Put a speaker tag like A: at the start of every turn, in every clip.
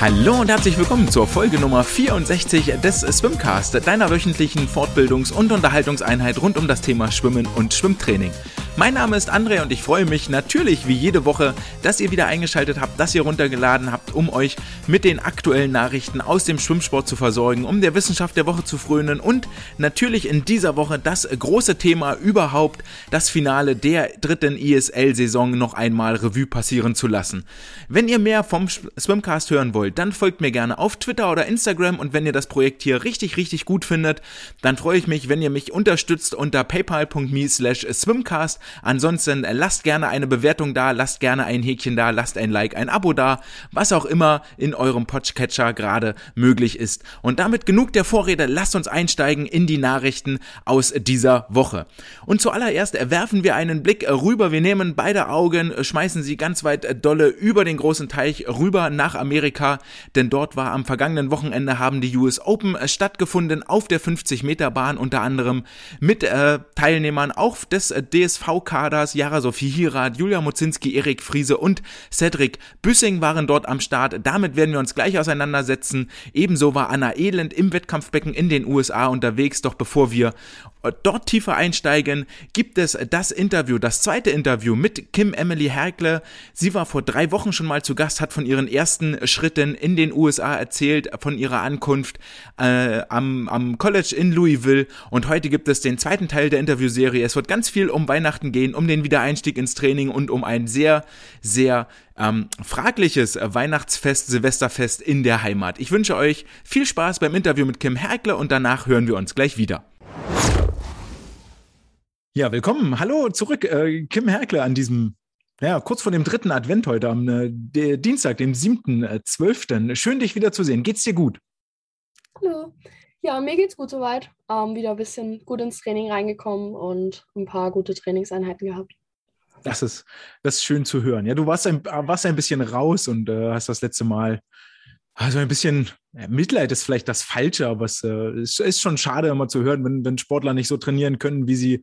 A: Hallo und herzlich willkommen zur Folge Nummer 64 des Swimcast, deiner wöchentlichen Fortbildungs- und Unterhaltungseinheit rund um das Thema Schwimmen und Schwimmtraining. Mein Name ist André und ich freue mich natürlich wie jede Woche, dass ihr wieder eingeschaltet habt, dass ihr runtergeladen habt, um euch mit den aktuellen Nachrichten aus dem Schwimmsport zu versorgen, um der Wissenschaft der Woche zu frönen und natürlich in dieser Woche das große Thema überhaupt, das Finale der dritten ISL-Saison noch einmal Revue passieren zu lassen. Wenn ihr mehr vom Swimcast hören wollt, dann folgt mir gerne auf Twitter oder Instagram und wenn ihr das Projekt hier richtig, richtig gut findet, dann freue ich mich, wenn ihr mich unterstützt unter paypal.me slash swimcast Ansonsten äh, lasst gerne eine Bewertung da, lasst gerne ein Häkchen da, lasst ein Like, ein Abo da, was auch immer in eurem Podcatcher gerade möglich ist. Und damit genug der Vorrede, lasst uns einsteigen in die Nachrichten aus dieser Woche. Und zuallererst werfen wir einen Blick rüber. Wir nehmen beide Augen, schmeißen sie ganz weit dolle über den großen Teich rüber nach Amerika, denn dort war am vergangenen Wochenende haben die US Open stattgefunden auf der 50 Meter Bahn unter anderem mit äh, Teilnehmern auch des DSV kaders Jara Sophie Hirat, Julia Mozinski, Erik Friese und Cedric Büssing waren dort am Start. Damit werden wir uns gleich auseinandersetzen. Ebenso war Anna Elend im Wettkampfbecken in den USA unterwegs. Doch bevor wir dort tiefer einsteigen, gibt es das Interview, das zweite Interview mit Kim Emily Herkle. Sie war vor drei Wochen schon mal zu Gast, hat von ihren ersten Schritten in den USA erzählt, von ihrer Ankunft äh, am, am College in Louisville. Und heute gibt es den zweiten Teil der Interviewserie. Es wird ganz viel um Weihnachten gehen, um den Wiedereinstieg ins Training und um ein sehr, sehr ähm, fragliches Weihnachtsfest, Silvesterfest in der Heimat. Ich wünsche euch viel Spaß beim Interview mit Kim Herkle und danach hören wir uns gleich wieder. Ja, willkommen. Hallo zurück, äh, Kim Herkle an diesem, ja, kurz vor dem dritten Advent heute, am äh, Dienstag, dem 7.12. Äh, Schön, dich wieder zu sehen. Geht's dir gut?
B: Hallo. Ja, mir geht's gut soweit. Ähm, wieder ein bisschen gut ins Training reingekommen und ein paar gute Trainingseinheiten gehabt.
A: Das ist, das ist schön zu hören. Ja, du warst ein, warst ein bisschen raus und äh, hast das letzte Mal also ein bisschen Mitleid ist vielleicht das Falsche, aber es äh, ist, schon schade, immer zu hören, wenn, wenn Sportler nicht so trainieren können, wie sie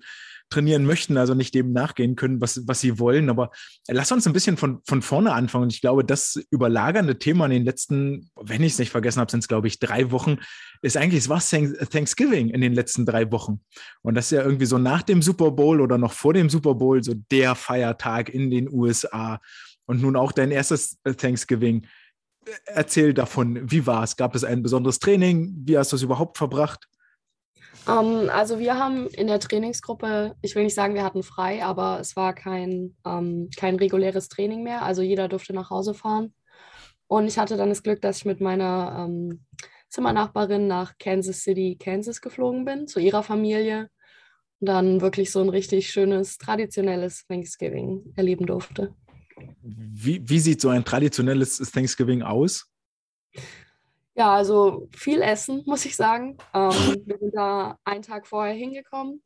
A: trainieren möchten, also nicht dem nachgehen können, was, was sie wollen. Aber lass uns ein bisschen von, von vorne anfangen. ich glaube, das überlagernde Thema in den letzten, wenn ich es nicht vergessen habe, sind es, glaube ich, drei Wochen, ist eigentlich, was Thanksgiving in den letzten drei Wochen. Und das ist ja irgendwie so nach dem Super Bowl oder noch vor dem Super Bowl so der Feiertag in den USA. Und nun auch dein erstes Thanksgiving. Erzähl davon, wie war es? Gab es ein besonderes Training? Wie hast du es überhaupt verbracht?
B: Um, ähm, also wir haben in der Trainingsgruppe, ich will nicht sagen, wir hatten frei, aber es war kein, um, ähm, kein reguläres Training mehr. Also jeder durfte nach Hause fahren. Und ich hatte dann das Glück, dass ich mit meiner um, ähm, Zimmernachbarin nach Kansas City, Kansas geflogen bin, zu ihrer Familie. Und dann wirklich so ein richtig schönes, traditionelles Thanksgiving erleben durfte.
A: Wie, wie sieht so ein traditionelles Thanksgiving aus?
B: Ja, also viel Essen, muss ich sagen. Ähm, wir sind da einen Tag vorher hingekommen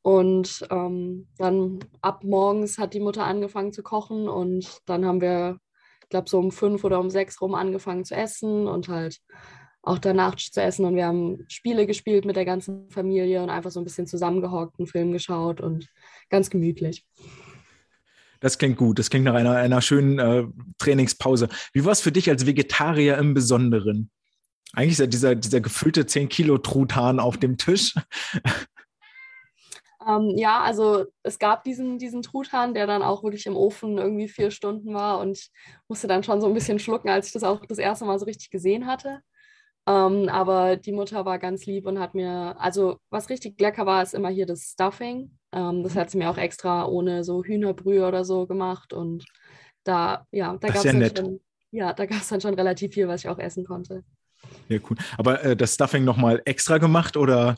B: und ähm, dann ab morgens hat die Mutter angefangen zu kochen und dann haben wir, ich glaube, so um fünf oder um sechs rum angefangen zu essen und halt auch danach zu essen. Und wir haben Spiele gespielt mit der ganzen Familie und einfach so ein bisschen zusammengehockt, einen Film geschaut und ganz gemütlich.
A: Das klingt gut. Das klingt nach einer, einer schönen äh, Trainingspause. Wie war es für dich als Vegetarier im Besonderen? Eigentlich ist dieser, dieser gefüllte 10 Kilo Truthahn auf dem Tisch.
B: Ähm, ja, also es gab diesen, diesen Truthahn, der dann auch wirklich im Ofen irgendwie vier Stunden war und ich musste dann schon so ein bisschen schlucken, als ich das auch das erste Mal so richtig gesehen hatte. Ähm, aber die Mutter war ganz lieb und hat mir, also was richtig lecker war, ist immer hier das Stuffing. Ähm, das hat sie mir auch extra ohne so Hühnerbrühe oder so gemacht. Und da, ja, da gab es ja dann, schon, ja, da dann schon relativ viel, was ich auch essen konnte.
A: Ja, cool. Aber äh, das Stuffing nochmal extra gemacht oder?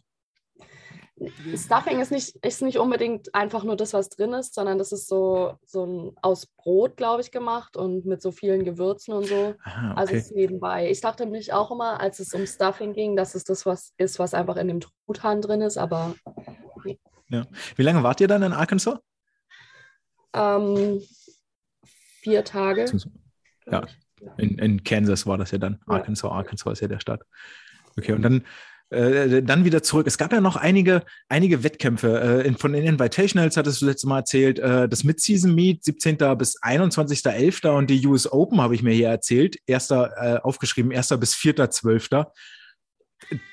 B: Stuffing ist nicht, ist nicht unbedingt einfach nur das, was drin ist, sondern das ist so, so ein aus Brot, glaube ich, gemacht und mit so vielen Gewürzen und so. Ah, also okay. Also ist nebenbei. Ich dachte nämlich auch immer, als es um Stuffing ging, dass es das was ist, was einfach in dem Truthahn drin ist, aber.
A: Ja. Wie lange wart ihr dann in Arkansas?
B: Ähm, vier Tage.
A: Ja. In, in Kansas war das ja dann. Arkansas, Arkansas ist ja der Stadt. Okay, und dann äh, dann wieder zurück. Es gab ja noch einige, einige Wettkämpfe. Äh, von den Invitationals hattest du letztes Mal erzählt, äh, das Mid-Season-Meet, 17. bis 21.11. und die US Open habe ich mir hier erzählt. Erster, äh, aufgeschrieben, 1. bis 4.12.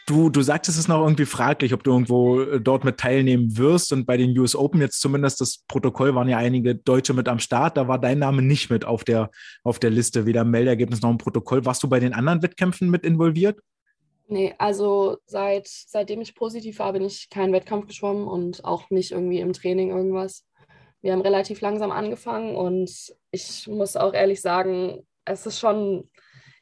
A: Du, du sagtest es noch irgendwie fraglich, ob du irgendwo äh, dort mit teilnehmen wirst. Und bei den US Open jetzt zumindest das Protokoll waren ja einige Deutsche mit am Start. Da war dein Name nicht mit auf der, auf der Liste, weder im Meldergebnis noch im Protokoll. Warst du bei den anderen Wettkämpfen mit involviert?
B: Nee, also seit, seitdem ich positiv war, bin ich keinen Wettkampf geschwommen und auch nicht irgendwie im Training irgendwas. Wir haben relativ langsam angefangen und ich muss auch ehrlich sagen, es ist schon,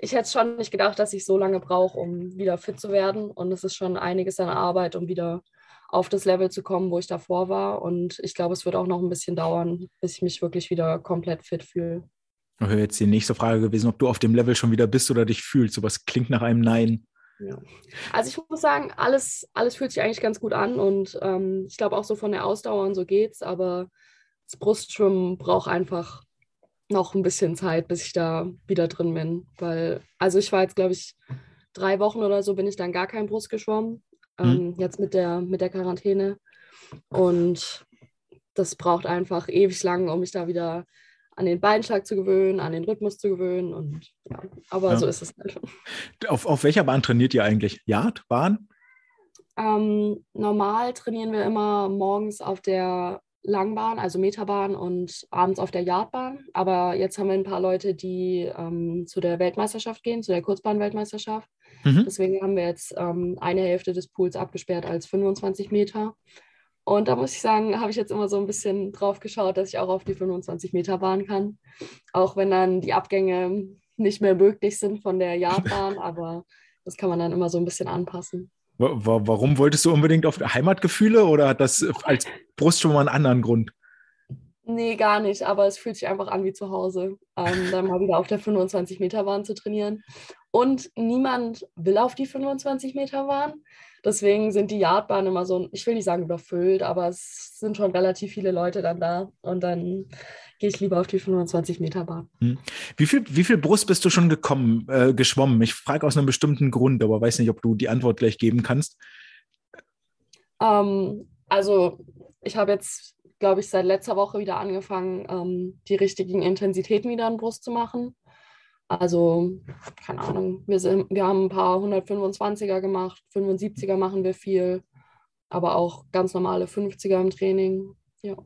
B: ich hätte schon nicht gedacht, dass ich so lange brauche, um wieder fit zu werden. Und es ist schon einiges an Arbeit, um wieder auf das Level zu kommen, wo ich davor war. Und ich glaube, es wird auch noch ein bisschen dauern, bis ich mich wirklich wieder komplett fit fühle.
A: Okay, jetzt die nächste Frage gewesen, ob du auf dem Level schon wieder bist oder dich fühlst. Sowas klingt nach einem Nein.
B: Ja. Also ich muss sagen, alles, alles fühlt sich eigentlich ganz gut an und ähm, ich glaube auch so von der Ausdauer und so geht's, aber das Brustschwimmen braucht einfach noch ein bisschen Zeit, bis ich da wieder drin bin. Weil, also ich war jetzt, glaube ich, drei Wochen oder so bin ich dann gar kein Brust geschwommen. Mhm. Ähm, jetzt mit der, mit der Quarantäne. Und das braucht einfach ewig lang, um mich da wieder an den Beinschlag zu gewöhnen, an den Rhythmus zu gewöhnen. Und ja, aber ja. so ist es halt.
A: Auf, auf welcher Bahn trainiert ihr eigentlich? Yard, Bahn?
B: Ähm, normal trainieren wir immer morgens auf der Langbahn, also Meterbahn und abends auf der Yardbahn. Aber jetzt haben wir ein paar Leute, die ähm, zu der Weltmeisterschaft gehen, zu der Kurzbahn-Weltmeisterschaft. Mhm. Deswegen haben wir jetzt ähm, eine Hälfte des Pools abgesperrt als 25 Meter. Und da muss ich sagen, habe ich jetzt immer so ein bisschen drauf geschaut, dass ich auch auf die 25 Meter Bahn kann. Auch wenn dann die Abgänge nicht mehr möglich sind von der Yardbahn, aber das kann man dann immer so ein bisschen anpassen.
A: Warum wolltest du unbedingt auf Heimatgefühle oder hat das als Brust schon mal einen anderen Grund?
B: Nee, gar nicht, aber es fühlt sich einfach an wie zu Hause, ähm, dann mal wieder auf der 25-Meter-Bahn zu trainieren. Und niemand will auf die 25-Meter-Bahn. Deswegen sind die Yardbahnen immer so, ich will nicht sagen überfüllt, aber es sind schon relativ viele Leute dann da. Und dann gehe ich lieber auf die 25-Meter-Bahn.
A: Hm. Wie viel, wie viel Brust bist du schon gekommen, äh, geschwommen? Ich frage aus einem bestimmten Grund, aber weiß nicht, ob du die Antwort gleich geben kannst.
B: Ähm, also, ich habe jetzt, glaube ich, seit letzter Woche wieder angefangen, ähm, die richtigen Intensitäten wieder an Brust zu machen. Also, keine Ahnung, wir, sind, wir haben ein paar 125er gemacht, 75er machen wir viel, aber auch ganz normale 50er im Training. Ja.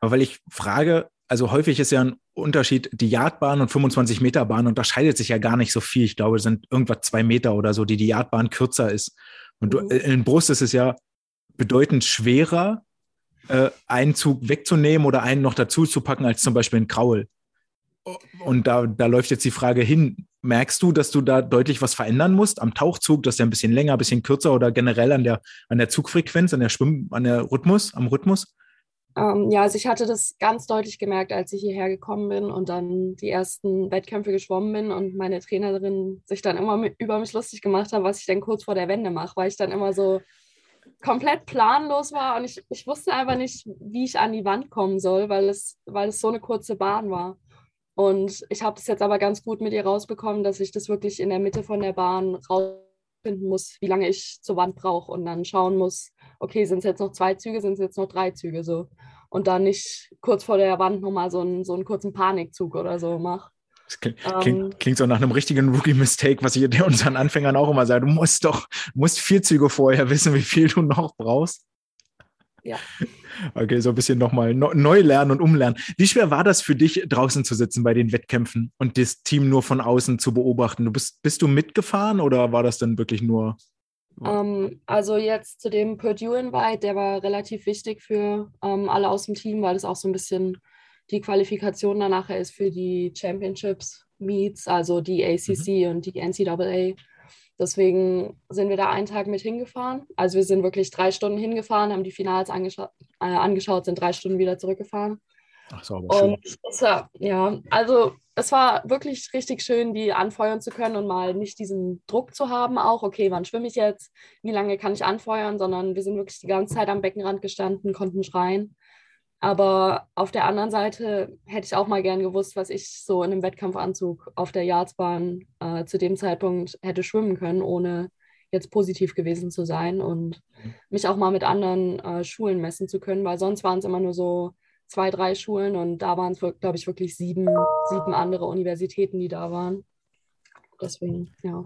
A: Aber weil ich frage, also häufig ist ja ein Unterschied, die Yardbahn und 25 Meter Bahn unterscheidet sich ja gar nicht so viel. Ich glaube, es sind irgendwas zwei Meter oder so, die die Yardbahn kürzer ist. Und mhm. du, in Brust ist es ja bedeutend schwerer, äh, einen Zug wegzunehmen oder einen noch dazu zu packen, als zum Beispiel ein Kraul. Und da, da läuft jetzt die Frage hin, merkst du, dass du da deutlich was verändern musst am Tauchzug, dass der ein bisschen länger, ein bisschen kürzer oder generell an der, an der Zugfrequenz, an der Schwimm, an der Rhythmus, am Rhythmus?
B: Ähm, ja, also ich hatte das ganz deutlich gemerkt, als ich hierher gekommen bin und dann die ersten Wettkämpfe geschwommen bin und meine Trainerin sich dann immer mit, über mich lustig gemacht hat, was ich dann kurz vor der Wende mache, weil ich dann immer so komplett planlos war und ich, ich wusste einfach nicht, wie ich an die Wand kommen soll, weil es, weil es so eine kurze Bahn war. Und ich habe das jetzt aber ganz gut mit ihr rausbekommen, dass ich das wirklich in der Mitte von der Bahn rausfinden muss, wie lange ich zur Wand brauche und dann schauen muss, okay, sind es jetzt noch zwei Züge, sind es jetzt noch drei Züge so. Und dann nicht kurz vor der Wand nochmal so einen, so einen kurzen Panikzug oder so mache.
A: Klingt, ähm, klingt, so nach einem richtigen Rookie-Mistake, was ich unseren Anfängern auch immer sage. Du musst doch, musst vier Züge vorher wissen, wie viel du noch brauchst.
B: Ja.
A: Okay, so ein bisschen nochmal neu lernen und umlernen. Wie schwer war das für dich, draußen zu sitzen bei den Wettkämpfen und das Team nur von außen zu beobachten? Du bist, bist du mitgefahren oder war das dann wirklich nur?
B: Ähm, also jetzt zu dem Purdue-Invite, der war relativ wichtig für ähm, alle aus dem Team, weil das auch so ein bisschen die Qualifikation danach ist für die Championships Meets, also die ACC mhm. und die NCAA. Deswegen sind wir da einen Tag mit hingefahren. Also wir sind wirklich drei Stunden hingefahren, haben die Finals angescha äh, angeschaut, sind drei Stunden wieder zurückgefahren. Ach so, aber schön. Und ja, also es war wirklich richtig schön, die anfeuern zu können und mal nicht diesen Druck zu haben, auch, okay, wann schwimme ich jetzt, wie lange kann ich anfeuern, sondern wir sind wirklich die ganze Zeit am Beckenrand gestanden, konnten schreien. Aber auf der anderen Seite hätte ich auch mal gern gewusst, was ich so in einem Wettkampfanzug auf der Yardsbahn äh, zu dem Zeitpunkt hätte schwimmen können, ohne jetzt positiv gewesen zu sein und mich auch mal mit anderen äh, Schulen messen zu können, weil sonst waren es immer nur so zwei, drei Schulen und da waren es, glaube ich, wirklich sieben, sieben andere Universitäten, die da waren. Deswegen, ja.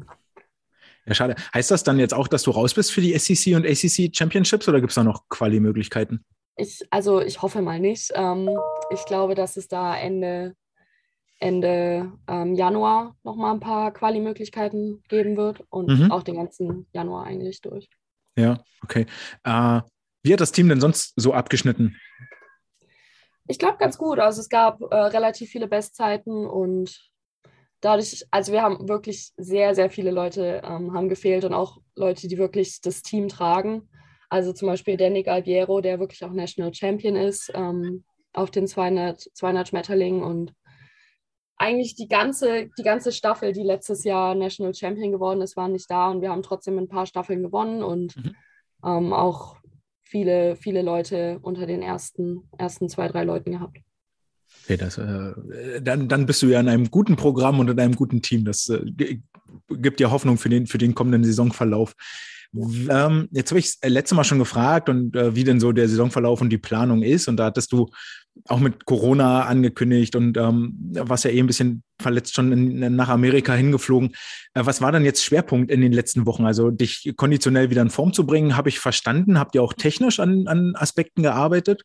A: Ja, schade. Heißt das dann jetzt auch, dass du raus bist für die SEC und ACC Championships oder gibt es da noch Quali-Möglichkeiten?
B: Ich, also ich hoffe mal nicht. Ähm, ich glaube, dass es da Ende, Ende ähm, Januar nochmal ein paar Quali-Möglichkeiten geben wird und mhm. auch den ganzen Januar eigentlich durch.
A: Ja, okay. Äh, wie hat das Team denn sonst so abgeschnitten?
B: Ich glaube ganz gut. Also es gab äh, relativ viele Bestzeiten und dadurch, also wir haben wirklich sehr, sehr viele Leute ähm, haben gefehlt und auch Leute, die wirklich das Team tragen. Also zum Beispiel der Nick Albiero, der wirklich auch National Champion ist ähm, auf den 200, 200 Schmetterlingen und eigentlich die ganze, die ganze Staffel, die letztes Jahr National Champion geworden ist, war nicht da und wir haben trotzdem ein paar Staffeln gewonnen und mhm. ähm, auch viele, viele Leute unter den ersten, ersten zwei, drei Leuten gehabt.
A: Okay, das, äh, dann, dann bist du ja in einem guten Programm und in einem guten Team. Das äh, gibt dir Hoffnung für den, für den kommenden Saisonverlauf. Ähm, jetzt habe ich das letzte Mal schon gefragt und äh, wie denn so der Saisonverlauf und die Planung ist. Und da hattest du auch mit Corona angekündigt und ähm, was ja eh ein bisschen verletzt schon in, nach Amerika hingeflogen. Äh, was war dann jetzt Schwerpunkt in den letzten Wochen? Also dich konditionell wieder in Form zu bringen, habe ich verstanden. Habt ihr auch technisch an, an Aspekten gearbeitet?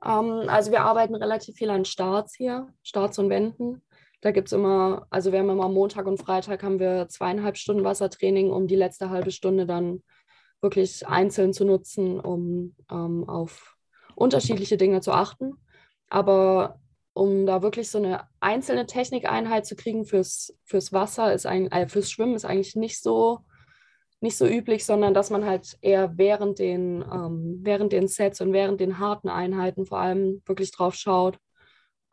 B: Um, ähm, also wir arbeiten relativ viel an Starts hier, Starts und Wänden. Da gibt es immer, also wir haben immer Montag und Freitag haben wir zweieinhalb Stunden Wassertraining, um die letzte halbe Stunde dann wirklich einzeln zu nutzen, um ähm, auf unterschiedliche Dinge zu achten. Aber um da wirklich so eine einzelne Technikeinheit zu kriegen fürs, fürs Wasser, ist ein, äh, fürs Schwimmen ist eigentlich nicht so, nicht so üblich, sondern dass man halt eher während den, ähm, während den Sets und während den harten Einheiten vor allem wirklich drauf schaut,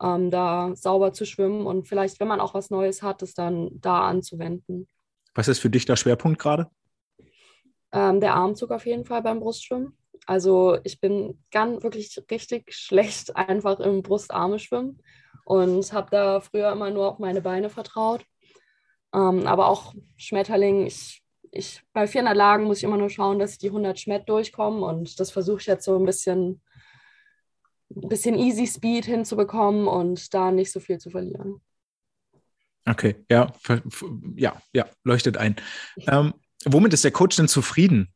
B: ähm, da sauber zu schwimmen und vielleicht, wenn man auch was Neues hat, es dann da anzuwenden.
A: Was ist für dich der Schwerpunkt gerade?
B: Ähm, der Armzug auf jeden Fall beim Brustschwimmen. Also ich bin ganz wirklich richtig schlecht einfach im Brust-Arme-Schwimmen und habe da früher immer nur auf meine Beine vertraut. Ähm, aber auch Schmetterling, ich, ich, bei 400 Lagen muss ich immer nur schauen, dass ich die 100 Schmett durchkomme und das versuche ich jetzt so ein bisschen ein bisschen Easy Speed hinzubekommen und da nicht so viel zu verlieren.
A: Okay, ja, ja, ja, leuchtet ein. Ähm, womit ist der Coach denn zufrieden?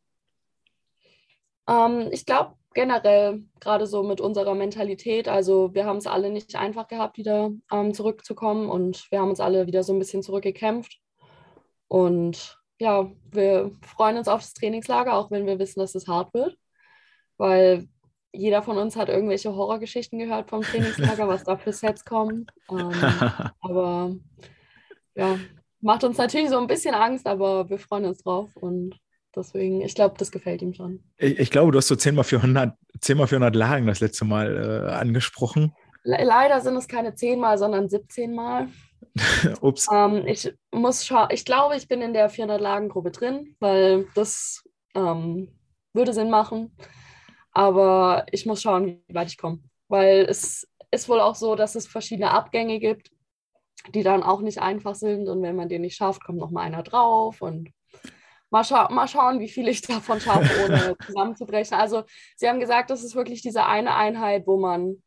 B: Ähm, ich glaube generell gerade so mit unserer Mentalität. Also wir haben es alle nicht einfach gehabt, wieder ähm, zurückzukommen und wir haben uns alle wieder so ein bisschen zurückgekämpft. Und ja, wir freuen uns auf das Trainingslager, auch wenn wir wissen, dass es hart wird, weil jeder von uns hat irgendwelche Horrorgeschichten gehört vom Trainingslager, was da für Sets kommen. Ähm, aber ja, macht uns natürlich so ein bisschen Angst, aber wir freuen uns drauf und deswegen, ich glaube, das gefällt ihm schon.
A: Ich, ich, glaube, du hast so 10 mal 400, 10 mal 400 Lagen das letzte Mal äh, angesprochen.
B: Le leider sind es keine 10 mal, sondern 17 mal. Ups. Ähm, ich muss schauen, ich glaube, ich bin in der 400 Lagen Gruppe drin, weil das ähm, würde Sinn machen. Aber ich muss schauen, wie weit ich komme. Weil es ist wohl auch so, dass es verschiedene Abgänge gibt, die dann auch nicht einfach sind. Und wenn man den nicht schafft, kommt noch mal einer drauf. Und mal, scha mal schauen, wie viel ich davon schaffe, ohne zusammenzubrechen. Also sie haben gesagt, das ist wirklich diese eine Einheit, wo man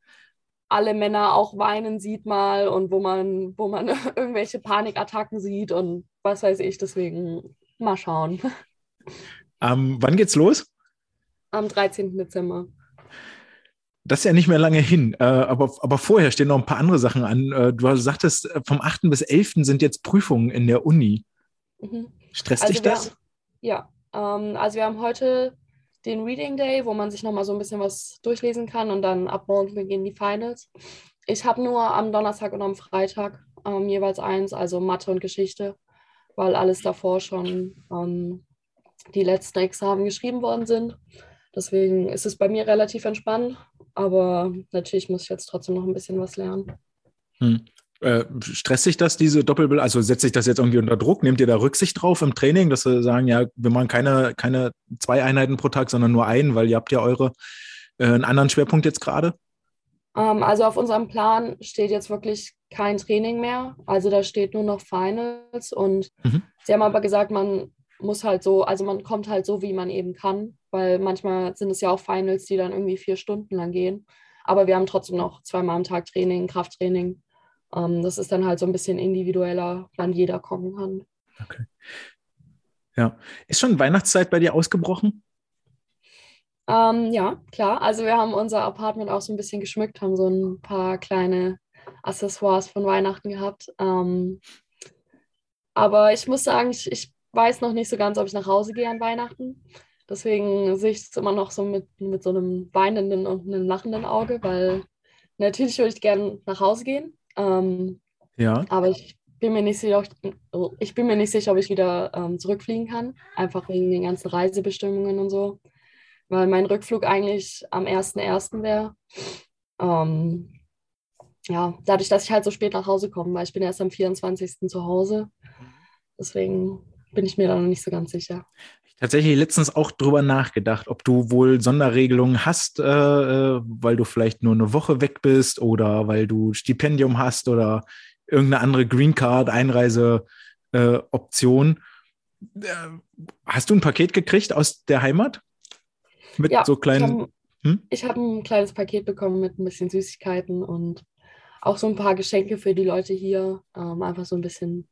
B: alle Männer auch weinen sieht mal und wo man, wo man irgendwelche Panikattacken sieht und was weiß ich. Deswegen mal schauen.
A: Ähm, wann geht's los?
B: am 13. Dezember.
A: Das ist ja nicht mehr lange hin, äh, aber, aber vorher stehen noch ein paar andere Sachen an. Äh, du sagtest, äh, vom 8. bis 11. sind jetzt Prüfungen in der Uni. Mhm. Stresst also dich das?
B: Ja, ähm, also wir haben heute den Reading Day, wo man sich nochmal so ein bisschen was durchlesen kann und dann ab morgen beginnen die Finals. Ich habe nur am Donnerstag und am Freitag ähm, jeweils eins, also Mathe und Geschichte, weil alles davor schon ähm, die letzten Examen geschrieben worden sind. Deswegen ist es bei mir relativ entspannt, aber natürlich muss ich jetzt trotzdem noch ein bisschen was lernen.
A: Hm. Äh, stresst sich das, diese Doppelbild? Also setzt sich das jetzt irgendwie unter Druck? Nehmt ihr da Rücksicht drauf im Training, dass Sie sagen, ja, wir machen keine, keine zwei Einheiten pro Tag, sondern nur einen, weil ihr habt ja eure äh, einen anderen Schwerpunkt jetzt gerade?
B: Ähm, also auf unserem Plan steht jetzt wirklich kein Training mehr. Also da steht nur noch Finals und mhm. Sie haben aber gesagt, man muss halt so, also man kommt halt so, wie man eben kann, weil manchmal sind es ja auch Finals, die dann irgendwie vier Stunden lang gehen. Aber wir haben trotzdem noch zweimal am Tag Training, Krafttraining. Ähm, das ist dann halt so ein bisschen individueller, wann jeder kommen kann.
A: Okay. Ja. Ist schon Weihnachtszeit bei dir ausgebrochen?
B: Ähm, ja, klar. Also wir haben unser Apartment auch so ein bisschen geschmückt, haben so ein paar kleine Accessoires von Weihnachten gehabt. Ähm, aber ich muss sagen, ich, ich weiß noch nicht so ganz, ob ich nach Hause gehe an Weihnachten. Deswegen sehe ich es immer noch so mit, mit so einem weinenden und einem lachenden Auge, weil natürlich würde ich gerne nach Hause gehen. Ähm, ja. Aber ich bin mir nicht sicher, ich bin mir nicht sicher, ob ich wieder ähm, zurückfliegen kann. Einfach wegen den ganzen Reisebestimmungen und so. Weil mein Rückflug eigentlich am 1.1. wäre. Ähm, ja, dadurch, dass ich halt so spät nach Hause komme, weil ich bin erst am 24. zu Hause. Deswegen bin ich mir da noch nicht so ganz sicher.
A: Tatsächlich letztens auch drüber nachgedacht, ob du wohl Sonderregelungen hast, äh, äh, weil du vielleicht nur eine Woche weg bist oder weil du Stipendium hast oder irgendeine andere Green Card Einreise äh. Äh, hast du ein Paket gekriegt aus der Heimat
B: mit ja, so kleinen? Ich habe hm? hab ein kleines Paket bekommen mit ein bisschen Süßigkeiten und auch so ein paar Geschenke für die Leute hier. Ähm, einfach so ein bisschen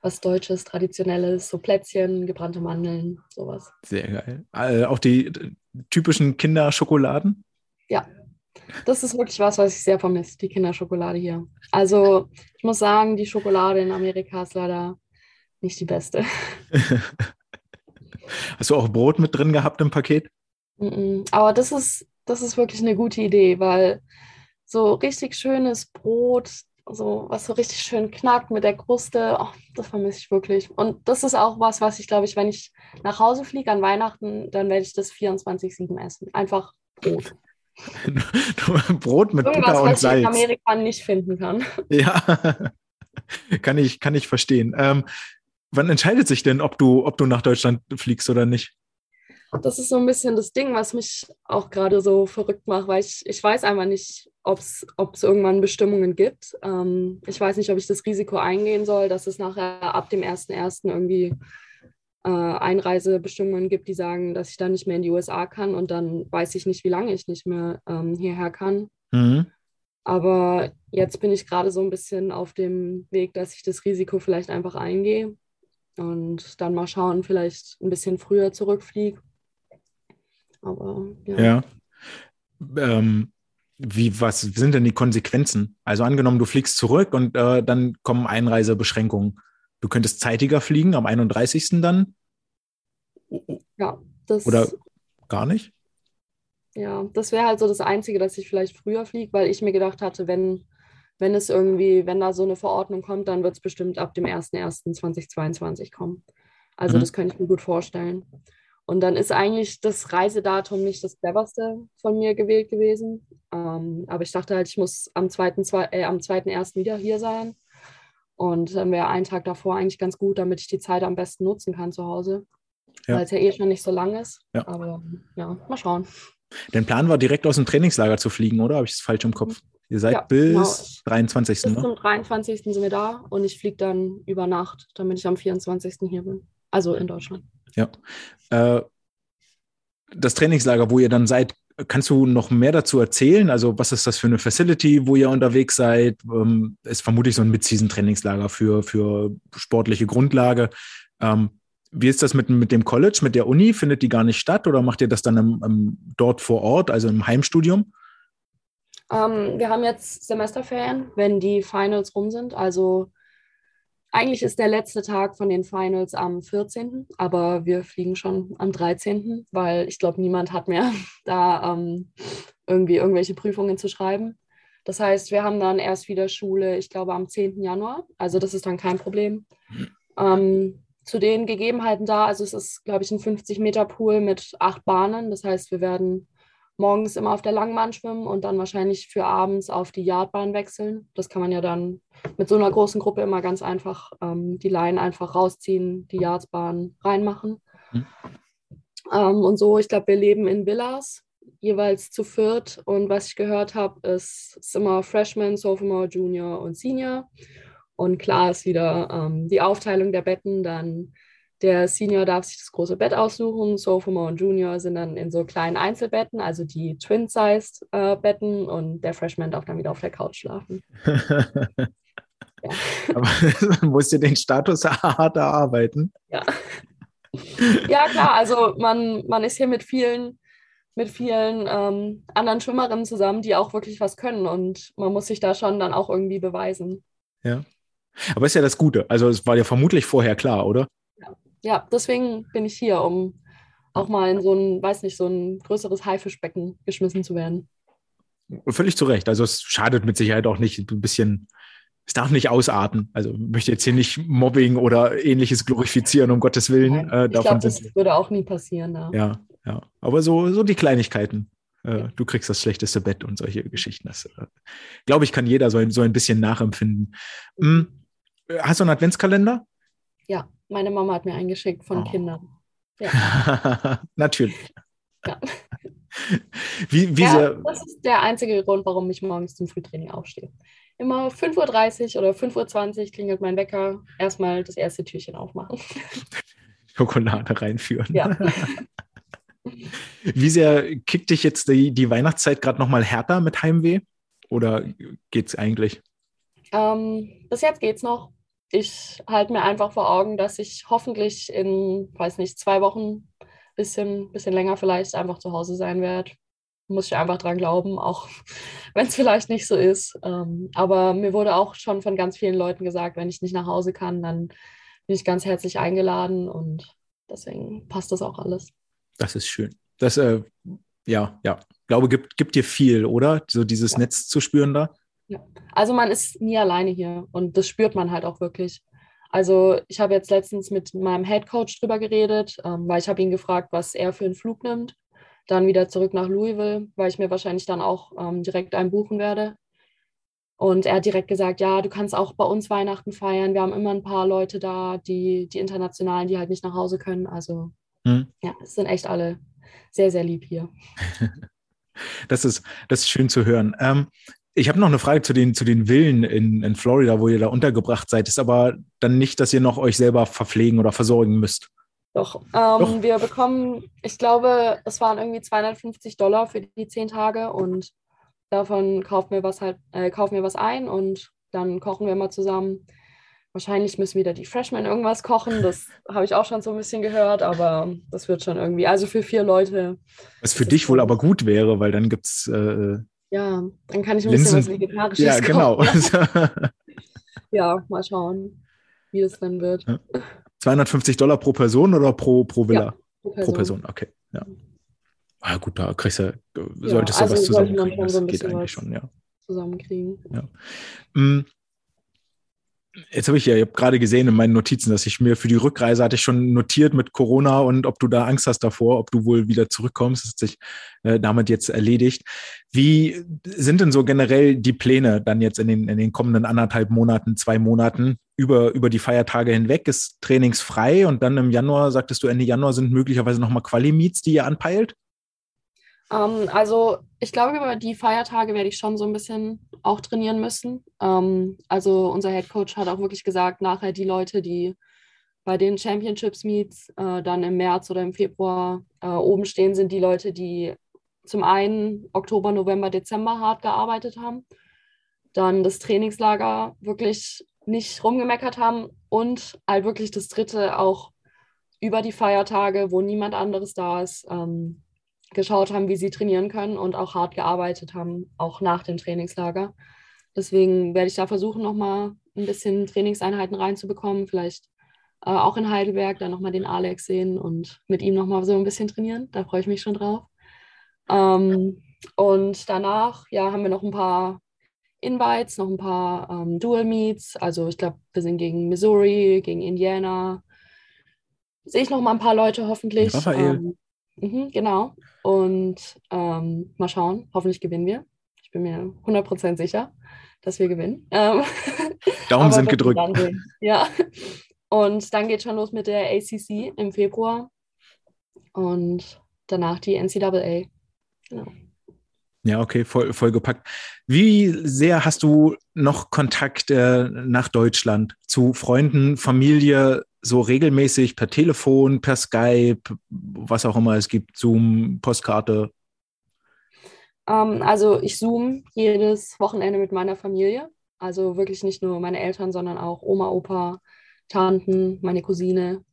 B: was Deutsches, Traditionelles, so Plätzchen, gebrannte Mandeln, sowas.
A: Sehr geil. Äh, auch die äh, typischen Kinderschokoladen?
B: Ja, das ist wirklich was, was ich sehr vermisse, die Kinderschokolade hier. Also ich muss sagen, die Schokolade in Amerika ist leider nicht die beste.
A: Hast du auch Brot mit drin gehabt im Paket?
B: Aber das ist, das ist wirklich eine gute Idee, weil so richtig schönes Brot, so was so richtig schön knackt mit der Kruste, oh, das vermisse ich wirklich. Und das ist auch was, was ich glaube ich, wenn ich nach Hause fliege an Weihnachten, dann werde ich das 24-7 essen. Einfach Brot.
A: Brot mit Irgendwas, Butter und was Salz. Was ich in
B: Amerika nicht finden kann.
A: Ja, kann ich, kann ich verstehen. Ähm, wann entscheidet sich denn, ob du, ob du nach Deutschland fliegst oder nicht?
B: Das ist so ein bisschen das Ding, was mich auch gerade so verrückt macht, weil ich, ich weiß einfach nicht, ob es irgendwann Bestimmungen gibt. Ähm, ich weiß nicht, ob ich das Risiko eingehen soll, dass es nachher ab dem 1.1. irgendwie äh, Einreisebestimmungen gibt, die sagen, dass ich dann nicht mehr in die USA kann und dann weiß ich nicht, wie lange ich nicht mehr ähm, hierher kann. Mhm. Aber jetzt bin ich gerade so ein bisschen auf dem Weg, dass ich das Risiko vielleicht einfach eingehe und dann mal schauen, vielleicht ein bisschen früher zurückfliege aber ja.
A: ja. Ähm, wie, was sind denn die Konsequenzen? Also angenommen, du fliegst zurück und äh, dann kommen Einreisebeschränkungen. Du könntest zeitiger fliegen, am 31. dann?
B: Ja, das.
A: Oder gar nicht?
B: Ja, das wäre halt so das Einzige, dass ich vielleicht früher fliege, weil ich mir gedacht hatte, wenn, wenn es irgendwie, wenn da so eine Verordnung kommt, dann wird es bestimmt ab dem 01.01.2022 kommen. Also mhm. das könnte ich mir gut vorstellen. Und dann ist eigentlich das Reisedatum nicht das cleverste von mir gewählt gewesen. Ähm, aber ich dachte halt, ich muss am 2.1. Äh, am 2. wieder hier sein. Und dann wäre ein Tag davor eigentlich ganz gut, damit ich die Zeit am besten nutzen kann zu Hause. Ja. Weil es ja eh schon nicht so lang ist. Ja. Aber ja, mal schauen.
A: Dein Plan war direkt aus dem Trainingslager zu fliegen, oder? Habe ich es falsch im Kopf? Ihr seid ja, bis genau. 23.
B: Bis ne? zum 23. sind wir da und ich fliege dann über Nacht, damit ich am 24. hier bin. Also in Deutschland.
A: Ja. Äh, das Trainingslager, wo ihr dann seid, kannst du noch mehr dazu erzählen? Also, was ist das für eine Facility, wo ihr unterwegs seid? Ähm, ist vermutlich so ein Mid-Season-Trainingslager für, für sportliche Grundlage. Ähm, wie ist das mit, mit dem College, mit der Uni? Findet die gar nicht statt oder macht ihr das dann im, im, dort vor Ort, also im Heimstudium?
B: Ähm, wir haben jetzt Semesterferien, wenn die Finals rum sind. Also eigentlich ist der letzte Tag von den Finals am 14., aber wir fliegen schon am 13., weil ich glaube, niemand hat mehr da ähm, irgendwie irgendwelche Prüfungen zu schreiben. Das heißt, wir haben dann erst wieder Schule, ich glaube, am 10. Januar. Also das ist dann kein Problem. Ähm, zu den Gegebenheiten da, also es ist, glaube ich, ein 50-Meter-Pool mit acht Bahnen. Das heißt, wir werden morgens immer auf der Langbahn schwimmen und dann wahrscheinlich für abends auf die Yardbahn wechseln. Das kann man ja dann mit so einer großen Gruppe immer ganz einfach ähm, die Leinen einfach rausziehen, die Yardbahn reinmachen. Mhm. Ähm, und so, ich glaube, wir leben in Villas, jeweils zu viert. Und was ich gehört habe, ist, ist immer Freshman, Sophomore, Junior und Senior. Und klar ist wieder ähm, die Aufteilung der Betten dann Der Senior darf sich das große Bett aussuchen. Sophomore und Junior sind dann in so kleinen Einzelbetten, also die Twin-Size-Betten. Äh, und der Freshman darf dann wieder auf der Couch schlafen.
A: ja. Aber man muss ja den Status hart erarbeiten.
B: Ja. Ja, klar. Also man, man ist hier mit vielen, mit vielen ähm, anderen Schwimmerinnen zusammen, die auch wirklich was können. Und man muss sich da schon dann auch irgendwie beweisen.
A: Ja. Aber ist ja das Gute. Also es war ja vermutlich vorher klar, oder?
B: Ja, deswegen bin ich hier, um auch mal in so ein, weiß nicht, so ein größeres Haifischbecken geschmissen zu werden.
A: Völlig zu Recht. Also es schadet mit Sicherheit auch nicht ein bisschen, es darf nicht ausarten. Also ich möchte jetzt hier nicht Mobbing oder ähnliches glorifizieren, um Gottes Willen.
B: Äh, ich glaube, das würde auch nie passieren.
A: Ja, ja. ja. Aber so, so die Kleinigkeiten. Äh, ja. Du kriegst das schlechteste Bett und solche Geschichten. Das, äh, glaube ich, kann jeder so ein, so ein bisschen nachempfinden. Hm. Hast du einen Adventskalender?
B: Ja. Meine Mama hat mir eingeschickt von oh. Kindern. Ja.
A: Natürlich.
B: Ja.
A: Wie, wie ja,
B: das ist der einzige Grund, warum ich morgens zum Frühtraining aufstehe. Immer 5.30 Uhr oder 5.20 Uhr klingelt mein Wecker. Erstmal das erste Türchen aufmachen.
A: Schokolade reinführen.
B: Ja.
A: Wie sehr kickt dich jetzt die, die Weihnachtszeit gerade nochmal härter mit Heimweh? Oder geht es eigentlich?
B: Ähm, bis jetzt geht es noch ich halte mir einfach vor Augen, dass ich hoffentlich in, weiß nicht, zwei Wochen, bisschen, bisschen länger vielleicht einfach zu Hause sein werde. Muss ich einfach dran glauben, auch wenn es vielleicht nicht so ist. Ähm, aber mir wurde auch schon von ganz vielen Leuten gesagt, wenn ich nicht nach Hause kann, dann bin ich ganz herzlich eingeladen und deswegen passt das auch alles.
A: Das ist schön. Das, äh, ja, ja, glaube, gibt, gibt dir viel, oder? So dieses ja. Netz zu spüren da.
B: Ja. Also man ist nie alleine hier und das spürt man halt auch wirklich. Also ich habe jetzt letztens mit meinem Head Coach drüber geredet, ähm, weil ich habe ihn gefragt, was er für einen Flug nimmt. Dann wieder zurück nach Louisville, weil ich mir wahrscheinlich dann auch ähm, direkt einen buchen werde. Und er hat direkt gesagt, ja, du kannst auch bei uns Weihnachten feiern. Wir haben immer ein paar Leute da, die, die Internationalen, die halt nicht nach Hause können. Also hm. ja, es sind echt alle sehr, sehr lieb hier.
A: Das ist, das ist schön zu hören. Ähm, ich habe noch eine Frage zu den, zu den Villen in, in Florida, wo ihr da untergebracht seid. Ist aber dann nicht, dass ihr noch euch selber verpflegen oder versorgen müsst.
B: Doch, ähm, Doch. wir bekommen, ich glaube, es waren irgendwie 250 Dollar für die zehn Tage und davon kaufen wir was halt, äh, kaufen wir was ein und dann kochen wir mal zusammen. Wahrscheinlich müssen wieder die Freshmen irgendwas kochen. Das habe ich auch schon so ein bisschen gehört, aber das wird schon irgendwie. Also für vier Leute.
A: Was für dich wohl aber gut wäre, weil dann gibt es äh,
B: ja, dann kann ich ein Linsen. bisschen was Vegetarisches
A: Ja, genau.
B: ja, mal schauen, wie es dann wird.
A: 250 Dollar pro Person oder pro, pro Villa? Ja, pro, Person. pro Person. okay. Ja. Ah, gut, da kriegst du, solltest ja, also du was zusammenkriegen. Das geht eigentlich schon, ja.
B: Zusammenkriegen.
A: Ja. Jetzt habe ich ja ich hab gerade gesehen in meinen Notizen, dass ich mir für die Rückreise hatte ich schon notiert mit Corona und ob du da Angst hast davor, ob du wohl wieder zurückkommst, das hat sich äh, damit jetzt erledigt. Wie sind denn so generell die Pläne dann jetzt in den, in den kommenden anderthalb Monaten, zwei Monaten über, über die Feiertage hinweg? Ist trainingsfrei und dann im Januar, sagtest du, Ende Januar sind möglicherweise nochmal Quali-Meets, die ihr anpeilt?
B: Ähm, also ich glaube, über die Feiertage werde ich schon so ein bisschen auch trainieren müssen. Ähm, also unser Head Coach hat auch wirklich gesagt, nachher die Leute, die bei den Championships Meets äh, dann im März oder im Februar äh, oben stehen, sind die Leute, die zum einen Oktober, November, Dezember hart gearbeitet haben, dann das Trainingslager wirklich nicht rumgemeckert haben und halt wirklich das dritte auch über die Feiertage, wo niemand anderes da ist, ähm, geschaut haben, wie sie trainieren können und auch hart gearbeitet haben, auch nach dem Trainingslager. Deswegen werde ich da versuchen, nochmal ein bisschen Trainingseinheiten reinzubekommen, vielleicht äh, auch in Heidelberg, dann nochmal den Alex sehen und mit ihm nochmal so ein bisschen trainieren. Da freue ich mich schon drauf. Ähm, und danach, ja, haben wir noch ein paar Invites, noch ein paar ähm, Dual Meets. Also ich glaube, wir sind gegen Missouri, gegen Indiana. Sehe ich noch mal ein paar Leute hoffentlich.
A: Raphael. Ähm,
B: Mhm, genau. Und ähm, mal schauen, hoffentlich gewinnen wir. Ich bin mir 100% sicher, dass wir gewinnen. Ähm,
A: Daumen sind gedrückt.
B: Ja. Und dann geht schon los mit der ACC im Februar und danach die NCAA. Genau.
A: Ja, okay, voll, voll gepackt. Wie sehr hast du noch Kontakt äh, nach Deutschland zu Freunden, Familie so regelmäßig per Telefon, per Skype, was auch immer es gibt, Zoom, Postkarte?
B: Ähm, also ich zoom jedes Wochenende mit meiner Familie. Also wirklich nicht nur meine Eltern, sondern auch Oma, Opa, Tanten, meine Cousine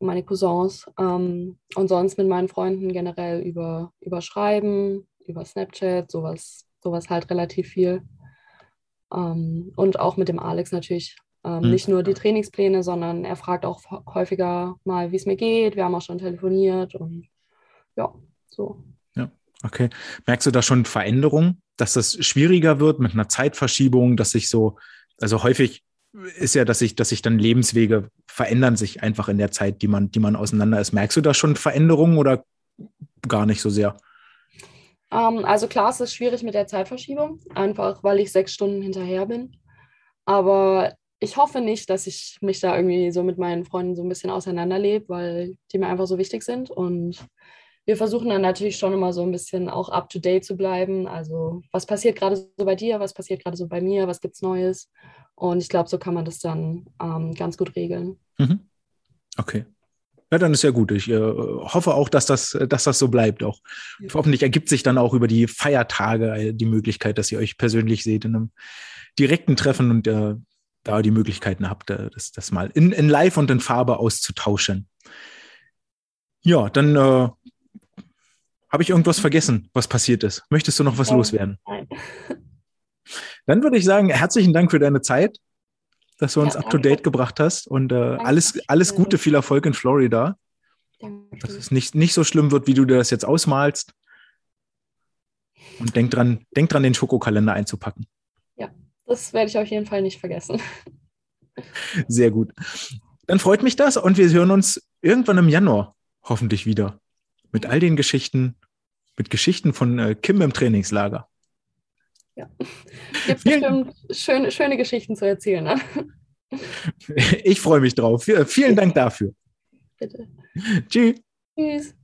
B: meine Cousins. Ähm, und sonst mit meinen Freunden generell über, über Schreiben, über Snapchat, sowas, sowas halt relativ viel. Ähm, und auch mit dem Alex natürlich. Ähm, mhm. Nicht nur die Trainingspläne, sondern er fragt auch häufiger mal, wie es mir geht. Wir haben auch schon telefoniert und ja, so.
A: Ja, okay. Merkst du da schon Veränderungen, dass das schwieriger wird mit einer Zeitverschiebung, dass sich so, also häufig ist ja, dass sich, dass sich dann Lebenswege verändern sich einfach in der Zeit, die man, die man auseinander ist. Merkst du da schon Veränderungen oder gar nicht so sehr?
B: Ähm, also klar, es ist schwierig mit der Zeitverschiebung, einfach weil ich sechs Stunden hinterher bin. Aber ich hoffe nicht, dass ich mich da irgendwie so mit meinen Freunden so ein bisschen auseinanderlebe, weil die mir einfach so wichtig sind. Und wir versuchen dann natürlich schon immer so ein bisschen auch up-to-date zu bleiben. Also was passiert gerade so bei dir, was passiert gerade so bei mir, was gibt es Neues. Und ich glaube, so kann man das dann ähm, ganz gut regeln.
A: Mhm. Okay. Ja, dann ist ja gut. Ich äh, hoffe auch, dass das, dass das so bleibt. Auch ja. hoffentlich ergibt sich dann auch über die Feiertage die Möglichkeit, dass ihr euch persönlich seht in einem direkten Treffen und äh, da die Möglichkeiten habt, das, das mal in, in Live und in Farbe auszutauschen. Ja, dann äh, habe ich irgendwas vergessen, was passiert ist. Möchtest du noch was oh, loswerden? Nein. Dann würde ich sagen, herzlichen Dank für deine Zeit dass du uns ja, up to date gebracht hast und äh, alles, alles Gute, viel Erfolg in Florida. Dass es nicht, nicht so schlimm wird, wie du dir das jetzt ausmalst. Und denk dran, denk dran, den Schokokalender einzupacken.
B: Das werde ich auf jeden Fall nicht vergessen.
A: Sehr gut. Dann freut mich das und wir hören uns irgendwann im Januar hoffentlich wieder. Mit all den Geschichten, mit Geschichten von äh, Kim im Trainingslager.
B: Ja. Gibt bestimmt schöne, schöne Geschichten zu erzählen. Ne?
A: Ich freue mich drauf. Vielen Dank dafür.
B: Bitte.
A: Tschüss. Tschüss.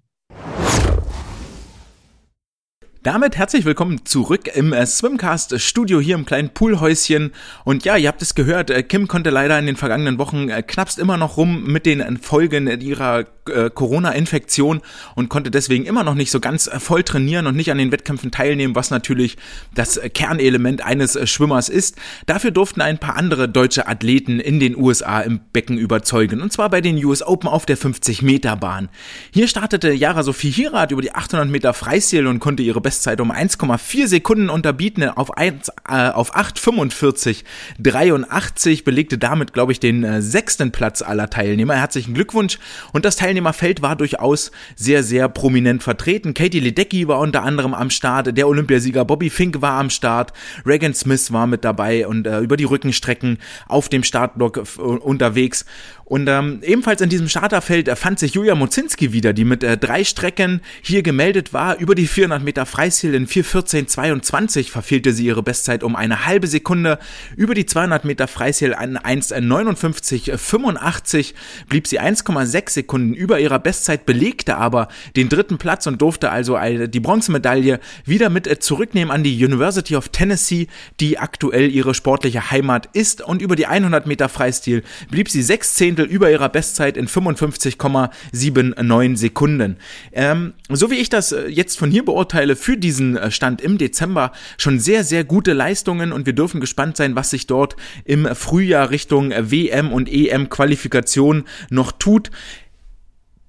A: Damit herzlich willkommen zurück im äh, Swimcast Studio hier im kleinen Poolhäuschen. Und ja, ihr habt es gehört, äh, Kim konnte leider in den vergangenen Wochen äh, knappst immer noch rum mit den Folgen ihrer Corona-Infektion und konnte deswegen immer noch nicht so ganz voll trainieren und nicht an den Wettkämpfen teilnehmen, was natürlich das Kernelement eines Schwimmers ist. Dafür durften ein paar andere deutsche Athleten in den USA im Becken überzeugen. Und zwar bei den US Open auf der 50-Meter-Bahn. Hier startete Yara Sophie Hirat über die 800 Meter Freistil und konnte ihre Bestzeit um 1,4 Sekunden unterbieten auf, 1, äh, auf 8,45,83, belegte damit, glaube ich, den äh, sechsten Platz aller Teilnehmer. Herzlichen Glückwunsch. Und das Teilnehmerfeld war durchaus sehr, sehr prominent vertreten. Katie Ledecky war unter anderem am Start, der Olympiasieger Bobby Fink war am Start, Regan Smith war mit dabei und äh, über die Rückenstrecken auf dem Startblock äh, unterwegs. Und ähm, ebenfalls in diesem Starterfeld fand sich Julia Mozinski wieder, die mit äh, drei Strecken hier gemeldet war. Über die 400 Meter Freistil in 4.14.22 verfehlte sie ihre Bestzeit um eine halbe Sekunde. Über die 200 Meter Freistil an 1.59.85 blieb sie 1,6 Sekunden über ihrer Bestzeit, belegte aber den dritten Platz und durfte also die Bronzemedaille wieder mit äh, zurücknehmen an die University of Tennessee, die aktuell ihre sportliche Heimat ist. Und über die 100 Meter Freistil blieb sie 6 Zehntel über ihrer Bestzeit in 55,79 Sekunden. Ähm, so wie ich das äh, jetzt von hier beurteile, für diesen äh, Stand im Dezember schon sehr, sehr gute Leistungen und wir dürfen gespannt sein, was sich dort im Frühjahr Richtung WM und EM Qualifikation noch tut.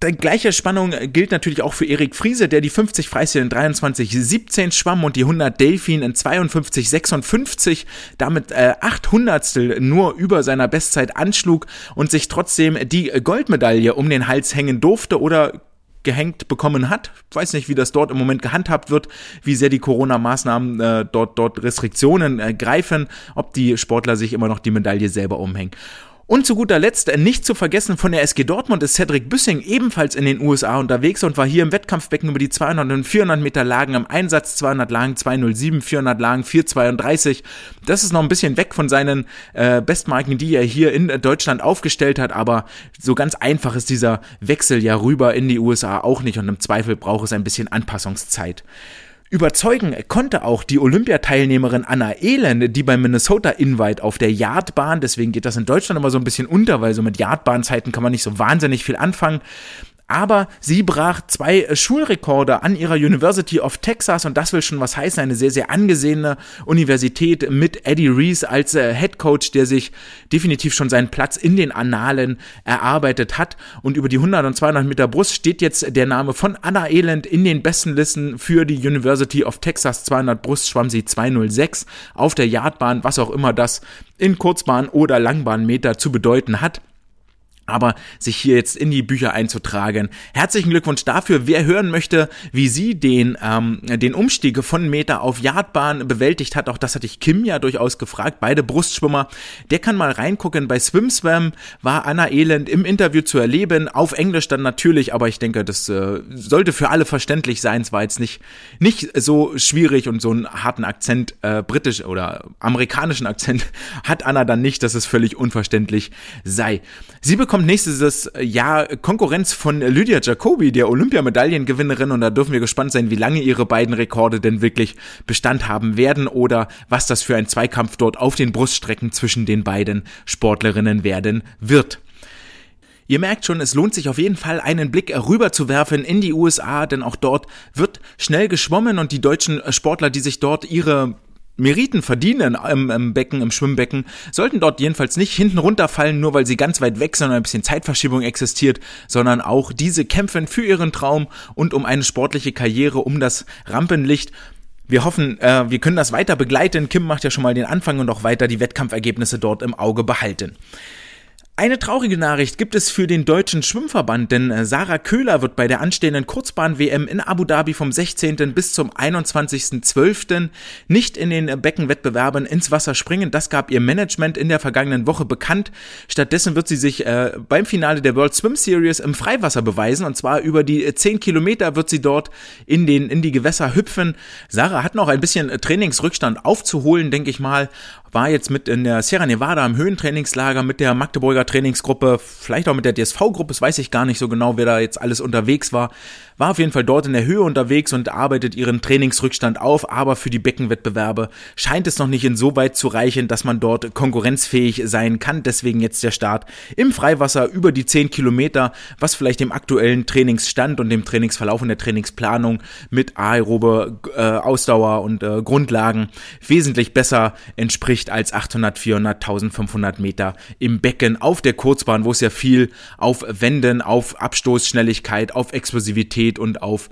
A: Die gleiche Spannung gilt natürlich auch für Erik Friese, der die 50 Freistil in 23,17 schwamm und die 100 Delfin in 52,56, damit äh, 800 nur über seiner Bestzeit anschlug und sich trotzdem die Goldmedaille um den Hals hängen durfte oder gehängt bekommen hat. Ich weiß nicht, wie das dort im Moment gehandhabt wird, wie sehr die Corona-Maßnahmen äh, dort, dort Restriktionen äh, greifen, ob die Sportler sich immer noch die Medaille selber umhängen. Und zu guter Letzt, äh, nicht zu vergessen, von der SG Dortmund ist Cedric Büssing ebenfalls in den USA unterwegs und war hier im Wettkampfbecken über die 200 und 400 Meter Lagen im Einsatz. 200 Lagen 207, 400 Lagen 432. Das ist noch ein bisschen weg von seinen äh, Bestmarken, die er hier in Deutschland aufgestellt hat, aber so ganz einfach ist dieser Wechsel ja rüber in die USA auch nicht und im Zweifel braucht es ein bisschen Anpassungszeit. Überzeugen konnte auch die Olympiateilnehmerin Anna Elend, die beim Minnesota Invite auf der Yardbahn, deswegen geht das in Deutschland immer so ein bisschen unter, weil so mit Yardbahnzeiten kann man nicht so wahnsinnig viel anfangen, aber sie brach zwei äh, Schulrekorde an ihrer University of Texas und das will schon was heißen. Eine sehr, sehr angesehene Universität mit Eddie Reese als äh, Head Coach, der sich definitiv schon seinen Platz in den Annalen erarbeitet hat. Und über die 100 und 200 Meter Brust steht jetzt der Name von Anna Elend in den besten Listen für die University of Texas 200 Brust schwamm sie 206 auf der Yardbahn, was auch immer das in Kurzbahn oder Langbahnmeter zu bedeuten hat aber sich hier jetzt in die Bücher einzutragen. Herzlichen Glückwunsch dafür. Wer hören möchte, wie sie den, ähm, den Umstieg von Meter auf Yardbahn bewältigt hat, auch das hatte ich Kim ja durchaus gefragt, beide Brustschwimmer, der kann mal reingucken. Bei SwimSwam war Anna Elend im Interview zu erleben, auf Englisch dann natürlich, aber ich denke, das äh, sollte für alle verständlich sein. Es war jetzt nicht, nicht so schwierig und so einen harten Akzent, äh, britisch oder amerikanischen Akzent hat Anna dann nicht, dass es völlig unverständlich sei. Sie bekommt kommt nächstes Jahr Konkurrenz von Lydia Jacobi, der Olympiamedaillengewinnerin. Und da dürfen wir gespannt sein, wie lange ihre beiden Rekorde denn wirklich Bestand haben werden oder was das für ein Zweikampf dort auf den Bruststrecken zwischen den beiden Sportlerinnen werden wird. Ihr merkt schon, es lohnt sich auf jeden Fall einen Blick rüber zu werfen in die USA, denn auch dort wird schnell geschwommen und die deutschen Sportler, die sich dort ihre Meriten verdienen im, im, Becken, im Schwimmbecken, sollten dort jedenfalls nicht hinten runterfallen, nur weil sie ganz weit weg sind und ein bisschen Zeitverschiebung existiert, sondern auch diese kämpfen für ihren Traum und um eine sportliche Karriere, um das Rampenlicht. Wir hoffen, äh, wir können das weiter begleiten. Kim macht ja schon mal den Anfang und auch weiter die Wettkampfergebnisse dort im Auge behalten. Eine traurige Nachricht gibt es für den deutschen Schwimmverband, denn äh, Sarah Köhler wird bei der anstehenden Kurzbahn-WM in Abu Dhabi vom 16. bis zum 21.12. nicht in den Beckenwettbewerben ins Wasser springen. Das gab ihr Management in der vergangenen Woche bekannt. Stattdessen wird sie sich äh, beim Finale der World Swim Series im Freiwasser beweisen und zwar über die 10 Kilometer wird sie dort in, den, in die Gewässer hüpfen. Sarah hat noch ein bisschen Trainingsrückstand aufzuholen, denke ich mal war jetzt mit in der Sierra Nevada im Höhentrainingslager mit der Magdeburger Trainingsgruppe, vielleicht auch mit der DSV-Gruppe, das weiß ich gar nicht so genau, wer da jetzt alles unterwegs war war auf jeden Fall dort in der Höhe unterwegs und arbeitet ihren Trainingsrückstand auf, aber für die Beckenwettbewerbe scheint es noch nicht insoweit zu reichen, dass man dort konkurrenzfähig sein kann. Deswegen jetzt der Start im Freiwasser über die 10 Kilometer, was vielleicht dem aktuellen Trainingsstand und dem Trainingsverlauf und der Trainingsplanung mit aerobe äh, Ausdauer und äh, Grundlagen wesentlich besser entspricht als 800, 400, 1500 Meter im Becken auf der Kurzbahn, wo es ja viel auf Wänden, auf Abstoßschnelligkeit, auf Explosivität Intensität und auf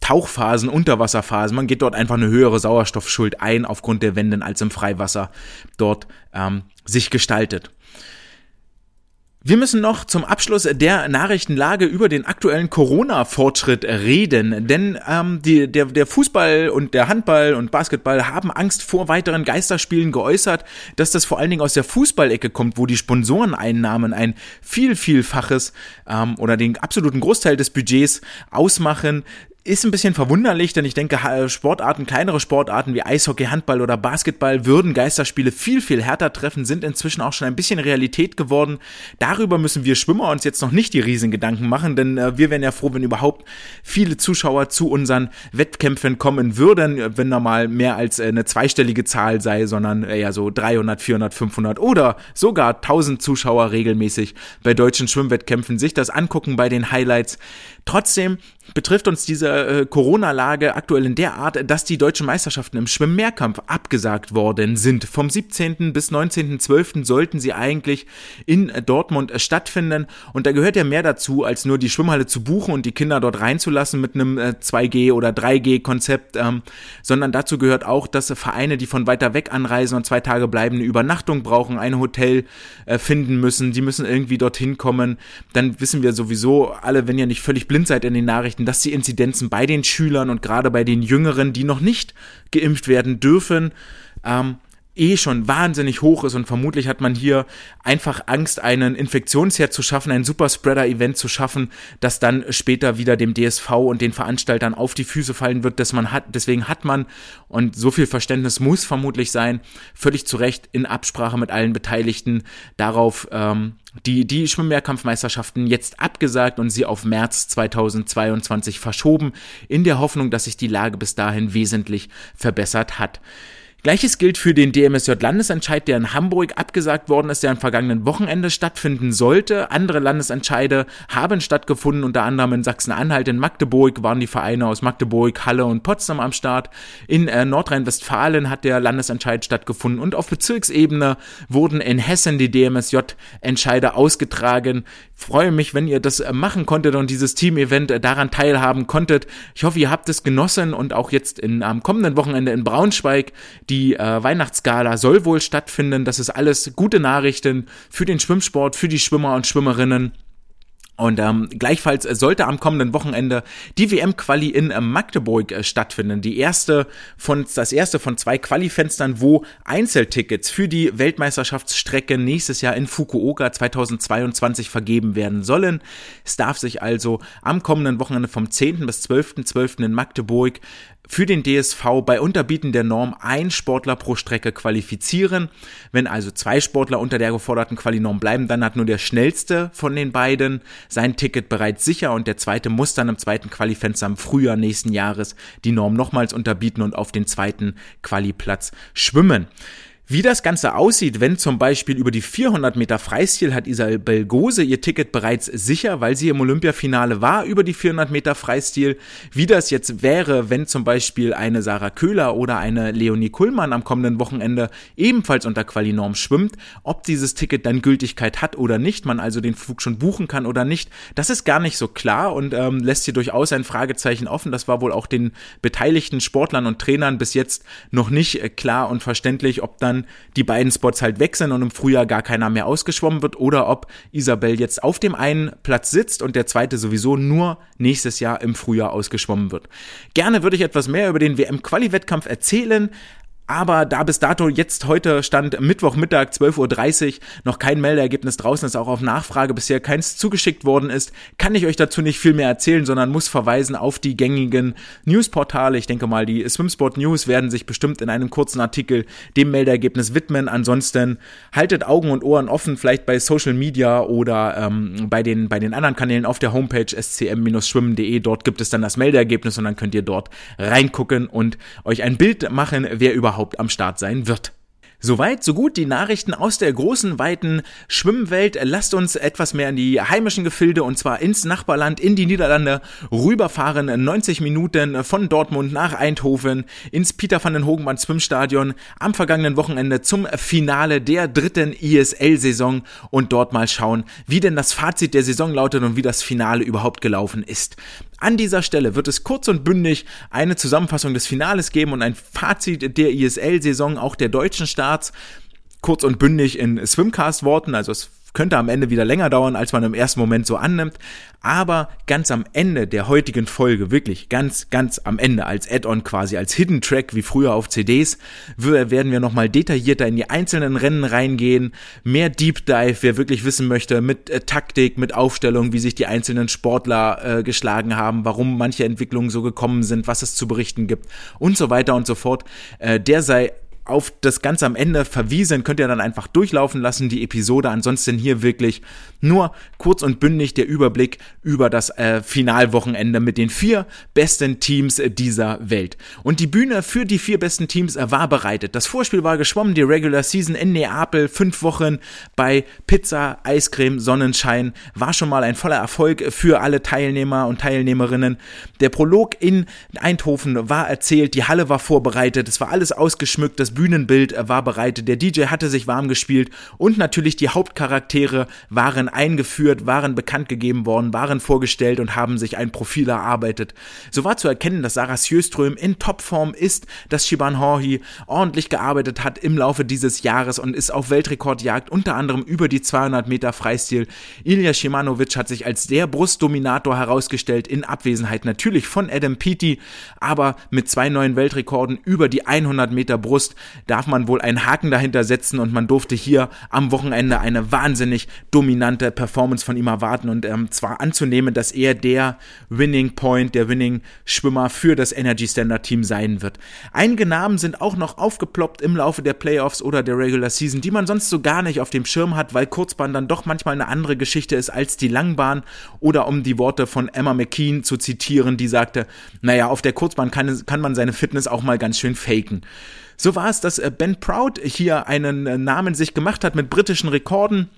A: Tauchphasen, Unterwasserphasen. Man geht dort einfach eine höhere Sauerstoffschuld ein aufgrund der Wände als im Freiwasser dort ähm, sich gestaltet. Wir müssen noch zum Abschluss der Nachrichtenlage über den aktuellen Corona-Fortschritt reden, denn ähm, die, der, der Fußball und der Handball und Basketball haben Angst vor weiteren Geisterspielen geäußert, dass das vor allen Dingen aus der Fußballecke kommt, wo die Sponsoreneinnahmen ein viel, vielfaches ähm, oder den absoluten Großteil des Budgets ausmachen ist ein bisschen verwunderlich, denn ich denke, Sportarten, kleinere Sportarten wie Eishockey, Handball oder Basketball würden Geisterspiele viel, viel härter treffen, sind inzwischen auch schon ein bisschen Realität geworden. Darüber müssen wir Schwimmer uns jetzt noch nicht die Riesengedanken machen, denn äh, wir wären ja froh, wenn überhaupt viele Zuschauer zu unseren Wettkämpfen kommen würden, wenn da mal mehr als äh, eine zweistellige Zahl sei, sondern eher so 300, 400, 500 oder sogar 1000 Zuschauer regelmäßig bei deutschen Schwimmwettkämpfen sich das angucken bei den Highlights. Trotzdem betrifft uns diese äh, Corona-Lage aktuell in der Art, dass die deutschen Meisterschaften im Schwimmmehrkampf abgesagt worden sind. Vom 17. bis 19.12. sollten sie eigentlich in Dortmund äh, stattfinden und da gehört ja mehr dazu, als nur die Schwimmhalle zu buchen und die Kinder dort reinzulassen mit einem äh, 2G oder 3G-Konzept, ähm, sondern dazu gehört auch, dass Vereine, die von weiter weg anreisen und zwei Tage bleiben, eine Übernachtung brauchen, ein Hotel äh, finden müssen, die müssen irgendwie dorthin kommen. Dann wissen wir sowieso alle, wenn ihr nicht völlig blind blind seid in den Nachrichten, dass die Inzidenzen bei den Schülern und gerade bei den Jüngeren, die noch nicht geimpft werden dürfen, ähm, eh schon wahnsinnig hoch ist. Und vermutlich hat man hier einfach Angst, einen Infektionsherd zu schaffen, ein Superspreader-Event zu schaffen, das dann später wieder dem DSV und den Veranstaltern auf die Füße fallen wird, dass man hat, deswegen hat man, und so viel Verständnis muss vermutlich sein, völlig zu Recht in Absprache mit allen Beteiligten darauf ähm, die, die Schwimmmehrkampfmeisterschaften jetzt abgesagt und sie auf März 2022 verschoben, in der Hoffnung, dass sich die Lage bis dahin wesentlich verbessert hat. Gleiches gilt für den DMSJ-Landesentscheid, der in Hamburg abgesagt worden ist, der am vergangenen Wochenende stattfinden sollte. Andere Landesentscheide haben stattgefunden, unter anderem in Sachsen-Anhalt, in Magdeburg waren die Vereine aus Magdeburg, Halle und Potsdam am Start. In äh, Nordrhein-Westfalen hat der Landesentscheid stattgefunden und auf Bezirksebene wurden in Hessen die DMSJ-Entscheide ausgetragen. Ich freue mich, wenn ihr das äh, machen konntet und dieses Team-Event äh, daran teilhaben konntet. Ich hoffe, ihr habt es genossen und auch jetzt in, am kommenden Wochenende in Braunschweig die äh, Weihnachtsgala soll wohl stattfinden. Das ist alles gute Nachrichten für den Schwimmsport, für die Schwimmer und Schwimmerinnen. Und ähm, gleichfalls sollte am kommenden Wochenende die WM-Quali in äh, Magdeburg äh, stattfinden. Die erste von, das erste von zwei Quali-Fenstern, wo Einzeltickets für die Weltmeisterschaftsstrecke nächstes Jahr in Fukuoka 2022 vergeben werden sollen. Es darf sich also am kommenden Wochenende vom 10. bis 12.12. .12. in Magdeburg für den DSV bei Unterbieten der Norm ein Sportler pro Strecke qualifizieren. Wenn also zwei Sportler unter der geforderten Qualinorm bleiben, dann hat nur der schnellste von den beiden sein Ticket bereits sicher und der zweite muss dann im zweiten Qualifenster im Frühjahr nächsten Jahres die Norm nochmals unterbieten und auf den zweiten Qualiplatz schwimmen. Wie das Ganze aussieht, wenn zum Beispiel über die 400 Meter Freistil hat Isabel Gose ihr Ticket bereits sicher, weil sie im Olympiafinale war über die 400 Meter Freistil. Wie das jetzt wäre, wenn zum Beispiel eine Sarah Köhler oder eine Leonie Kuhlmann am kommenden Wochenende ebenfalls unter Qualinorm schwimmt, ob dieses Ticket dann Gültigkeit hat oder nicht, man also den Flug schon buchen kann oder nicht, das ist gar nicht so klar und ähm, lässt hier durchaus ein Fragezeichen offen. Das war wohl auch den beteiligten Sportlern und Trainern bis jetzt noch nicht äh, klar und verständlich, ob dann die beiden Spots halt wechseln und im Frühjahr gar keiner mehr ausgeschwommen wird oder ob Isabel jetzt auf dem einen Platz sitzt und der zweite sowieso nur nächstes Jahr im Frühjahr ausgeschwommen wird. Gerne würde ich etwas mehr über den WM-Quali-Wettkampf erzählen, aber da bis dato jetzt heute stand Mittwochmittag 12.30 Uhr noch kein Meldeergebnis draußen ist, auch auf Nachfrage bisher keins zugeschickt worden ist, kann ich euch dazu nicht viel mehr erzählen, sondern muss verweisen auf die gängigen Newsportale. Ich denke mal, die Swimsport News werden sich bestimmt in einem kurzen Artikel dem Meldeergebnis widmen. Ansonsten haltet Augen und Ohren offen, vielleicht bei Social Media oder ähm, bei, den, bei den anderen Kanälen auf der Homepage scm-schwimmen.de. Dort gibt es dann das Meldeergebnis und dann könnt ihr dort reingucken und euch ein Bild machen, wer überhaupt überhaupt am Start sein wird. Soweit, so gut die Nachrichten aus der großen, weiten Schwimmwelt. Lasst uns etwas mehr in die heimischen Gefilde und zwar ins Nachbarland, in die Niederlande rüberfahren. 90 Minuten von Dortmund nach Eindhoven ins Peter van den Hogenband Schwimmstadion am vergangenen Wochenende zum Finale der dritten ISL-Saison und dort mal schauen, wie denn das Fazit der Saison lautet und wie das Finale überhaupt gelaufen ist. An dieser Stelle wird es kurz und bündig eine Zusammenfassung des Finales geben und ein Fazit der ISL-Saison, auch der deutschen Starts. Kurz und bündig in Swimcast-Worten, also es könnte am Ende wieder länger dauern, als man im ersten Moment so annimmt. Aber ganz am Ende der heutigen Folge, wirklich ganz, ganz am Ende, als Add-on quasi, als Hidden Track wie früher auf CDs, werden wir nochmal detaillierter in die einzelnen Rennen reingehen. Mehr Deep Dive, wer wirklich wissen möchte, mit äh, Taktik, mit Aufstellung, wie sich die einzelnen Sportler äh, geschlagen haben, warum manche Entwicklungen so gekommen sind, was es zu berichten gibt und so weiter und so fort. Äh, der sei auf das Ganze am Ende verwiesen, könnt ihr dann einfach durchlaufen lassen, die Episode. Ansonsten hier wirklich nur kurz und bündig der Überblick über das äh, Finalwochenende mit den vier besten Teams dieser Welt. Und die Bühne für die vier besten Teams war bereitet. Das Vorspiel war geschwommen, die Regular Season in Neapel, fünf Wochen bei Pizza, Eiscreme, Sonnenschein, war schon mal ein voller Erfolg für alle Teilnehmer und Teilnehmerinnen. Der Prolog in Eindhoven war erzählt, die Halle war vorbereitet, es war alles ausgeschmückt, das Bühnenbild war bereitet, der DJ hatte sich warm gespielt und natürlich die Hauptcharaktere waren eingeführt, waren bekannt gegeben worden, waren vorgestellt und haben sich ein Profil erarbeitet. So war zu erkennen, dass Sarah Sjöström in Topform ist, dass Shiban Horhi ordentlich gearbeitet hat im Laufe dieses Jahres und ist auf Weltrekordjagd, unter anderem über die 200 Meter Freistil. Ilya Shimanovic hat sich als der Brustdominator herausgestellt, in Abwesenheit natürlich von Adam Peaty, aber mit zwei neuen Weltrekorden über die 100 Meter Brust darf man wohl einen Haken dahinter setzen und man durfte hier am Wochenende eine wahnsinnig dominante Performance von ihm erwarten und ähm, zwar anzunehmen, dass er der Winning Point, der Winning Schwimmer für das Energy Standard Team sein wird. Einige Namen sind auch noch aufgeploppt im Laufe der Playoffs oder der Regular Season, die man sonst so gar nicht auf dem Schirm hat, weil Kurzbahn dann doch manchmal eine andere Geschichte ist als die Langbahn oder um die Worte von Emma McKean zu zitieren, die sagte, naja, auf der Kurzbahn kann, kann man seine Fitness auch mal ganz schön faken. So war es, dass äh, Ben Proud hier einen äh, Namen sich gemacht hat mit britischen Rekorden.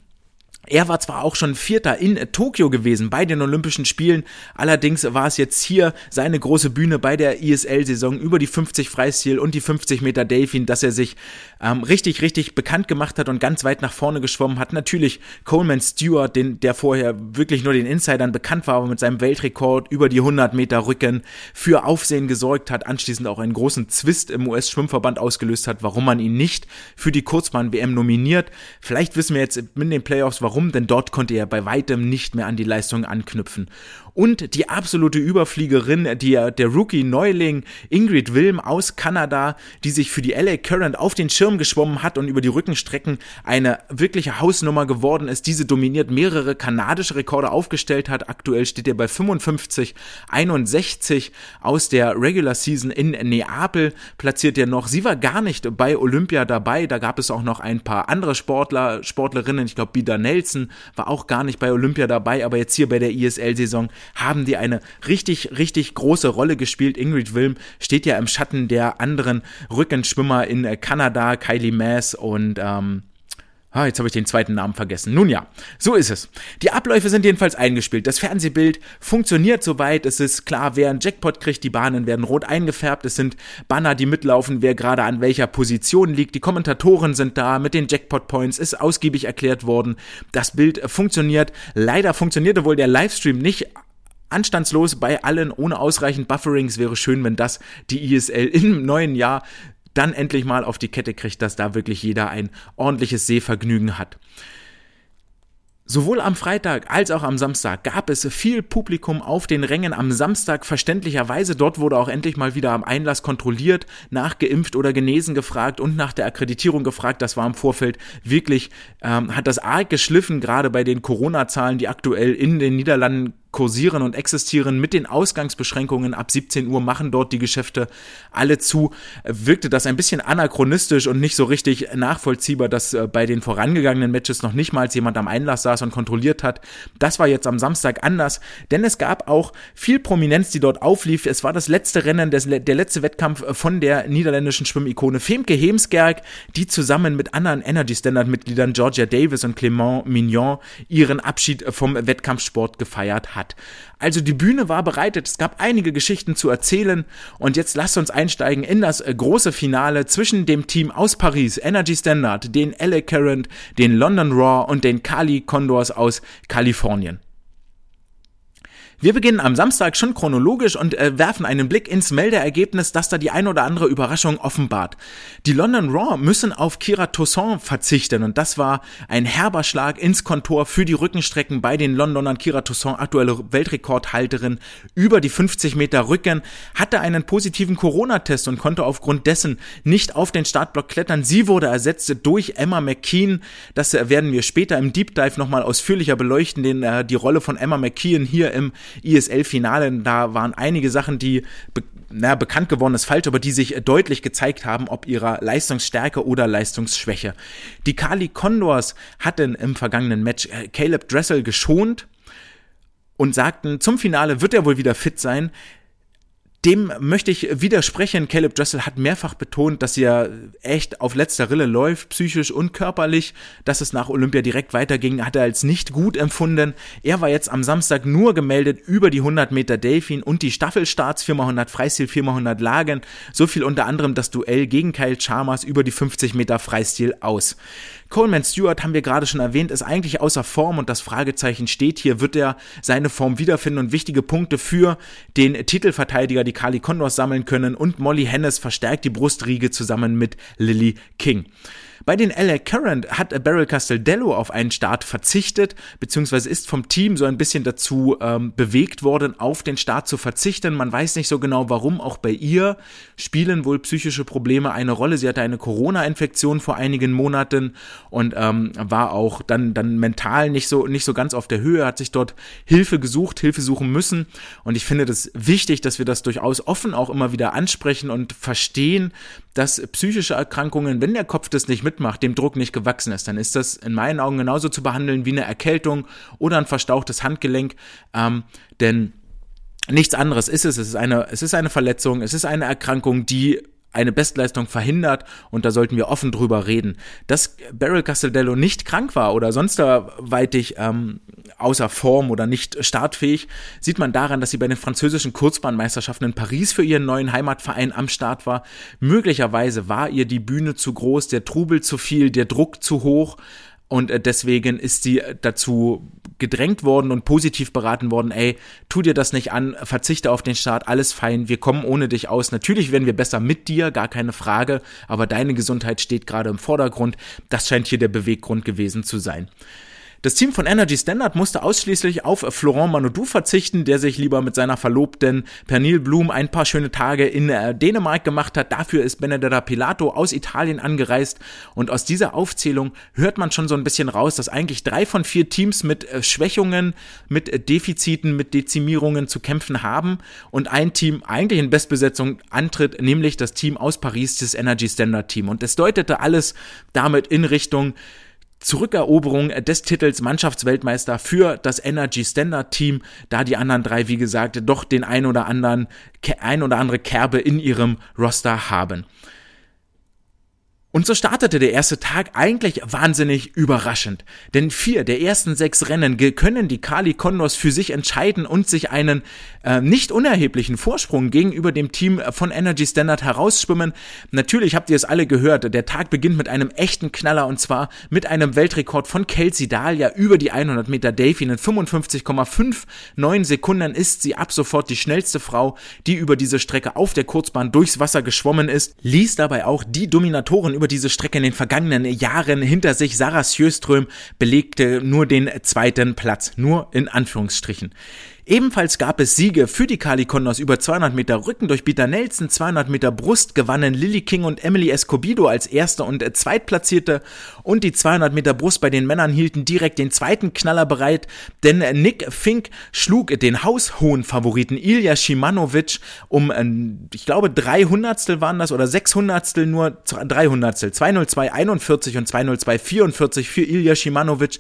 A: Er war zwar auch schon Vierter in Tokio gewesen bei den Olympischen Spielen, allerdings war es jetzt hier seine große Bühne bei der ISL-Saison über die 50 Freistil und die 50 Meter Delfin, dass er sich ähm, richtig, richtig bekannt gemacht hat und ganz weit nach vorne geschwommen hat. Natürlich Coleman Stewart, den, der vorher wirklich nur den Insidern bekannt war, aber mit seinem Weltrekord über die 100 Meter Rücken für Aufsehen gesorgt hat, anschließend auch einen großen Zwist im US-Schwimmverband ausgelöst hat, warum man ihn nicht für die Kurzbahn-WM nominiert. Vielleicht wissen wir jetzt in den Playoffs, warum? Denn dort konnte er bei weitem nicht mehr an die Leistung anknüpfen und die absolute Überfliegerin, die, der Rookie-Neuling Ingrid Wilm aus Kanada, die sich für die LA Current auf den Schirm geschwommen hat und über die Rückenstrecken eine wirkliche Hausnummer geworden ist. Diese dominiert mehrere kanadische Rekorde aufgestellt hat. Aktuell steht er bei 55, 61 aus der Regular Season in Neapel platziert er noch. Sie war gar nicht bei Olympia dabei. Da gab es auch noch ein paar andere Sportler, Sportlerinnen. Ich glaube, Bida Nelson war auch gar nicht bei Olympia dabei, aber jetzt hier bei der ISL-Saison haben die eine richtig, richtig große Rolle gespielt. Ingrid Wilm steht ja im Schatten der anderen Rückenschwimmer in äh, Kanada, Kylie Mass und ähm, Ah, jetzt habe ich den zweiten Namen vergessen. Nun ja, so ist es. Die Abläufe sind jedenfalls eingespielt. Das Fernsehbild funktioniert soweit. Es ist klar, wer einen Jackpot kriegt. Die Bahnen werden rot eingefärbt. Es sind Banner, die mitlaufen, wer gerade an welcher Position liegt. Die Kommentatoren sind da mit den Jackpot Points. Ist ausgiebig erklärt worden. Das Bild funktioniert. Leider funktionierte wohl der Livestream nicht anstandslos bei allen ohne ausreichend Bufferings. Wäre schön, wenn das die ISL im neuen Jahr dann endlich mal auf die Kette kriegt, dass da wirklich jeder ein ordentliches Sehvergnügen hat. Sowohl am Freitag als auch am Samstag gab es viel Publikum auf den Rängen. Am Samstag verständlicherweise, dort wurde auch endlich mal wieder am Einlass kontrolliert, nach geimpft oder genesen gefragt und nach der Akkreditierung gefragt. Das war im Vorfeld wirklich, ähm, hat das arg geschliffen, gerade bei den Corona-Zahlen, die aktuell in den Niederlanden kursieren und existieren mit den Ausgangsbeschränkungen. Ab 17 Uhr machen dort die Geschäfte alle zu. Wirkte das ein bisschen anachronistisch und nicht so richtig nachvollziehbar, dass äh, bei den vorangegangenen Matches noch nicht mal jemand am Einlass saß und kontrolliert hat. Das war jetzt am Samstag anders, denn es gab auch viel Prominenz, die dort auflief. Es war das letzte Rennen, des, der letzte Wettkampf von der niederländischen Schwimmikone Femke Hemskerk, die zusammen mit anderen Energy Standard Mitgliedern Georgia Davis und Clement Mignon ihren Abschied vom Wettkampfsport gefeiert hat hat. Also die Bühne war bereitet, es gab einige Geschichten zu erzählen und jetzt lasst uns einsteigen in das äh, große Finale zwischen dem Team aus Paris, Energy Standard, den LA Current, den London Raw und den Cali Condors aus Kalifornien. Wir beginnen am Samstag schon chronologisch und äh, werfen einen Blick ins Meldeergebnis, das da die ein oder andere Überraschung offenbart. Die London Raw müssen auf Kira Toussaint verzichten und das war ein herber Schlag ins Kontor für die Rückenstrecken bei den Londonern. Kira Toussaint, aktuelle Weltrekordhalterin, über die 50 Meter Rücken, hatte einen positiven Corona-Test und konnte aufgrund dessen nicht auf den Startblock klettern. Sie wurde ersetzt durch Emma McKean. Das äh, werden wir später im Deep Dive nochmal ausführlicher beleuchten, den, äh, die Rolle von Emma McKean hier im ISL-Finale. Da waren einige Sachen, die be na, bekannt geworden ist falsch, aber die sich deutlich gezeigt haben, ob ihrer Leistungsstärke oder Leistungsschwäche. Die Kali Condors hatten im vergangenen Match äh, Caleb Dressel geschont und sagten, zum Finale wird er wohl wieder fit sein. Dem möchte ich widersprechen. Caleb Dressel hat mehrfach betont, dass er echt auf letzter Rille läuft, psychisch und körperlich. Dass es nach Olympia direkt weiterging, hat er als nicht gut empfunden. Er war jetzt am Samstag nur gemeldet über die 100 Meter Delfin und die Staffelstarts 4x100 Freistil, 4x100 Lagen. So viel unter anderem das Duell gegen Kyle Chalmers über die 50 Meter Freistil aus. Coleman Stewart haben wir gerade schon erwähnt, ist eigentlich außer Form und das Fragezeichen steht hier, wird er seine Form wiederfinden und wichtige Punkte für den Titelverteidiger, die Kali Condors sammeln können und Molly Hennes verstärkt die Brustriege zusammen mit Lily King. Bei den LA Current hat Beryl Castaldello auf einen Start verzichtet, beziehungsweise ist vom Team so ein bisschen dazu ähm, bewegt worden, auf den Start zu verzichten. Man weiß nicht so genau warum. Auch bei ihr spielen wohl psychische Probleme eine Rolle. Sie hatte eine Corona-Infektion vor einigen Monaten und ähm, war auch dann, dann mental nicht so, nicht so ganz auf der Höhe, hat sich dort Hilfe gesucht, Hilfe suchen müssen. Und ich finde das wichtig, dass wir das durchaus offen auch immer wieder ansprechen und verstehen, dass psychische Erkrankungen, wenn der Kopf das nicht mitmacht, dem Druck nicht gewachsen ist, dann ist das in meinen Augen genauso zu behandeln wie eine Erkältung oder ein verstauchtes Handgelenk. Ähm, denn nichts anderes ist es. Es ist eine, es ist eine Verletzung, es ist eine Erkrankung, die eine Bestleistung verhindert und da sollten wir offen drüber reden. Dass Beryl Castelldello nicht krank war oder sonst weitig ähm, außer Form oder nicht startfähig, sieht man daran, dass sie bei den französischen Kurzbahnmeisterschaften in Paris für ihren neuen Heimatverein am Start war. Möglicherweise war ihr die Bühne zu groß, der Trubel zu viel, der Druck zu hoch und äh, deswegen ist sie dazu gedrängt worden und positiv beraten worden, ey, tu dir das nicht an, verzichte auf den Start, alles fein, wir kommen ohne dich aus. Natürlich werden wir besser mit dir, gar keine Frage, aber deine Gesundheit steht gerade im Vordergrund. Das scheint hier der Beweggrund gewesen zu sein. Das Team von Energy Standard musste ausschließlich auf Florent Manodou verzichten, der sich lieber mit seiner Verlobten Pernille Blum ein paar schöne Tage in äh, Dänemark gemacht hat. Dafür ist Benedetta Pilato aus Italien angereist und aus dieser Aufzählung hört man schon so ein bisschen raus, dass eigentlich drei von vier Teams mit äh, Schwächungen, mit äh, Defiziten, mit Dezimierungen zu kämpfen haben und ein Team eigentlich in Bestbesetzung antritt, nämlich das Team aus Paris, das Energy Standard Team. Und es deutete alles damit in Richtung Zurückeroberung des Titels Mannschaftsweltmeister für das Energy Standard Team, da die anderen drei, wie gesagt, doch den ein oder anderen, ein oder andere Kerbe in ihrem Roster haben. Und so startete der erste Tag eigentlich wahnsinnig überraschend. Denn vier der ersten sechs Rennen können die Kali Condors für sich entscheiden und sich einen äh, nicht unerheblichen Vorsprung gegenüber dem Team von Energy Standard herausschwimmen. Natürlich habt ihr es alle gehört, der Tag beginnt mit einem echten Knaller und zwar mit einem Weltrekord von Kelsey Dahlia über die 100 Meter Delfin in 55,59 Sekunden ist sie ab sofort die schnellste Frau, die über diese Strecke auf der Kurzbahn durchs Wasser geschwommen ist, ließ dabei auch die Dominatoren über diese Strecke in den vergangenen Jahren hinter sich. Sarah Sjöström belegte nur den zweiten Platz, nur in Anführungsstrichen. Ebenfalls gab es Siege für die Kali Condors über 200 Meter Rücken durch Peter Nelson, 200 Meter Brust gewannen Lily King und Emily Escobido als erste und zweitplatzierte. Und die 200 Meter Brust bei den Männern hielten direkt den zweiten Knaller bereit, denn Nick Fink schlug den haushohen Favoriten Ilya Shimanovic um, äh, ich glaube, 300 waren das oder 600 nur 300 202,41 und 202,44 für Ilya Shimanovic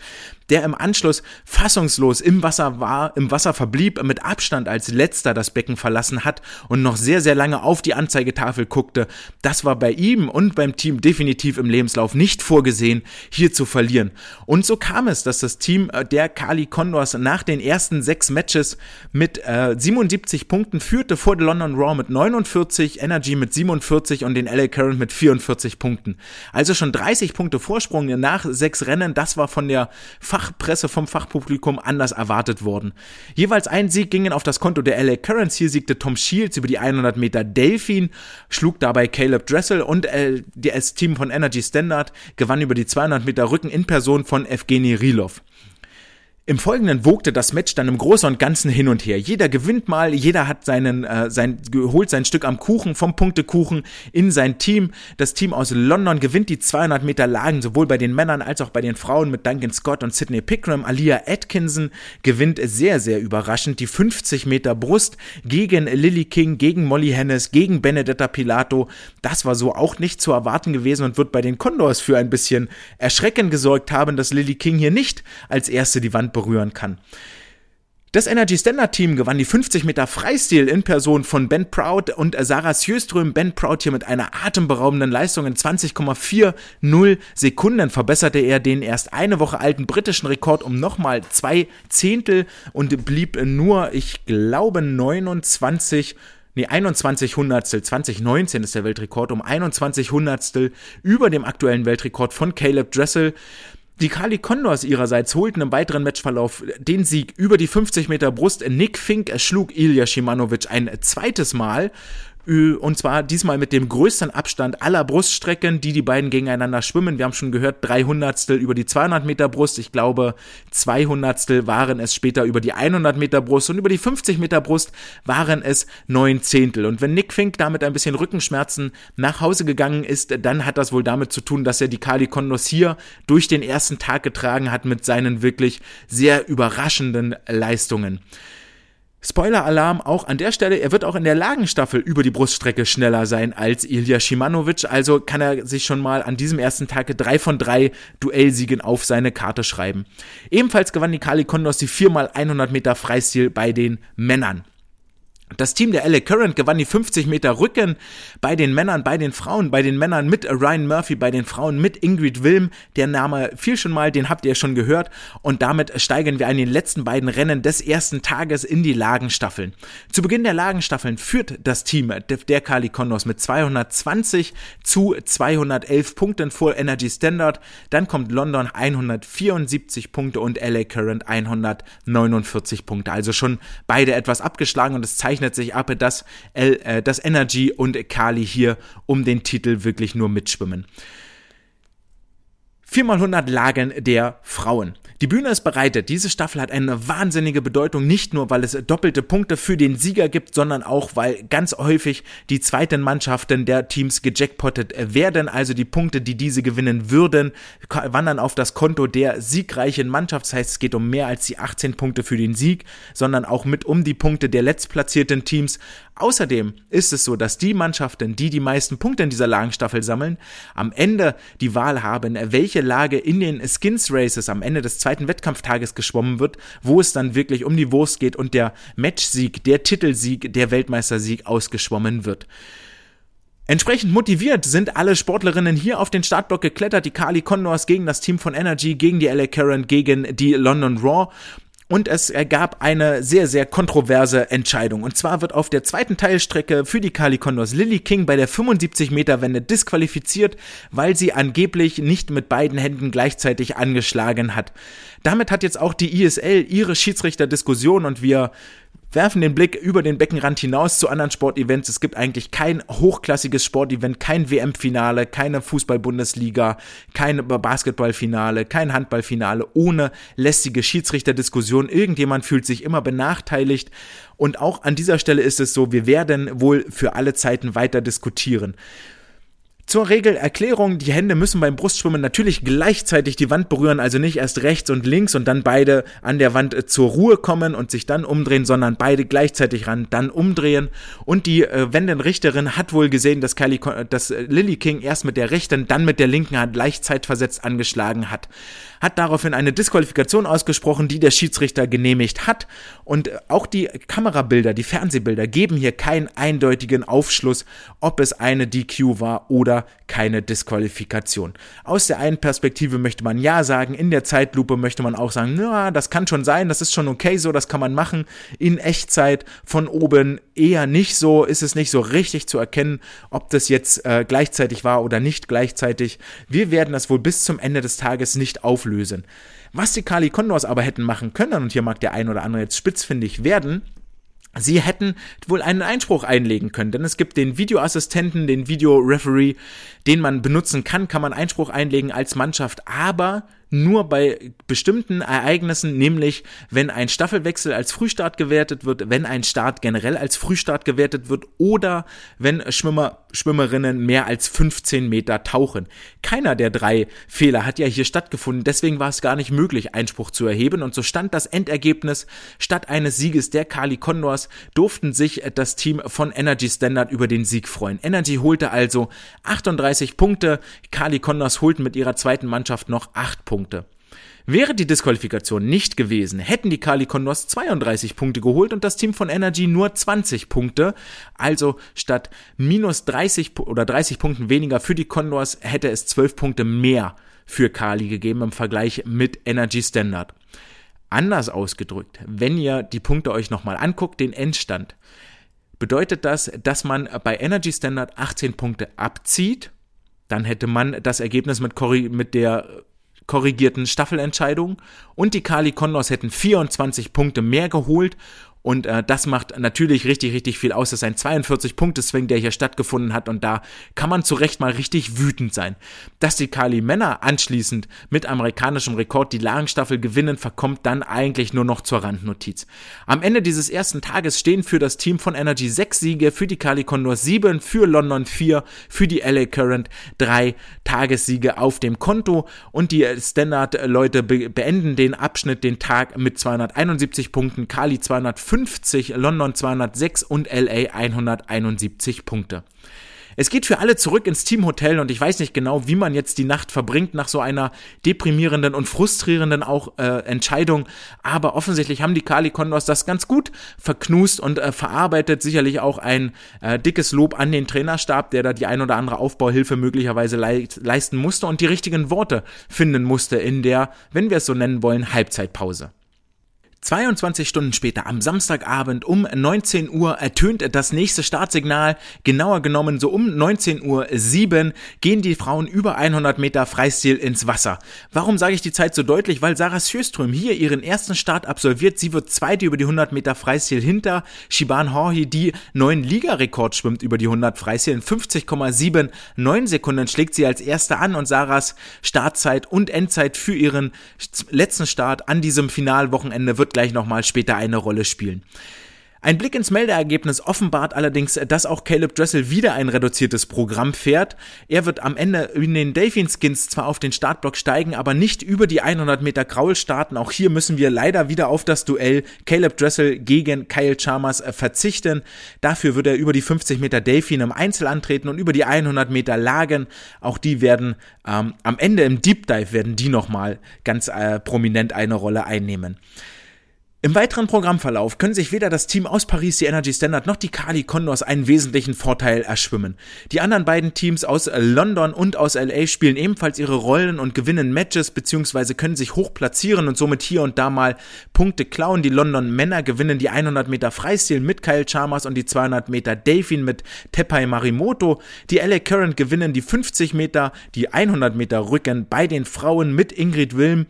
A: der im Anschluss fassungslos im Wasser war, im Wasser verblieb, mit Abstand als letzter das Becken verlassen hat und noch sehr, sehr lange auf die Anzeigetafel guckte. Das war bei ihm und beim Team definitiv im Lebenslauf nicht vorgesehen, hier zu verlieren. Und so kam es, dass das Team äh, der Kali Condors nach den ersten sechs Matches mit äh, 77 Punkten führte vor der London Raw mit 49, Energy mit 47 und den LA Current mit 44 Punkten. Also schon 30 Punkte Vorsprung nach sechs Rennen. Das war von der Fachpresse, vom Fachpublikum anders erwartet worden. Jeweils ein Sieg gingen auf das Konto der LA Currents. Hier siegte Tom Shields über die 100 Meter Delfin, schlug dabei Caleb Dressel und das Team von Energy Standard gewann über die 200 Meter Rücken in Person von Evgeny Rilov. Im Folgenden wogte das Match dann im Großen und Ganzen hin und her. Jeder gewinnt mal, jeder hat seinen, äh, sein, holt sein Stück am Kuchen vom Punktekuchen in sein Team. Das Team aus London gewinnt die 200 Meter Lagen sowohl bei den Männern als auch bei den Frauen mit Duncan Scott und Sidney Pickram. Alia Atkinson gewinnt sehr, sehr überraschend die 50 Meter Brust gegen Lily King, gegen Molly Hennes, gegen Benedetta Pilato. Das war so auch nicht zu erwarten gewesen und wird bei den Condors für ein bisschen Erschrecken gesorgt haben, dass Lily King hier nicht als erste die Wand berühren kann. Das Energy Standard Team gewann die 50 Meter Freistil in Person von Ben Proud und Sarah Sjöström. Ben Proud hier mit einer atemberaubenden Leistung in 20,40 Sekunden verbesserte er den erst eine Woche alten britischen Rekord um nochmal zwei Zehntel und blieb nur, ich glaube, 29 nee, 21 Hundertstel, 2019 ist der Weltrekord, um 21 Hundertstel über dem aktuellen Weltrekord von Caleb Dressel. Die Kali Condors ihrerseits holten im weiteren Matchverlauf den Sieg über die 50 Meter Brust. Nick Fink schlug Ilya Shimanovic ein zweites Mal und zwar diesmal mit dem größten Abstand aller Bruststrecken, die die beiden gegeneinander schwimmen. Wir haben schon gehört, 300 über die 200 Meter Brust. Ich glaube, 200 waren es später über die 100 Meter Brust und über die 50 Meter Brust waren es 9 Zehntel. Und wenn Nick Fink damit ein bisschen Rückenschmerzen nach Hause gegangen ist, dann hat das wohl damit zu tun, dass er die Kali Kondos hier durch den ersten Tag getragen hat mit seinen wirklich sehr überraschenden Leistungen. Spoiler-Alarm auch an der Stelle, er wird auch in der Lagenstaffel über die Bruststrecke schneller sein als Ilya Shimanovic, also kann er sich schon mal an diesem ersten Tag drei von drei Duellsiegen auf seine Karte schreiben. Ebenfalls gewann die Kali Kondos die 4x100 Meter Freistil bei den Männern. Das Team der LA Current gewann die 50 Meter Rücken bei den Männern, bei den Frauen, bei den Männern mit Ryan Murphy, bei den Frauen mit Ingrid Wilm. Der Name fiel schon mal, den habt ihr schon gehört. Und damit steigen wir an den letzten beiden Rennen des ersten Tages in die Lagenstaffeln. Zu Beginn der Lagenstaffeln führt das Team der Kali Condors mit 220 zu 211 Punkten vor Energy Standard. Dann kommt London 174 Punkte und LA Current 149 Punkte. Also schon beide etwas abgeschlagen und es zeichnet zeichnet sich ab, dass, äh, dass Energy und Kali hier um den Titel wirklich nur mitschwimmen. 4x100 Lagen der Frauen. Die Bühne ist bereitet. Diese Staffel hat eine wahnsinnige Bedeutung, nicht nur, weil es doppelte Punkte für den Sieger gibt, sondern auch, weil ganz häufig die zweiten Mannschaften der Teams gejackpottet werden. Also die Punkte, die diese gewinnen würden, wandern auf das Konto der siegreichen Mannschaft. Das heißt, es geht um mehr als die 18 Punkte für den Sieg, sondern auch mit um die Punkte der letztplatzierten Teams. Außerdem ist es so, dass die Mannschaften, die die meisten Punkte in dieser Lagenstaffel sammeln, am Ende die Wahl haben, welche Lage in den Skins Races am Ende des zweiten Wettkampftages geschwommen wird, wo es dann wirklich um die Wurst geht und der Matchsieg, der Titelsieg, der Weltmeistersieg ausgeschwommen wird. Entsprechend motiviert sind alle Sportlerinnen hier auf den Startblock geklettert. Die Kali Condors gegen das Team von Energy, gegen die LA Karen, gegen die London Raw. Und es ergab eine sehr, sehr kontroverse Entscheidung. Und zwar wird auf der zweiten Teilstrecke für die Kali Condors Lily King bei der 75 Meter Wende disqualifiziert, weil sie angeblich nicht mit beiden Händen gleichzeitig angeschlagen hat. Damit hat jetzt auch die ISL ihre Schiedsrichterdiskussion und wir werfen den Blick über den Beckenrand hinaus zu anderen Sportevents. Es gibt eigentlich kein hochklassiges Sportevent, kein WM-Finale, keine Fußball-Bundesliga, kein Basketballfinale, kein Handballfinale ohne lästige Schiedsrichterdiskussion. Irgendjemand fühlt sich immer benachteiligt. Und auch an dieser Stelle ist es so, wir werden wohl für alle Zeiten weiter diskutieren. Zur Regelerklärung, die Hände müssen beim Brustschwimmen natürlich gleichzeitig die Wand berühren, also nicht erst rechts und links und dann beide an der Wand äh, zur Ruhe kommen und sich dann umdrehen, sondern beide gleichzeitig ran, dann umdrehen. Und die äh, Wendenrichterin hat wohl gesehen, dass, Kylie, dass äh, Lily King erst mit der rechten, dann mit der linken Hand leicht zeitversetzt angeschlagen hat hat daraufhin eine Disqualifikation ausgesprochen, die der Schiedsrichter genehmigt hat. Und auch die Kamerabilder, die Fernsehbilder geben hier keinen eindeutigen Aufschluss, ob es eine DQ war oder keine Disqualifikation. Aus der einen Perspektive möchte man ja sagen, in der Zeitlupe möchte man auch sagen, na, das kann schon sein, das ist schon okay so, das kann man machen. In Echtzeit von oben eher nicht so, ist es nicht so richtig zu erkennen, ob das jetzt äh, gleichzeitig war oder nicht gleichzeitig. Wir werden das wohl bis zum Ende des Tages nicht auflösen auflösen. Was die Kali Condors aber hätten machen können, und hier mag der ein oder andere jetzt spitzfindig werden, Sie hätten wohl einen Einspruch einlegen können, denn es gibt den Videoassistenten, den Videoreferee, den man benutzen kann, kann man Einspruch einlegen als Mannschaft, aber nur bei bestimmten Ereignissen, nämlich wenn ein Staffelwechsel als Frühstart gewertet wird, wenn ein Start generell als Frühstart gewertet wird oder wenn Schwimmer, Schwimmerinnen mehr als 15 Meter tauchen. Keiner der drei Fehler hat ja hier stattgefunden, deswegen war es gar nicht möglich, Einspruch zu erheben und so stand das Endergebnis. Statt eines Sieges der Kali Condors durften sich das Team von Energy Standard über den Sieg freuen. Energy holte also 38 Punkte, Kali Condors holten mit ihrer zweiten Mannschaft noch 8 Punkte. Punkte. Wäre die Disqualifikation nicht gewesen, hätten die Kali Condors 32 Punkte geholt und das Team von Energy nur 20 Punkte. Also statt minus 30 oder 30 Punkten weniger für die Condors hätte es 12 Punkte mehr für Kali gegeben im Vergleich mit Energy Standard. Anders ausgedrückt, wenn ihr die Punkte euch nochmal anguckt, den Endstand, bedeutet das, dass man bei Energy Standard 18 Punkte abzieht. Dann hätte man das Ergebnis mit, mit der korrigierten Staffelentscheidungen und die Kali Condors hätten 24 Punkte mehr geholt und äh, das macht natürlich richtig, richtig viel aus. Das ist ein 42-Punkte-Swing, der hier stattgefunden hat. Und da kann man zu Recht mal richtig wütend sein. Dass die Kali Männer anschließend mit amerikanischem Rekord die Lagenstaffel gewinnen, verkommt dann eigentlich nur noch zur Randnotiz. Am Ende dieses ersten Tages stehen für das Team von Energy sechs Siege, für die Kali Condor sieben, für London vier, für die LA Current drei Tagessiege auf dem Konto. Und die Standard-Leute be beenden den Abschnitt, den Tag mit 271 Punkten, Kali 250 250, London 206 und LA 171 Punkte. Es geht für alle zurück ins Teamhotel und ich weiß nicht genau, wie man jetzt die Nacht verbringt nach so einer deprimierenden und frustrierenden auch äh, Entscheidung. Aber offensichtlich haben die Kali Condors das ganz gut verknust und äh, verarbeitet. Sicherlich auch ein äh, dickes Lob an den Trainerstab, der da die ein oder andere Aufbauhilfe möglicherweise le leisten musste und die richtigen Worte finden musste in der, wenn wir es so nennen wollen, Halbzeitpause. 22 Stunden später, am Samstagabend um 19 Uhr, ertönt das nächste Startsignal. Genauer genommen, so um 19 Uhr 7 gehen die Frauen über 100 Meter Freistil ins Wasser. Warum sage ich die Zeit so deutlich? Weil Sarah Sjöström hier ihren ersten Start absolviert. Sie wird zweite über die 100 Meter Freistil hinter Shiban Horhi, die neuen Ligarekord schwimmt über die 100 Freistil. In 50,79 Sekunden schlägt sie als erste an und Sarahs Startzeit und Endzeit für ihren letzten Start an diesem Finalwochenende wird wird gleich nochmal später eine Rolle spielen. Ein Blick ins Meldeergebnis offenbart allerdings, dass auch Caleb Dressel wieder ein reduziertes Programm fährt. Er wird am Ende in den Delfin Skins zwar auf den Startblock steigen, aber nicht über die 100 Meter Kraul starten. Auch hier müssen wir leider wieder auf das Duell Caleb Dressel gegen Kyle Chalmers äh, verzichten. Dafür wird er über die 50 Meter Delfin im Einzel antreten und über die 100 Meter Lagen. Auch die werden ähm, am Ende im Deep Dive werden die nochmal ganz äh, prominent eine Rolle einnehmen. Im weiteren Programmverlauf können sich weder das Team aus Paris, die Energy Standard, noch die Kali Condors einen wesentlichen Vorteil erschwimmen. Die anderen beiden Teams aus London und aus LA spielen ebenfalls ihre Rollen und gewinnen Matches bzw. können sich hoch platzieren und somit hier und da mal Punkte klauen. Die London Männer gewinnen die 100 Meter Freistil mit Kyle Chalmers und die 200 Meter Delfin mit Tepai Marimoto. Die LA Current gewinnen die 50 Meter, die 100 Meter Rücken bei den Frauen mit Ingrid Wilm.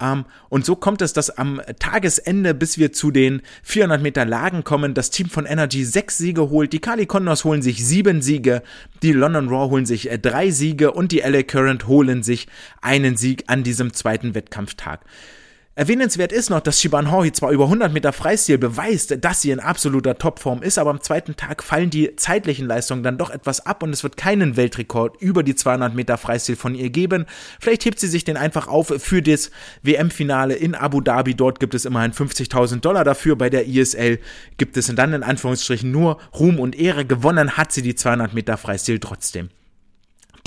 A: Ähm, und so kommt es, dass am Tagesende, bis wir zu den 400 Meter Lagen kommen, das Team von Energy sechs Siege holt. Die Kali Condors holen sich sieben Siege, die London Raw holen sich äh, drei Siege und die LA Current holen sich einen Sieg an diesem zweiten Wettkampftag. Erwähnenswert ist noch, dass Shiban Hori zwar über 100 Meter Freistil beweist, dass sie in absoluter Topform ist, aber am zweiten Tag fallen die zeitlichen Leistungen dann doch etwas ab und es wird keinen Weltrekord über die 200 Meter Freistil von ihr geben. Vielleicht hebt sie sich den einfach auf für das WM-Finale in Abu Dhabi. Dort gibt es immerhin 50.000 Dollar dafür. Bei der ISL gibt es dann in Anführungsstrichen nur Ruhm und Ehre. Gewonnen hat sie die 200 Meter Freistil trotzdem.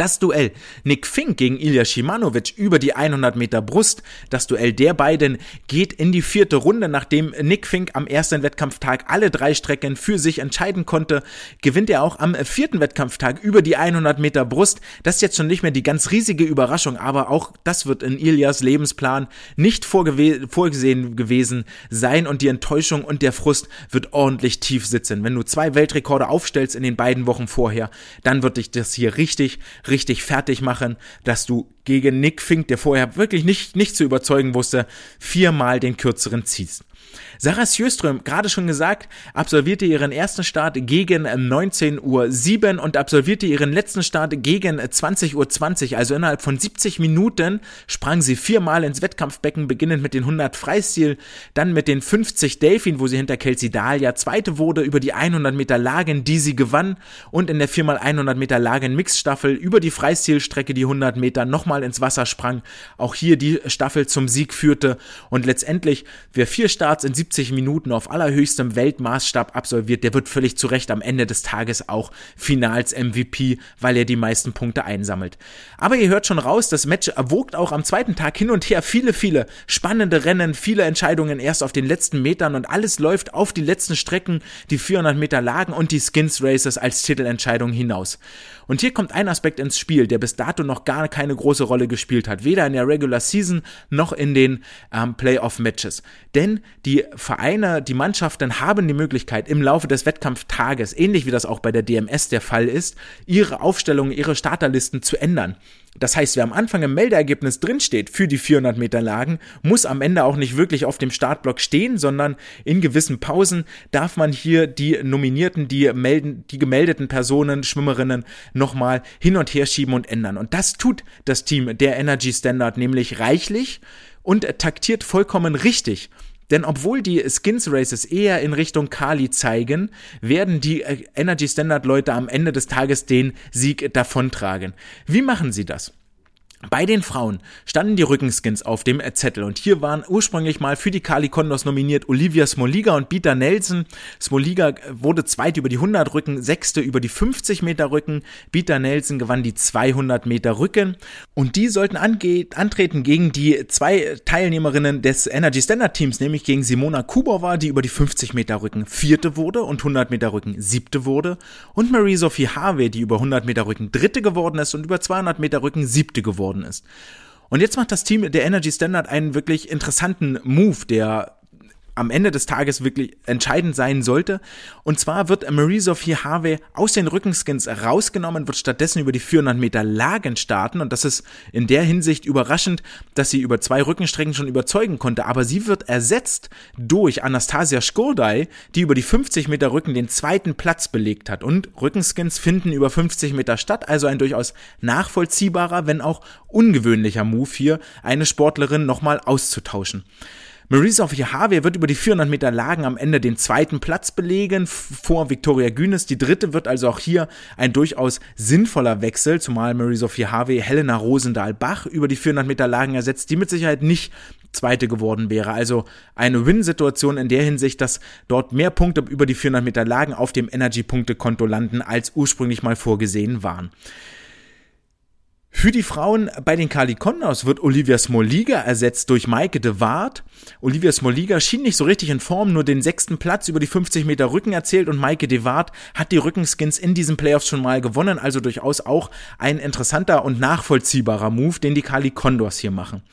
A: Das Duell Nick Fink gegen Ilya Shimanovic über die 100 Meter Brust. Das Duell der beiden geht in die vierte Runde, nachdem Nick Fink am ersten Wettkampftag alle drei Strecken für sich entscheiden konnte. Gewinnt er auch am vierten Wettkampftag über die 100 Meter Brust. Das ist jetzt schon nicht mehr die ganz riesige Überraschung, aber auch das wird in Ilias Lebensplan nicht vorgesehen gewesen sein und die Enttäuschung und der Frust wird ordentlich tief sitzen. Wenn du zwei Weltrekorde aufstellst in den beiden Wochen vorher, dann wird dich das hier richtig richtig fertig machen, dass du gegen Nick Fink, der vorher wirklich nicht, nicht zu überzeugen wusste, viermal den kürzeren ziehst. Sarah Sjöström, gerade schon gesagt, absolvierte ihren ersten Start gegen 19.07 Uhr und absolvierte ihren letzten Start gegen 20.20 Uhr. Also innerhalb von 70 Minuten sprang sie viermal ins Wettkampfbecken, beginnend mit den 100 Freistil, dann mit den 50 Delfin, wo sie hinter Kelsey Dahlia zweite wurde, über die 100 Meter Lagen, die sie gewann und in der 4x100 Meter Lagen Mixstaffel über die Freistilstrecke die 100 Meter nochmal ins Wasser sprang. Auch hier die Staffel zum Sieg führte und letztendlich, wer vier Starts in 70 70 Minuten auf allerhöchstem Weltmaßstab absolviert, der wird völlig zu Recht am Ende des Tages auch Finals MVP, weil er die meisten Punkte einsammelt. Aber ihr hört schon raus, das Match erwogt auch am zweiten Tag hin und her viele, viele spannende Rennen, viele Entscheidungen erst auf den letzten Metern und alles läuft auf die letzten Strecken, die 400 Meter Lagen und die Skins Races als Titelentscheidung hinaus. Und hier kommt ein Aspekt ins Spiel, der bis dato noch gar keine große Rolle gespielt hat, weder in der Regular Season noch in den ähm, Playoff Matches. Denn die Vereine, die Mannschaften haben die Möglichkeit im Laufe des Wettkampftages, ähnlich wie das auch bei der DMS der Fall ist, ihre Aufstellungen, ihre Starterlisten zu ändern. Das heißt, wer am Anfang im Meldeergebnis drinsteht für die 400 Meter Lagen, muss am Ende auch nicht wirklich auf dem Startblock stehen, sondern in gewissen Pausen darf man hier die Nominierten, die melden, die gemeldeten Personen, Schwimmerinnen nochmal hin und her schieben und ändern. Und das tut das Team der Energy Standard nämlich reichlich und taktiert vollkommen richtig. Denn obwohl die Skins Races eher in Richtung Kali zeigen, werden die äh, Energy Standard Leute am Ende des Tages den Sieg davontragen. Wie machen sie das? Bei den Frauen standen die Rückenskins auf dem Zettel und hier waren ursprünglich mal für die Kali Kondos nominiert Olivia Smoliga und Bita Nelson. Smoliga wurde zweit über die 100 Rücken, sechste über die 50 Meter Rücken. Bita Nelson gewann die 200 Meter Rücken und die sollten antreten gegen die zwei Teilnehmerinnen des Energy Standard Teams, nämlich gegen Simona Kubova, die über die 50 Meter Rücken vierte wurde und 100 Meter Rücken siebte wurde und Marie-Sophie Harvey, die über 100 Meter Rücken dritte geworden ist und über 200 Meter Rücken siebte geworden geworden ist. Und jetzt macht das Team der Energy Standard einen wirklich interessanten Move, der am Ende des Tages wirklich entscheidend sein sollte. Und zwar wird Marie-Sophie Harvey aus den Rückenskins rausgenommen, wird stattdessen über die 400 Meter Lagen starten. Und das ist in der Hinsicht überraschend, dass sie über zwei Rückenstrecken schon überzeugen konnte. Aber sie wird ersetzt durch Anastasia Skordai, die über die 50 Meter Rücken den zweiten Platz belegt hat. Und Rückenskins finden über 50 Meter statt, also ein durchaus nachvollziehbarer, wenn auch ungewöhnlicher Move hier, eine Sportlerin nochmal auszutauschen. Marisa Harvey wird über die 400 Meter Lagen am Ende den zweiten Platz belegen vor Victoria Günes. Die dritte wird also auch hier ein durchaus sinnvoller Wechsel, zumal Marie-Sophie Harvey Helena Rosendahl-Bach über die 400 Meter Lagen ersetzt, die mit Sicherheit nicht Zweite geworden wäre. Also eine Win-Situation in der Hinsicht, dass dort mehr Punkte über die 400 Meter Lagen auf dem Energy-Punkte-Konto landen, als ursprünglich mal vorgesehen waren. Für die Frauen bei den Kali Kondos wird Olivia Smoliga ersetzt durch Maike de Waard. Olivia Smoliga schien nicht so richtig in Form, nur den sechsten Platz über die 50 Meter Rücken erzählt und Maike de Waard hat die Rückenskins in diesen Playoffs schon mal gewonnen, also durchaus auch ein interessanter und nachvollziehbarer Move, den die Kali Condors hier machen.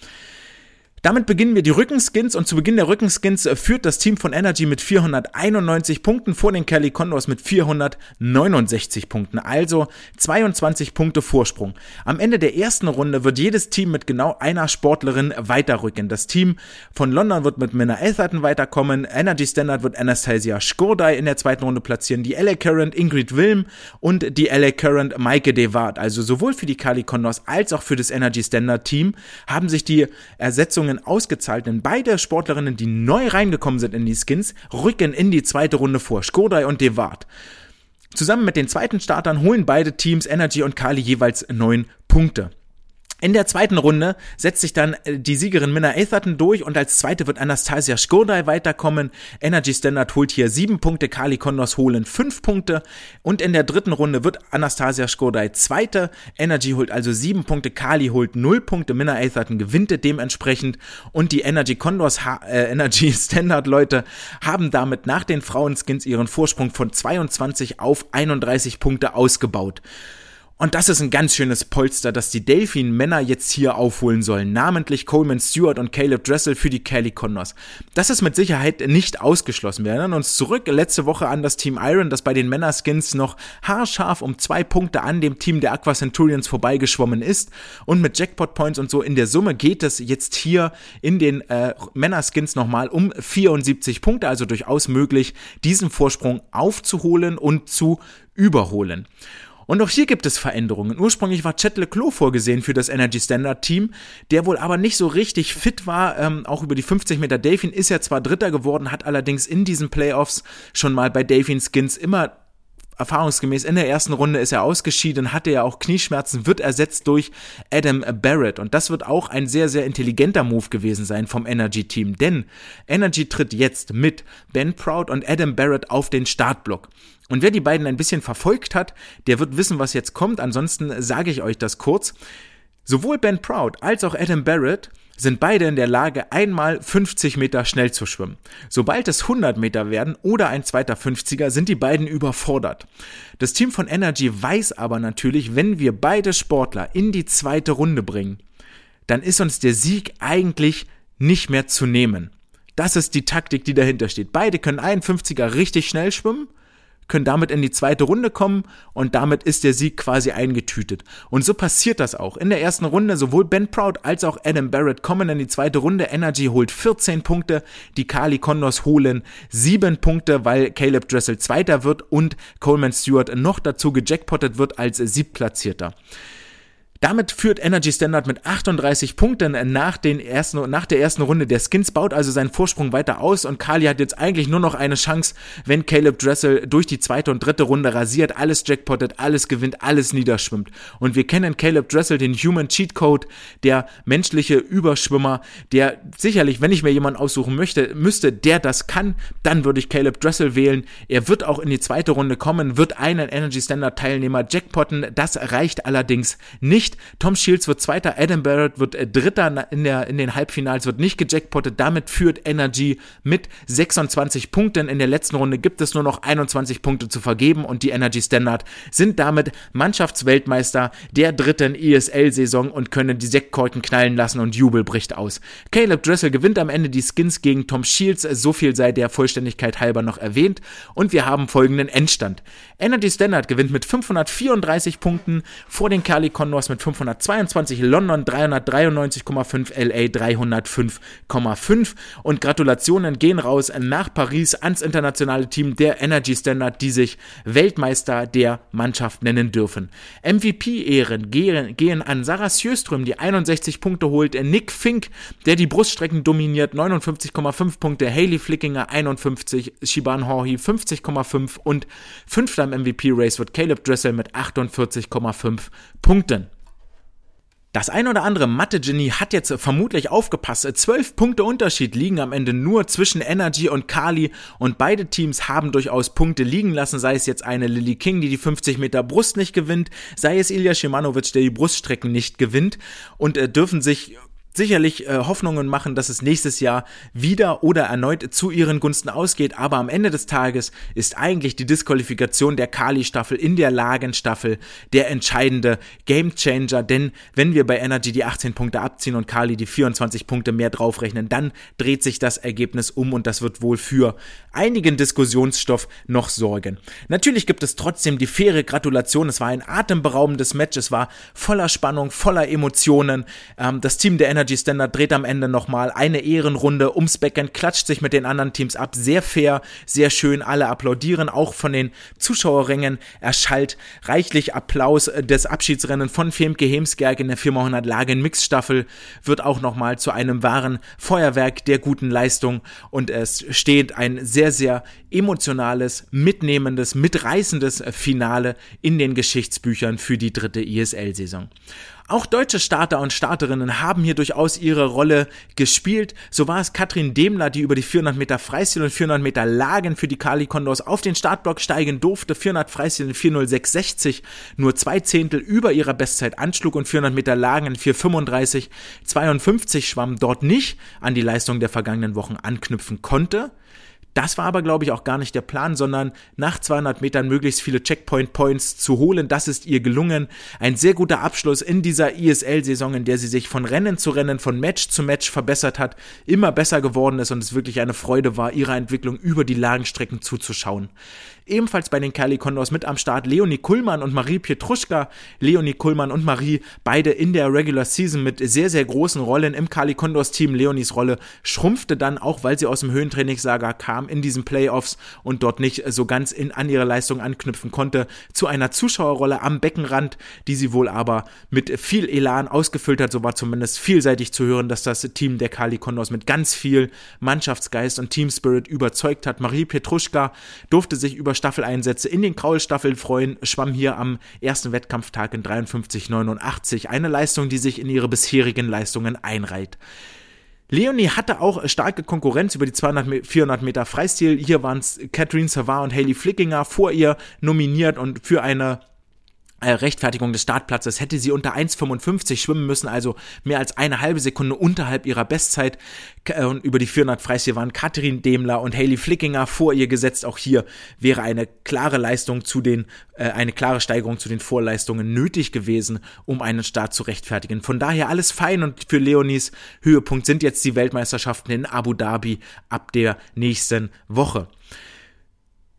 A: Damit beginnen wir die Rückenskins und zu Beginn der Rückenskins äh, führt das Team von Energy mit 491 Punkten vor den Kelly Condors mit 469 Punkten, also 22 Punkte Vorsprung. Am Ende der ersten Runde wird jedes Team mit genau einer Sportlerin weiterrücken. Das Team von London wird mit Minna Etherton weiterkommen, Energy Standard wird Anastasia Skordai in der zweiten Runde platzieren, die LA Current Ingrid Wilm und die LA Current Maike Devard. Also sowohl für die Kelly Condors als auch für das Energy Standard Team haben sich die Ersetzungen Leistungen ausgezahlt, denn beide Sportlerinnen, die neu reingekommen sind in die Skins, rücken in die zweite Runde vor, Skodai und Devard. Zusammen mit den zweiten Startern holen beide Teams Energy und Kali jeweils neun Punkte. In der zweiten Runde setzt sich dann äh, die Siegerin Minna Atherton durch und als zweite wird Anastasia Skordai weiterkommen. Energy Standard holt hier sieben Punkte, Kali Kondos holen fünf Punkte und in der dritten Runde wird Anastasia Skordai zweite. Energy holt also sieben Punkte, Kali holt null Punkte, Minna Atherton gewinnt dementsprechend und die Energy Condors äh, Energy Standard Leute haben damit nach den Frauenskins ihren Vorsprung von 22 auf 31 Punkte ausgebaut. Und das ist ein ganz schönes Polster, das die Delfin-Männer jetzt hier aufholen sollen, namentlich Coleman Stewart und Caleb Dressel für die Kelly Condors. Das ist mit Sicherheit nicht ausgeschlossen. Wir erinnern uns zurück letzte Woche an das Team Iron, das bei den Männerskins noch haarscharf um zwei Punkte an dem Team der Aqua Centurions vorbeigeschwommen ist. Und mit Jackpot Points und so in der Summe geht es jetzt hier in den äh, Männerskins nochmal um 74 Punkte, also durchaus möglich, diesen Vorsprung aufzuholen und zu überholen. Und auch hier gibt es Veränderungen. Ursprünglich war Chet Leclos vorgesehen für das Energy Standard Team, der wohl aber nicht so richtig fit war. Ähm, auch über die 50 Meter Delfin ist er zwar Dritter geworden, hat allerdings in diesen Playoffs schon mal bei Delfin Skins immer erfahrungsgemäß in der ersten Runde ist er ausgeschieden, hatte ja auch Knieschmerzen, wird ersetzt durch Adam Barrett. Und das wird auch ein sehr, sehr intelligenter Move gewesen sein vom Energy Team. Denn Energy tritt jetzt mit Ben Proud und Adam Barrett auf den Startblock. Und wer die beiden ein bisschen verfolgt hat, der wird wissen, was jetzt kommt. Ansonsten sage ich euch das kurz. Sowohl Ben Proud als auch Adam Barrett sind beide in der Lage, einmal 50 Meter schnell zu schwimmen. Sobald es 100 Meter werden oder ein zweiter 50er, sind die beiden überfordert. Das Team von Energy weiß aber natürlich, wenn wir beide Sportler in die zweite Runde bringen, dann ist uns der Sieg eigentlich nicht mehr zu nehmen. Das ist die Taktik, die dahinter steht. Beide können 51er richtig schnell schwimmen können damit in die zweite Runde kommen und damit ist der Sieg quasi eingetütet. Und so passiert das auch. In der ersten Runde sowohl Ben Proud als auch Adam Barrett kommen in die zweite Runde. Energy holt 14 Punkte, die Kali Condors holen 7 Punkte, weil Caleb Dressel Zweiter wird und Coleman Stewart noch dazu gejackpottet wird als Siebtplatzierter. Damit führt Energy Standard mit 38 Punkten nach, den ersten, nach der ersten Runde. Der Skins baut also seinen Vorsprung weiter aus und Kali hat jetzt eigentlich nur noch eine Chance, wenn Caleb Dressel durch die zweite und dritte Runde rasiert, alles jackpottet, alles gewinnt, alles niederschwimmt. Und wir kennen Caleb Dressel, den Human Cheat Code, der menschliche Überschwimmer, der sicherlich, wenn ich mir jemanden aussuchen möchte, müsste, der das kann, dann würde ich Caleb Dressel wählen. Er wird auch in die zweite Runde kommen, wird einen Energy Standard Teilnehmer jackpotten. Das reicht allerdings nicht nicht. Tom Shields wird Zweiter, Adam Barrett wird äh, Dritter in, der, in den Halbfinals, wird nicht gejackpottet. Damit führt Energy mit 26 Punkten. In der letzten Runde gibt es nur noch 21 Punkte zu vergeben und die Energy Standard sind damit Mannschaftsweltmeister der dritten ESL-Saison und können die Sektkorken knallen lassen und Jubel bricht aus. Caleb Dressel gewinnt am Ende die Skins gegen Tom Shields, so viel sei der Vollständigkeit halber noch erwähnt und wir haben folgenden Endstand. Energy Standard gewinnt mit 534 Punkten vor den Cali Condors mit mit 522, London 393,5, LA 305,5 und Gratulationen gehen raus nach Paris ans internationale Team der Energy Standard, die sich Weltmeister der Mannschaft nennen dürfen. MVP-Ehren gehen an Sarah Sjöström, die 61 Punkte holt, Nick Fink, der die Bruststrecken dominiert, 59,5 Punkte, Haley Flickinger 51, Shiban Horhi 50,5 und fünfter im MVP-Race wird Caleb Dressel mit 48,5 Punkten. Das ein oder andere Mathe-Genie hat jetzt vermutlich aufgepasst. Zwölf Punkte Unterschied liegen am Ende nur zwischen Energy und Kali und beide Teams haben durchaus Punkte liegen lassen, sei es jetzt eine Lily King, die die 50 Meter Brust nicht gewinnt, sei es Ilya Shimanovic, der die Bruststrecken nicht gewinnt und äh, dürfen sich sicherlich äh, Hoffnungen machen, dass es nächstes Jahr wieder oder erneut zu ihren Gunsten ausgeht, aber am Ende des Tages ist eigentlich die Disqualifikation der Kali-Staffel in der Lagenstaffel der entscheidende Gamechanger, denn wenn wir bei Energy die 18 Punkte abziehen und Kali die 24 Punkte mehr draufrechnen, dann dreht sich das Ergebnis um und das wird wohl für einigen Diskussionsstoff noch sorgen. Natürlich gibt es trotzdem die faire Gratulation, es war ein atemberaubendes Match, es war voller Spannung, voller Emotionen, ähm, das Team der Energy Energy Standard dreht am Ende nochmal eine Ehrenrunde ums Becken, klatscht sich mit den anderen Teams ab. Sehr fair, sehr schön. Alle applaudieren. Auch von den Zuschauerrängen erschallt reichlich Applaus. Das Abschiedsrennen von Femke Hemsgerg in der 400 Lagen Mixstaffel wird auch nochmal zu einem wahren Feuerwerk der guten Leistung. Und es steht ein sehr, sehr emotionales, mitnehmendes, mitreißendes Finale in den Geschichtsbüchern für die dritte ISL-Saison. Auch deutsche Starter und Starterinnen haben hier durchaus ihre Rolle gespielt. So war es Katrin Demler, die über die 400 Meter Freistil und 400 Meter Lagen für die Kali Condors auf den Startblock steigen durfte. 400 Freistil in 40660 nur zwei Zehntel über ihrer Bestzeit anschlug und 400 Meter Lagen in 435,52 schwamm, dort nicht an die Leistung der vergangenen Wochen anknüpfen konnte. Das war aber, glaube ich, auch gar nicht der Plan, sondern nach 200 Metern möglichst viele Checkpoint-Points zu holen. Das ist ihr gelungen. Ein sehr guter Abschluss in dieser ISL-Saison, in der sie sich von Rennen zu Rennen, von Match zu Match verbessert hat, immer besser geworden ist und es wirklich eine Freude war, ihrer Entwicklung über die Lagenstrecken zuzuschauen. Ebenfalls bei den Cali Condors mit am Start Leonie Kuhlmann und Marie Pietruschka. Leonie Kuhlmann und Marie beide in der Regular Season mit sehr, sehr großen Rollen im Cali Condors Team. Leonies Rolle schrumpfte dann auch, weil sie aus dem Höhentrainingslager kam in diesen Playoffs und dort nicht so ganz in, an ihre Leistung anknüpfen konnte, zu einer Zuschauerrolle am Beckenrand, die sie wohl aber mit viel Elan ausgefüllt hat. So war zumindest vielseitig zu hören, dass das Team der Cali Condors mit ganz viel Mannschaftsgeist und Team Spirit überzeugt hat. Marie Petruschka durfte sich über Staffeleinsätze in den Kraulstaffeln freuen, schwamm hier am ersten Wettkampftag in 53,89. Eine Leistung, die sich in ihre bisherigen Leistungen einreiht. Leonie hatte auch starke Konkurrenz über die 200, 400 Meter Freistil. Hier waren es Catherine Savard und Haley Flickinger vor ihr nominiert und für eine Rechtfertigung des Startplatzes hätte sie unter 1,55 schwimmen müssen, also mehr als eine halbe Sekunde unterhalb ihrer Bestzeit. Äh, und über die 400 Freistil waren Katrin Demler und Hayley Flickinger vor ihr gesetzt. Auch hier wäre eine klare Leistung zu den, äh, eine klare Steigerung zu den Vorleistungen nötig gewesen, um einen Start zu rechtfertigen. Von daher alles fein und für Leonis Höhepunkt sind jetzt die Weltmeisterschaften in Abu Dhabi ab der nächsten Woche.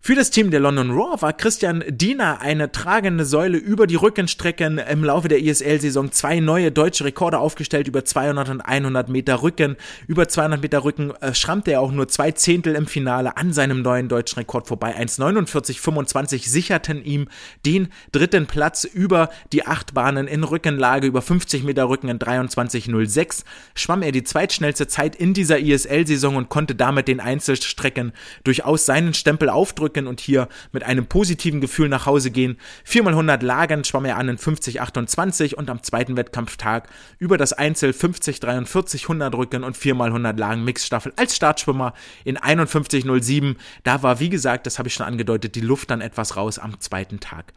A: Für das Team der London Raw war Christian Diener eine tragende Säule über die Rückenstrecken im Laufe der ISL-Saison. Zwei neue deutsche Rekorde aufgestellt über 200 und 100 Meter Rücken. Über 200 Meter Rücken äh, schrammte er auch nur zwei Zehntel im Finale an seinem neuen deutschen Rekord vorbei. 1,49,25 sicherten ihm den dritten Platz über die acht Bahnen in Rückenlage. Über 50 Meter Rücken in 23,06 schwamm er die zweitschnellste Zeit in dieser ISL-Saison und konnte damit den Einzelstrecken durchaus seinen Stempel aufdrücken drücken und hier mit einem positiven Gefühl nach Hause gehen. 4x100 Lagern schwamm er an in 50,28 und am zweiten Wettkampftag über das Einzel 50, 43, 100 Rücken und 4x100 Lagen Mixstaffel als Startschwimmer in 51,07. Da war, wie gesagt, das habe ich schon angedeutet, die Luft dann etwas raus am zweiten Tag.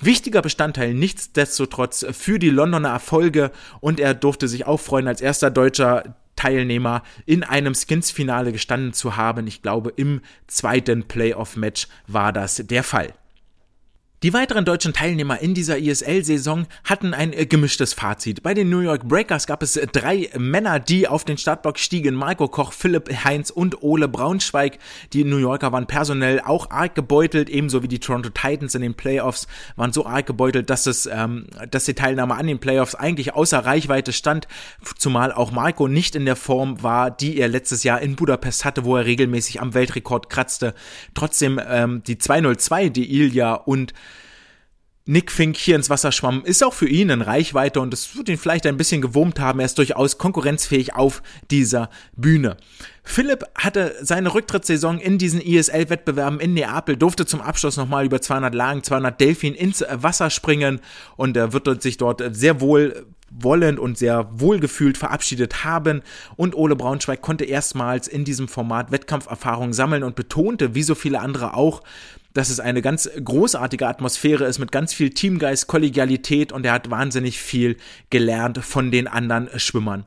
A: Wichtiger Bestandteil nichtsdestotrotz für die Londoner Erfolge und er durfte sich auch freuen als erster Deutscher Teilnehmer in einem Skins-Finale gestanden zu haben. Ich glaube, im zweiten Playoff-Match war das der Fall. Die weiteren deutschen Teilnehmer in dieser ISL-Saison hatten ein äh, gemischtes Fazit. Bei den New York Breakers gab es äh, drei Männer, die auf den Startblock stiegen. Marco Koch, Philipp Heinz und Ole Braunschweig. Die New Yorker waren personell auch arg gebeutelt, ebenso wie die Toronto Titans in den Playoffs waren so arg gebeutelt, dass es, ähm, dass die Teilnahme an den Playoffs eigentlich außer Reichweite stand, zumal auch Marco nicht in der Form war, die er letztes Jahr in Budapest hatte, wo er regelmäßig am Weltrekord kratzte. Trotzdem ähm, die 202, die Ilja und Nick Fink hier ins Wasser schwamm, ist auch für ihn in Reichweite und es wird ihn vielleicht ein bisschen gewurmt haben. Er ist durchaus konkurrenzfähig auf dieser Bühne. Philipp hatte seine Rücktrittssaison in diesen ISL-Wettbewerben in Neapel, durfte zum Abschluss nochmal über 200 Lagen, 200 Delfin ins Wasser springen und er wird sich dort sehr wohl wollend und sehr wohlgefühlt verabschiedet haben. Und Ole Braunschweig konnte erstmals in diesem Format Wettkampferfahrung sammeln und betonte, wie so viele andere auch, dass es eine ganz großartige Atmosphäre ist mit ganz viel Teamgeist, Kollegialität und er hat wahnsinnig viel gelernt von den anderen Schwimmern.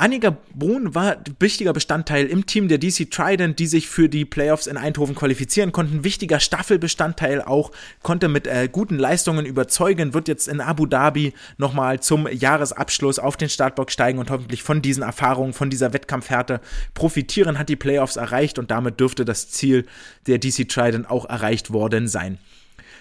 A: Annika Brun war wichtiger Bestandteil im Team der DC Trident, die sich für die Playoffs in Eindhoven qualifizieren konnten. Wichtiger Staffelbestandteil auch, konnte mit äh, guten Leistungen überzeugen, wird jetzt in Abu Dhabi nochmal zum Jahresabschluss auf den Startblock steigen und hoffentlich von diesen Erfahrungen, von dieser Wettkampfhärte profitieren, hat die Playoffs erreicht und damit dürfte das Ziel der DC Trident auch erreicht worden sein.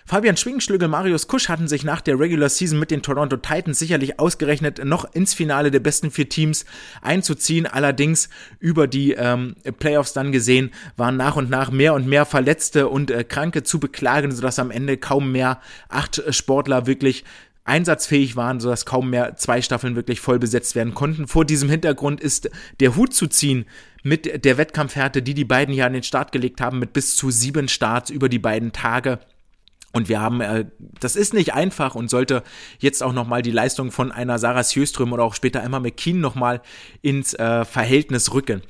A: Fabian Schwingenschlügel, Marius Kusch hatten sich nach der Regular Season mit den Toronto Titans sicherlich ausgerechnet, noch ins Finale der besten vier Teams einzuziehen. Allerdings über die ähm, Playoffs dann gesehen, waren nach und nach mehr und mehr Verletzte und äh, Kranke zu beklagen, sodass am Ende kaum mehr acht Sportler wirklich einsatzfähig waren, sodass kaum mehr zwei Staffeln wirklich voll besetzt werden konnten. Vor diesem Hintergrund ist der Hut zu ziehen mit der Wettkampfhärte, die die beiden hier an den Start gelegt haben, mit bis zu sieben Starts über die beiden Tage. Und wir haben, äh, das ist nicht einfach und sollte jetzt auch nochmal die Leistung von einer Sarah Sjöström oder auch später Emma McKean nochmal ins äh, Verhältnis rücken.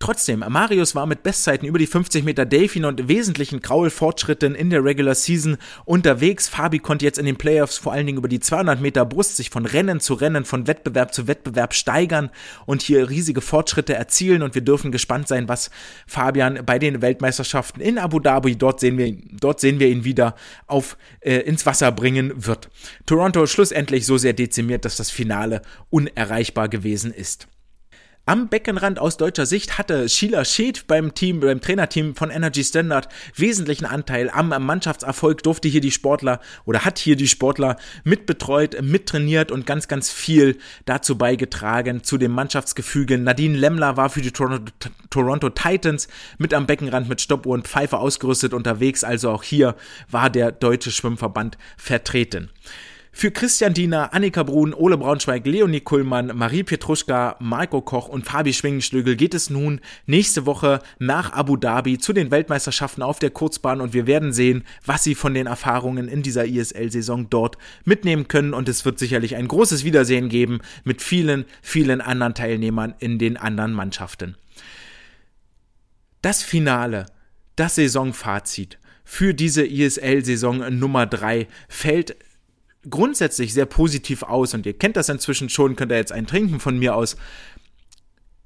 A: Trotzdem, Marius war mit Bestzeiten über die 50 Meter Delfin und wesentlichen Graul-Fortschritten in der Regular Season unterwegs. Fabi konnte jetzt in den Playoffs vor allen Dingen über die 200 Meter Brust sich von Rennen zu Rennen, von Wettbewerb zu Wettbewerb steigern und hier riesige Fortschritte erzielen und wir dürfen gespannt sein, was Fabian bei den Weltmeisterschaften in Abu Dhabi, dort sehen wir, dort sehen wir ihn wieder auf äh, ins Wasser bringen wird. Toronto schlussendlich so sehr dezimiert, dass das Finale unerreichbar gewesen ist. Am Beckenrand aus deutscher Sicht hatte Sheila Scheth beim Team, beim Trainerteam von Energy Standard wesentlichen Anteil am Mannschaftserfolg, durfte hier die Sportler oder hat hier die Sportler mitbetreut, mittrainiert und ganz, ganz viel dazu beigetragen zu dem Mannschaftsgefüge. Nadine Lemmler war für die Toronto, Toronto Titans mit am Beckenrand mit Stoppuhr und Pfeife ausgerüstet unterwegs, also auch hier war der deutsche Schwimmverband vertreten. Für Christian Diener, Annika Brun, Ole Braunschweig, Leonie Kullmann, Marie Petruschka, Marco Koch und Fabi Schwingenschlügel geht es nun nächste Woche nach Abu Dhabi zu den Weltmeisterschaften auf der Kurzbahn und wir werden sehen, was sie von den Erfahrungen in dieser ISL-Saison dort mitnehmen können und es wird sicherlich ein großes Wiedersehen geben mit vielen, vielen anderen Teilnehmern in den anderen Mannschaften. Das Finale, das Saisonfazit für diese ISL-Saison Nummer 3 fällt grundsätzlich sehr positiv aus. Und ihr kennt das inzwischen schon, könnt ihr jetzt einen trinken von mir aus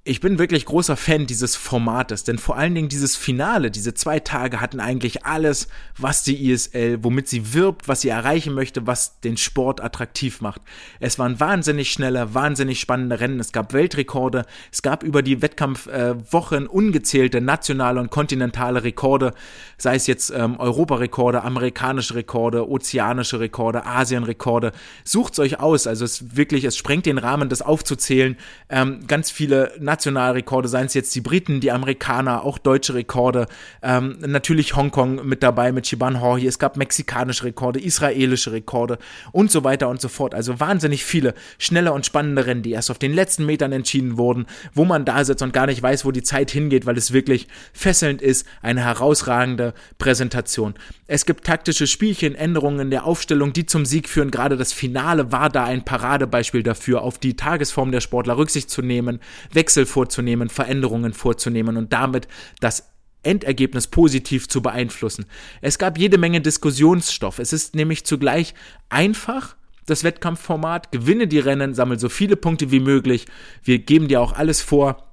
A: ich bin wirklich großer Fan dieses Formates, denn vor allen Dingen dieses Finale, diese zwei Tage hatten eigentlich alles, was die ISL, womit sie wirbt, was sie erreichen möchte, was den Sport attraktiv macht. Es waren wahnsinnig schnelle, wahnsinnig spannende Rennen, es gab Weltrekorde, es gab über die Wettkampfwochen äh, ungezählte nationale und kontinentale Rekorde, sei es jetzt ähm, Europarekorde, amerikanische Rekorde, ozeanische Rekorde, Asienrekorde. Sucht's euch aus, also es wirklich, es sprengt den Rahmen, das aufzuzählen. Ähm, ganz viele Nationalrekorde, seien es jetzt die Briten, die Amerikaner, auch deutsche Rekorde, ähm, natürlich Hongkong mit dabei mit Shiban Horhi, es gab mexikanische Rekorde, israelische Rekorde und so weiter und so fort. Also wahnsinnig viele schnelle und spannende Rennen, die erst auf den letzten Metern entschieden wurden, wo man da sitzt und gar nicht weiß, wo die Zeit hingeht, weil es wirklich fesselnd ist, eine herausragende Präsentation. Es gibt taktische Spielchen, Änderungen in der Aufstellung, die zum Sieg führen. Gerade das Finale war da ein Paradebeispiel dafür, auf die Tagesform der Sportler Rücksicht zu nehmen, Wechsel Wechsel vorzunehmen, Veränderungen vorzunehmen und damit das Endergebnis positiv zu beeinflussen. Es gab jede Menge Diskussionsstoff. Es ist nämlich zugleich einfach, das Wettkampfformat, gewinne die Rennen, sammle so viele Punkte wie möglich. Wir geben dir auch alles vor.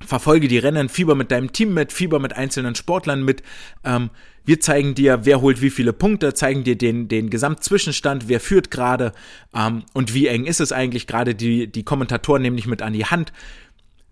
A: Verfolge die Rennen, Fieber mit deinem Team mit, Fieber mit einzelnen Sportlern mit. Ähm, wir zeigen dir, wer holt wie viele Punkte, zeigen dir den, den Gesamtzwischenstand, wer führt gerade ähm, und wie eng ist es eigentlich gerade. Die, die Kommentatoren nehmen dich mit an die Hand.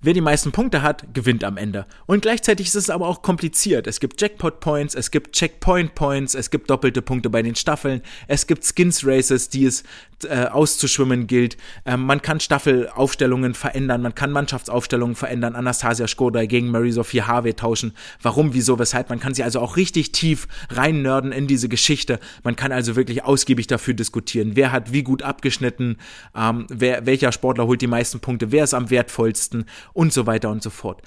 A: Wer die meisten Punkte hat, gewinnt am Ende. Und gleichzeitig ist es aber auch kompliziert. Es gibt Jackpot Points, es gibt Checkpoint Points, es gibt doppelte Punkte bei den Staffeln, es gibt Skins Races, die es äh, auszuschwimmen gilt. Ähm, man kann Staffelaufstellungen verändern, man kann Mannschaftsaufstellungen verändern, Anastasia Skoda gegen Marie-Sophie Harvey tauschen. Warum, wieso, weshalb? Man kann sie also auch richtig tief reinnörden in diese Geschichte. Man kann also wirklich ausgiebig dafür diskutieren. Wer hat wie gut abgeschnitten? Ähm, wer, welcher Sportler holt die meisten Punkte? Wer ist am wertvollsten? und so weiter und so fort.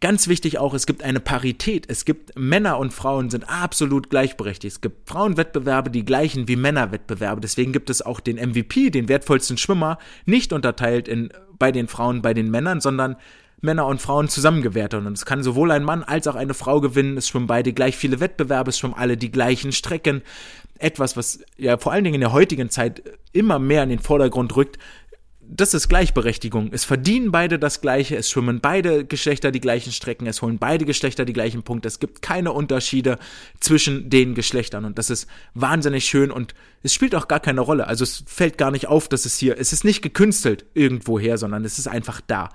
A: Ganz wichtig auch, es gibt eine Parität. Es gibt Männer und Frauen sind absolut gleichberechtigt. Es gibt Frauenwettbewerbe, die gleichen wie Männerwettbewerbe. Deswegen gibt es auch den MVP, den wertvollsten Schwimmer, nicht unterteilt in bei den Frauen, bei den Männern, sondern Männer und Frauen zusammengewertet. Und es kann sowohl ein Mann als auch eine Frau gewinnen. Es schwimmen beide gleich viele Wettbewerbe, es schwimmen alle die gleichen Strecken. Etwas, was ja vor allen Dingen in der heutigen Zeit immer mehr in den Vordergrund rückt, das ist Gleichberechtigung. Es verdienen beide das Gleiche, es schwimmen beide Geschlechter die gleichen Strecken, es holen beide Geschlechter die gleichen Punkte. Es gibt keine Unterschiede zwischen den Geschlechtern und das ist wahnsinnig schön und es spielt auch gar keine Rolle. Also es fällt gar nicht auf, dass es hier, es ist nicht gekünstelt irgendwoher, sondern es ist einfach da.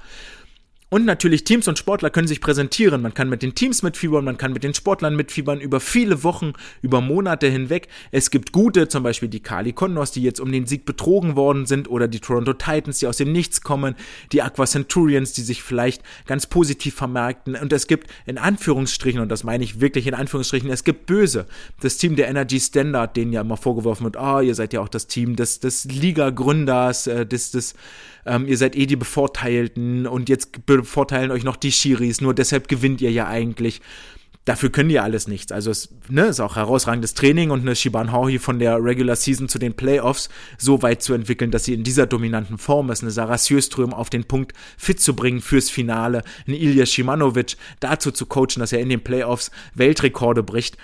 A: Und natürlich Teams und Sportler können sich präsentieren. Man kann mit den Teams mitfiebern, man kann mit den Sportlern mitfiebern über viele Wochen, über Monate hinweg. Es gibt gute, zum Beispiel die Kali Condors, die jetzt um den Sieg betrogen worden sind, oder die Toronto Titans, die aus dem Nichts kommen, die Aqua Centurions, die sich vielleicht ganz positiv vermarkten. Und es gibt in Anführungsstrichen, und das meine ich wirklich in Anführungsstrichen, es gibt Böse. Das Team der Energy Standard, denen ja immer vorgeworfen wird, ah, oh, ihr seid ja auch das Team des, des Liga-Gründers, äh, des, des ähm, ihr seid eh die Bevorteilten und jetzt bevorteilen euch noch die Shiris, nur deshalb gewinnt ihr ja eigentlich. Dafür können die alles nichts. Also es ne, ist auch herausragendes Training und eine Shiban Hauhi von der Regular Season zu den Playoffs so weit zu entwickeln, dass sie in dieser dominanten Form ist. Eine Sarah Sjöström auf den Punkt fit zu bringen fürs Finale. Eine Ilya Shimanovic dazu zu coachen, dass er in den Playoffs Weltrekorde bricht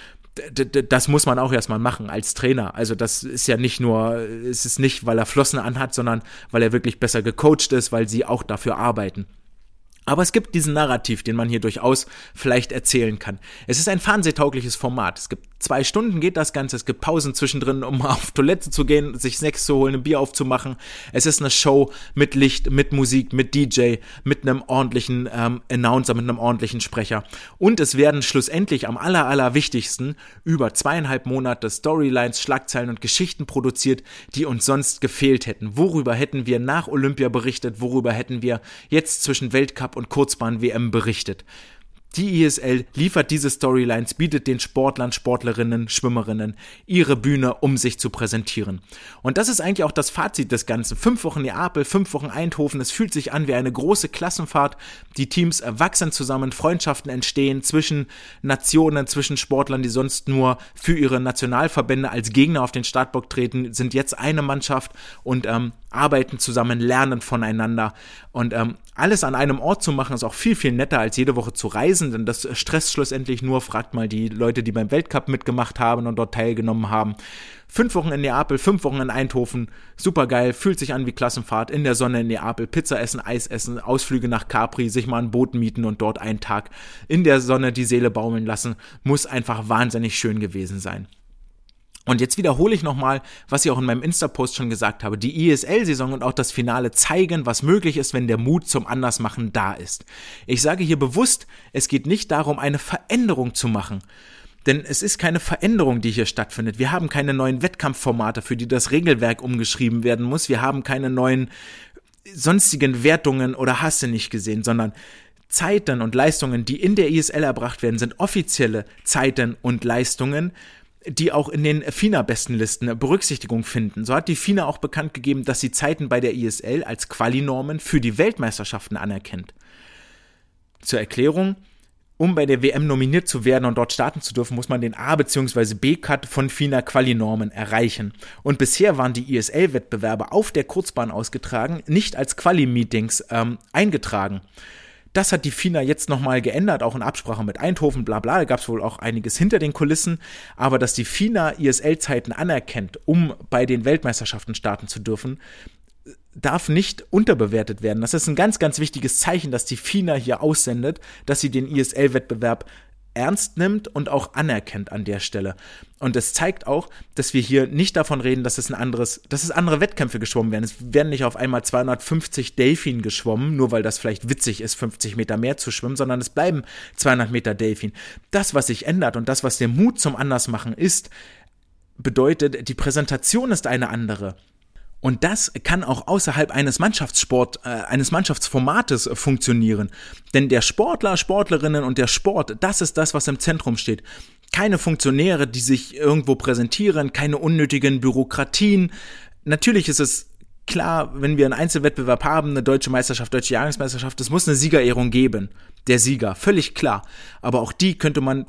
A: das muss man auch erstmal machen als Trainer. Also das ist ja nicht nur, es ist nicht, weil er Flossen anhat, sondern weil er wirklich besser gecoacht ist, weil sie auch dafür arbeiten. Aber es gibt diesen Narrativ, den man hier durchaus vielleicht erzählen kann. Es ist ein fernsehtaugliches Format. Es gibt zwei Stunden geht das Ganze. Es gibt Pausen zwischendrin, um auf Toilette zu gehen, sich Snacks zu holen, ein Bier aufzumachen. Es ist eine Show mit Licht, mit Musik, mit DJ, mit einem ordentlichen ähm, Announcer, mit einem ordentlichen Sprecher. Und es werden schlussendlich am aller, aller wichtigsten über zweieinhalb Monate Storylines, Schlagzeilen und Geschichten produziert, die uns sonst gefehlt hätten. Worüber hätten wir nach Olympia berichtet? Worüber hätten wir jetzt zwischen Weltcup und Kurzbahn-WM berichtet? Die ISL liefert diese Storylines, bietet den Sportlern, Sportlerinnen, Schwimmerinnen ihre Bühne, um sich zu präsentieren. Und das ist eigentlich auch das Fazit des Ganzen. Fünf Wochen Neapel, fünf Wochen Eindhoven. Es fühlt sich an wie eine große Klassenfahrt. Die Teams erwachsen zusammen, Freundschaften entstehen zwischen Nationen, zwischen Sportlern, die sonst nur für ihre Nationalverbände als Gegner auf den Startbock treten, sind jetzt eine Mannschaft und ähm, arbeiten zusammen, lernen voneinander. Und ähm, alles an einem Ort zu machen, ist auch viel, viel netter, als jede Woche zu reisen denn das stresst schlussendlich nur, fragt mal die Leute, die beim Weltcup mitgemacht haben und dort teilgenommen haben. Fünf Wochen in Neapel, fünf Wochen in Eindhoven, super geil, fühlt sich an wie Klassenfahrt, in der Sonne in Neapel, Pizza essen, Eis essen, Ausflüge nach Capri, sich mal ein Boot mieten und dort einen Tag in der Sonne die Seele baumeln lassen, muss einfach wahnsinnig schön gewesen sein. Und jetzt wiederhole ich nochmal, was ich auch in meinem Insta-Post schon gesagt habe. Die ISL-Saison und auch das Finale zeigen, was möglich ist, wenn der Mut zum Andersmachen da ist. Ich sage hier bewusst, es geht nicht darum, eine Veränderung zu machen. Denn es ist keine Veränderung, die hier stattfindet. Wir haben keine neuen Wettkampfformate, für die das Regelwerk umgeschrieben werden muss. Wir haben keine neuen sonstigen Wertungen oder Hasse nicht gesehen, sondern Zeiten und Leistungen, die in der ISL erbracht werden, sind offizielle Zeiten und Leistungen, die auch in den FINA-Bestenlisten Berücksichtigung finden. So hat die FINA auch bekannt gegeben, dass sie Zeiten bei der ISL als Qualinormen für die Weltmeisterschaften anerkennt. Zur Erklärung, um bei der WM nominiert zu werden und dort starten zu dürfen, muss man den A- bzw. B-Cut von FINA Qualinormen erreichen. Und bisher waren die ISL-Wettbewerbe auf der Kurzbahn ausgetragen, nicht als Quali-Meetings ähm, eingetragen. Das hat die FINA jetzt nochmal geändert, auch in Absprache mit Eindhoven, bla bla. Da gab es wohl auch einiges hinter den Kulissen. Aber dass die FINA ISL-Zeiten anerkennt, um bei den Weltmeisterschaften starten zu dürfen, darf nicht unterbewertet werden. Das ist ein ganz, ganz wichtiges Zeichen, dass die FINA hier aussendet, dass sie den ISL-Wettbewerb ernst nimmt und auch anerkennt an der Stelle. Und es zeigt auch, dass wir hier nicht davon reden, dass es ein anderes, dass es andere Wettkämpfe geschwommen werden. Es werden nicht auf einmal 250 Delfin geschwommen, nur weil das vielleicht witzig ist, 50 Meter mehr zu schwimmen, sondern es bleiben 200 Meter Delfin. Das, was sich ändert und das, was der Mut zum Andersmachen ist, bedeutet, die Präsentation ist eine andere. Und das kann auch außerhalb eines Mannschaftssport, äh, eines Mannschaftsformates funktionieren. Denn der Sportler, Sportlerinnen und der Sport, das ist das, was im Zentrum steht. Keine Funktionäre, die sich irgendwo präsentieren, keine unnötigen Bürokratien. Natürlich ist es klar, wenn wir einen Einzelwettbewerb haben, eine deutsche Meisterschaft, deutsche Jahresmeisterschaft, es muss eine Siegerehrung geben. Der Sieger, völlig klar. Aber auch die könnte man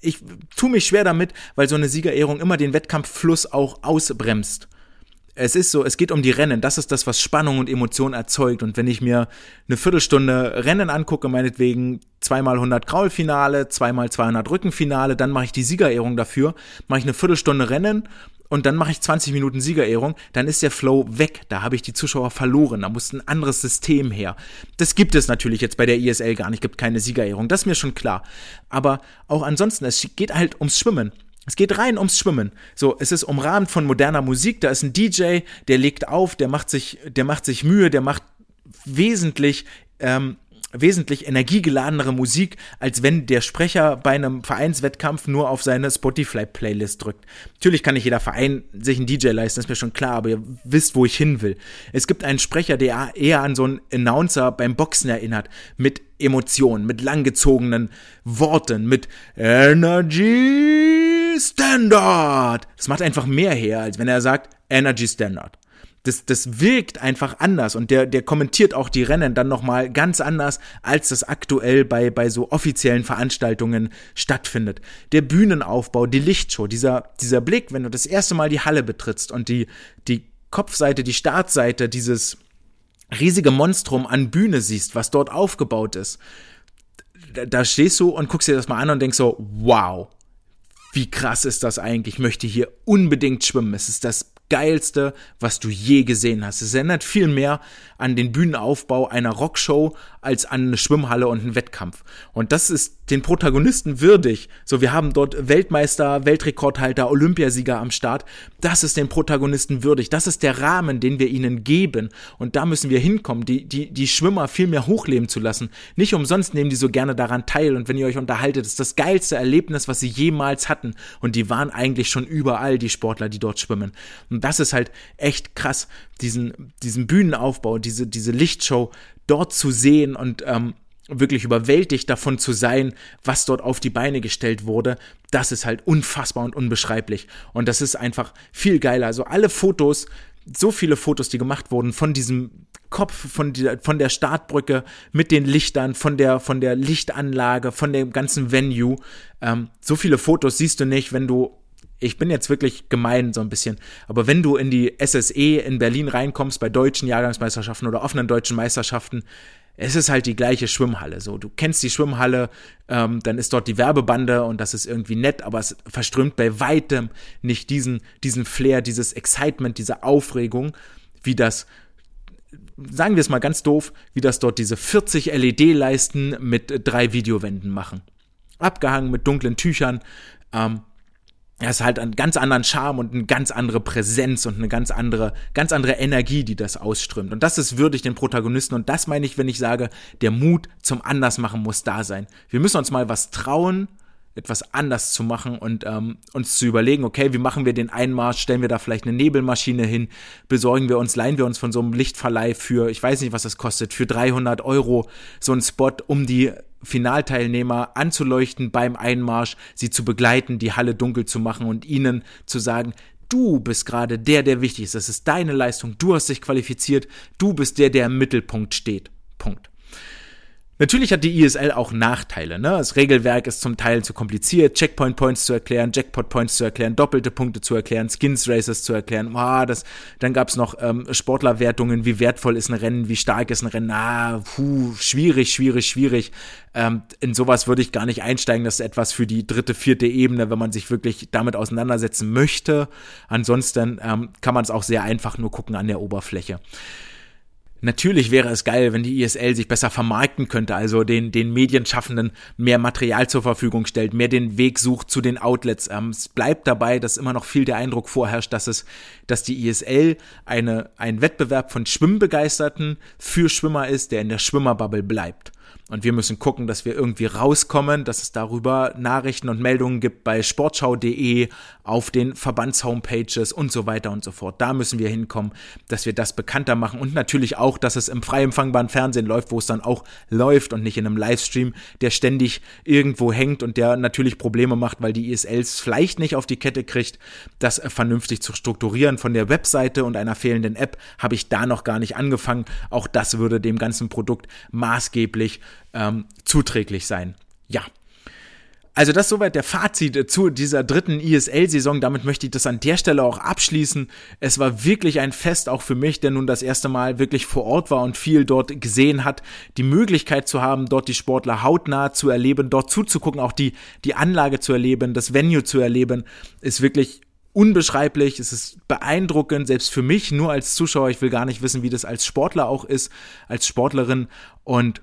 A: ich tue mich schwer damit, weil so eine Siegerehrung immer den Wettkampffluss auch ausbremst es ist so, es geht um die Rennen. Das ist das, was Spannung und Emotion erzeugt. Und wenn ich mir eine Viertelstunde Rennen angucke, meinetwegen zweimal 100 Kraulfinale, zweimal 200 Rückenfinale, dann mache ich die Siegerehrung dafür, mache ich eine Viertelstunde Rennen und dann mache ich 20 Minuten Siegerehrung, dann ist der Flow weg. Da habe ich die Zuschauer verloren. Da muss ein anderes System her. Das gibt es natürlich jetzt bei der ISL gar nicht, gibt keine Siegerehrung. Das ist mir schon klar. Aber auch ansonsten, es geht halt ums Schwimmen. Es geht rein ums Schwimmen. So, es ist umrahmt von moderner Musik. Da ist ein DJ, der legt auf, der macht sich, der macht sich Mühe, der macht wesentlich ähm, wesentlich energiegeladenere Musik, als wenn der Sprecher bei einem Vereinswettkampf nur auf seine Spotify-Playlist drückt. Natürlich kann nicht jeder Verein sich einen DJ leisten, ist mir schon klar, aber ihr wisst, wo ich hin will. Es gibt einen Sprecher, der eher an so einen Announcer beim Boxen erinnert, mit Emotionen, mit langgezogenen Worten, mit Energy Standard. Das macht einfach mehr her, als wenn er sagt Energy Standard das, das wirkt einfach anders und der, der kommentiert auch die Rennen dann nochmal ganz anders, als das aktuell bei, bei so offiziellen Veranstaltungen stattfindet. Der Bühnenaufbau, die Lichtshow, dieser, dieser Blick, wenn du das erste Mal die Halle betrittst und die, die Kopfseite, die Startseite dieses riesige Monstrum an Bühne siehst, was dort aufgebaut ist, da, da stehst du und guckst dir das mal an und denkst so, wow, wie krass ist das eigentlich? Ich möchte hier unbedingt schwimmen. Es ist das geilste, was du je gesehen hast. Es erinnert viel mehr an den Bühnenaufbau einer Rockshow als an eine Schwimmhalle und einen Wettkampf. Und das ist den Protagonisten würdig. So, wir haben dort Weltmeister, Weltrekordhalter, Olympiasieger am Start. Das ist den Protagonisten würdig. Das ist der Rahmen, den wir ihnen geben. Und da müssen wir hinkommen, die, die, die Schwimmer viel mehr hochleben zu lassen. Nicht umsonst nehmen die so gerne daran teil. Und wenn ihr euch unterhaltet, ist das geilste Erlebnis, was sie jemals hatten. Und die waren eigentlich schon überall, die Sportler, die dort schwimmen. Und das ist halt echt krass, diesen, diesen Bühnenaufbau, diese, diese Lichtshow dort zu sehen und ähm, wirklich überwältigt davon zu sein, was dort auf die Beine gestellt wurde, das ist halt unfassbar und unbeschreiblich. Und das ist einfach viel geiler. Also alle Fotos, so viele Fotos, die gemacht wurden von diesem Kopf, von, der, von der Startbrücke mit den Lichtern, von der, von der Lichtanlage, von dem ganzen Venue. Ähm, so viele Fotos siehst du nicht, wenn du ich bin jetzt wirklich gemein so ein bisschen, aber wenn du in die SSE in Berlin reinkommst bei deutschen Jahrgangsmeisterschaften oder offenen deutschen Meisterschaften, es ist halt die gleiche Schwimmhalle. So, du kennst die Schwimmhalle, ähm, dann ist dort die Werbebande und das ist irgendwie nett, aber es verströmt bei weitem nicht diesen, diesen Flair, dieses Excitement, diese Aufregung, wie das, sagen wir es mal ganz doof, wie das dort diese 40 LED-Leisten mit drei Videowänden machen. Abgehangen mit dunklen Tüchern. Ähm, ist halt einen ganz anderen Charme und eine ganz andere Präsenz und eine ganz andere, ganz andere Energie, die das ausströmt. Und das ist würdig den Protagonisten. Und das meine ich, wenn ich sage, der Mut zum Andersmachen muss da sein. Wir müssen uns mal was trauen, etwas anders zu machen und ähm, uns zu überlegen, okay, wie machen wir den Einmarsch? Stellen wir da vielleicht eine Nebelmaschine hin? Besorgen wir uns, leihen wir uns von so einem Lichtverleih für, ich weiß nicht, was das kostet, für 300 Euro so einen Spot, um die Finalteilnehmer anzuleuchten beim Einmarsch, sie zu begleiten, die Halle dunkel zu machen und ihnen zu sagen, du bist gerade der, der wichtig ist. Das ist deine Leistung. Du hast dich qualifiziert. Du bist der, der im Mittelpunkt steht. Punkt. Natürlich hat die ISL auch Nachteile. Ne? Das Regelwerk ist zum Teil zu kompliziert, Checkpoint Points zu erklären, Jackpot Points zu erklären, doppelte Punkte zu erklären, Skins Races zu erklären. Ah, das, dann gab's noch ähm, Sportlerwertungen, wie wertvoll ist ein Rennen, wie stark ist ein Rennen. Ah, puh, schwierig, schwierig, schwierig. Ähm, in sowas würde ich gar nicht einsteigen. Das ist etwas für die dritte, vierte Ebene, wenn man sich wirklich damit auseinandersetzen möchte. Ansonsten ähm, kann man es auch sehr einfach nur gucken an der Oberfläche. Natürlich wäre es geil, wenn die ISL sich besser vermarkten könnte, also den, den Medienschaffenden mehr Material zur Verfügung stellt, mehr den Weg sucht zu den Outlets. Ähm, es bleibt dabei, dass immer noch viel der Eindruck vorherrscht, dass es, dass die ISL eine, ein Wettbewerb von Schwimmbegeisterten für Schwimmer ist, der in der Schwimmerbubble bleibt. Und wir müssen gucken, dass wir irgendwie rauskommen, dass es darüber Nachrichten und Meldungen gibt bei sportschau.de, auf den Verbandshomepages und so weiter und so fort. Da müssen wir hinkommen, dass wir das bekannter machen und natürlich auch, dass es im frei empfangbaren Fernsehen läuft, wo es dann auch läuft und nicht in einem Livestream, der ständig irgendwo hängt und der natürlich Probleme macht, weil die ISLs vielleicht nicht auf die Kette kriegt, das vernünftig zu strukturieren. Von der Webseite und einer fehlenden App habe ich da noch gar nicht angefangen. Auch das würde dem ganzen Produkt maßgeblich ähm, zuträglich sein. Ja. Also das soweit der Fazit zu dieser dritten ISL-Saison. Damit möchte ich das an der Stelle auch abschließen. Es war wirklich ein Fest auch für mich, der nun das erste Mal wirklich vor Ort war und viel dort gesehen hat. Die Möglichkeit zu haben, dort die Sportler hautnah zu erleben, dort zuzugucken, auch die, die Anlage zu erleben, das Venue zu erleben, ist wirklich unbeschreiblich, es ist beeindruckend, selbst für mich, nur als Zuschauer, ich will gar nicht wissen, wie das als Sportler auch ist, als Sportlerin und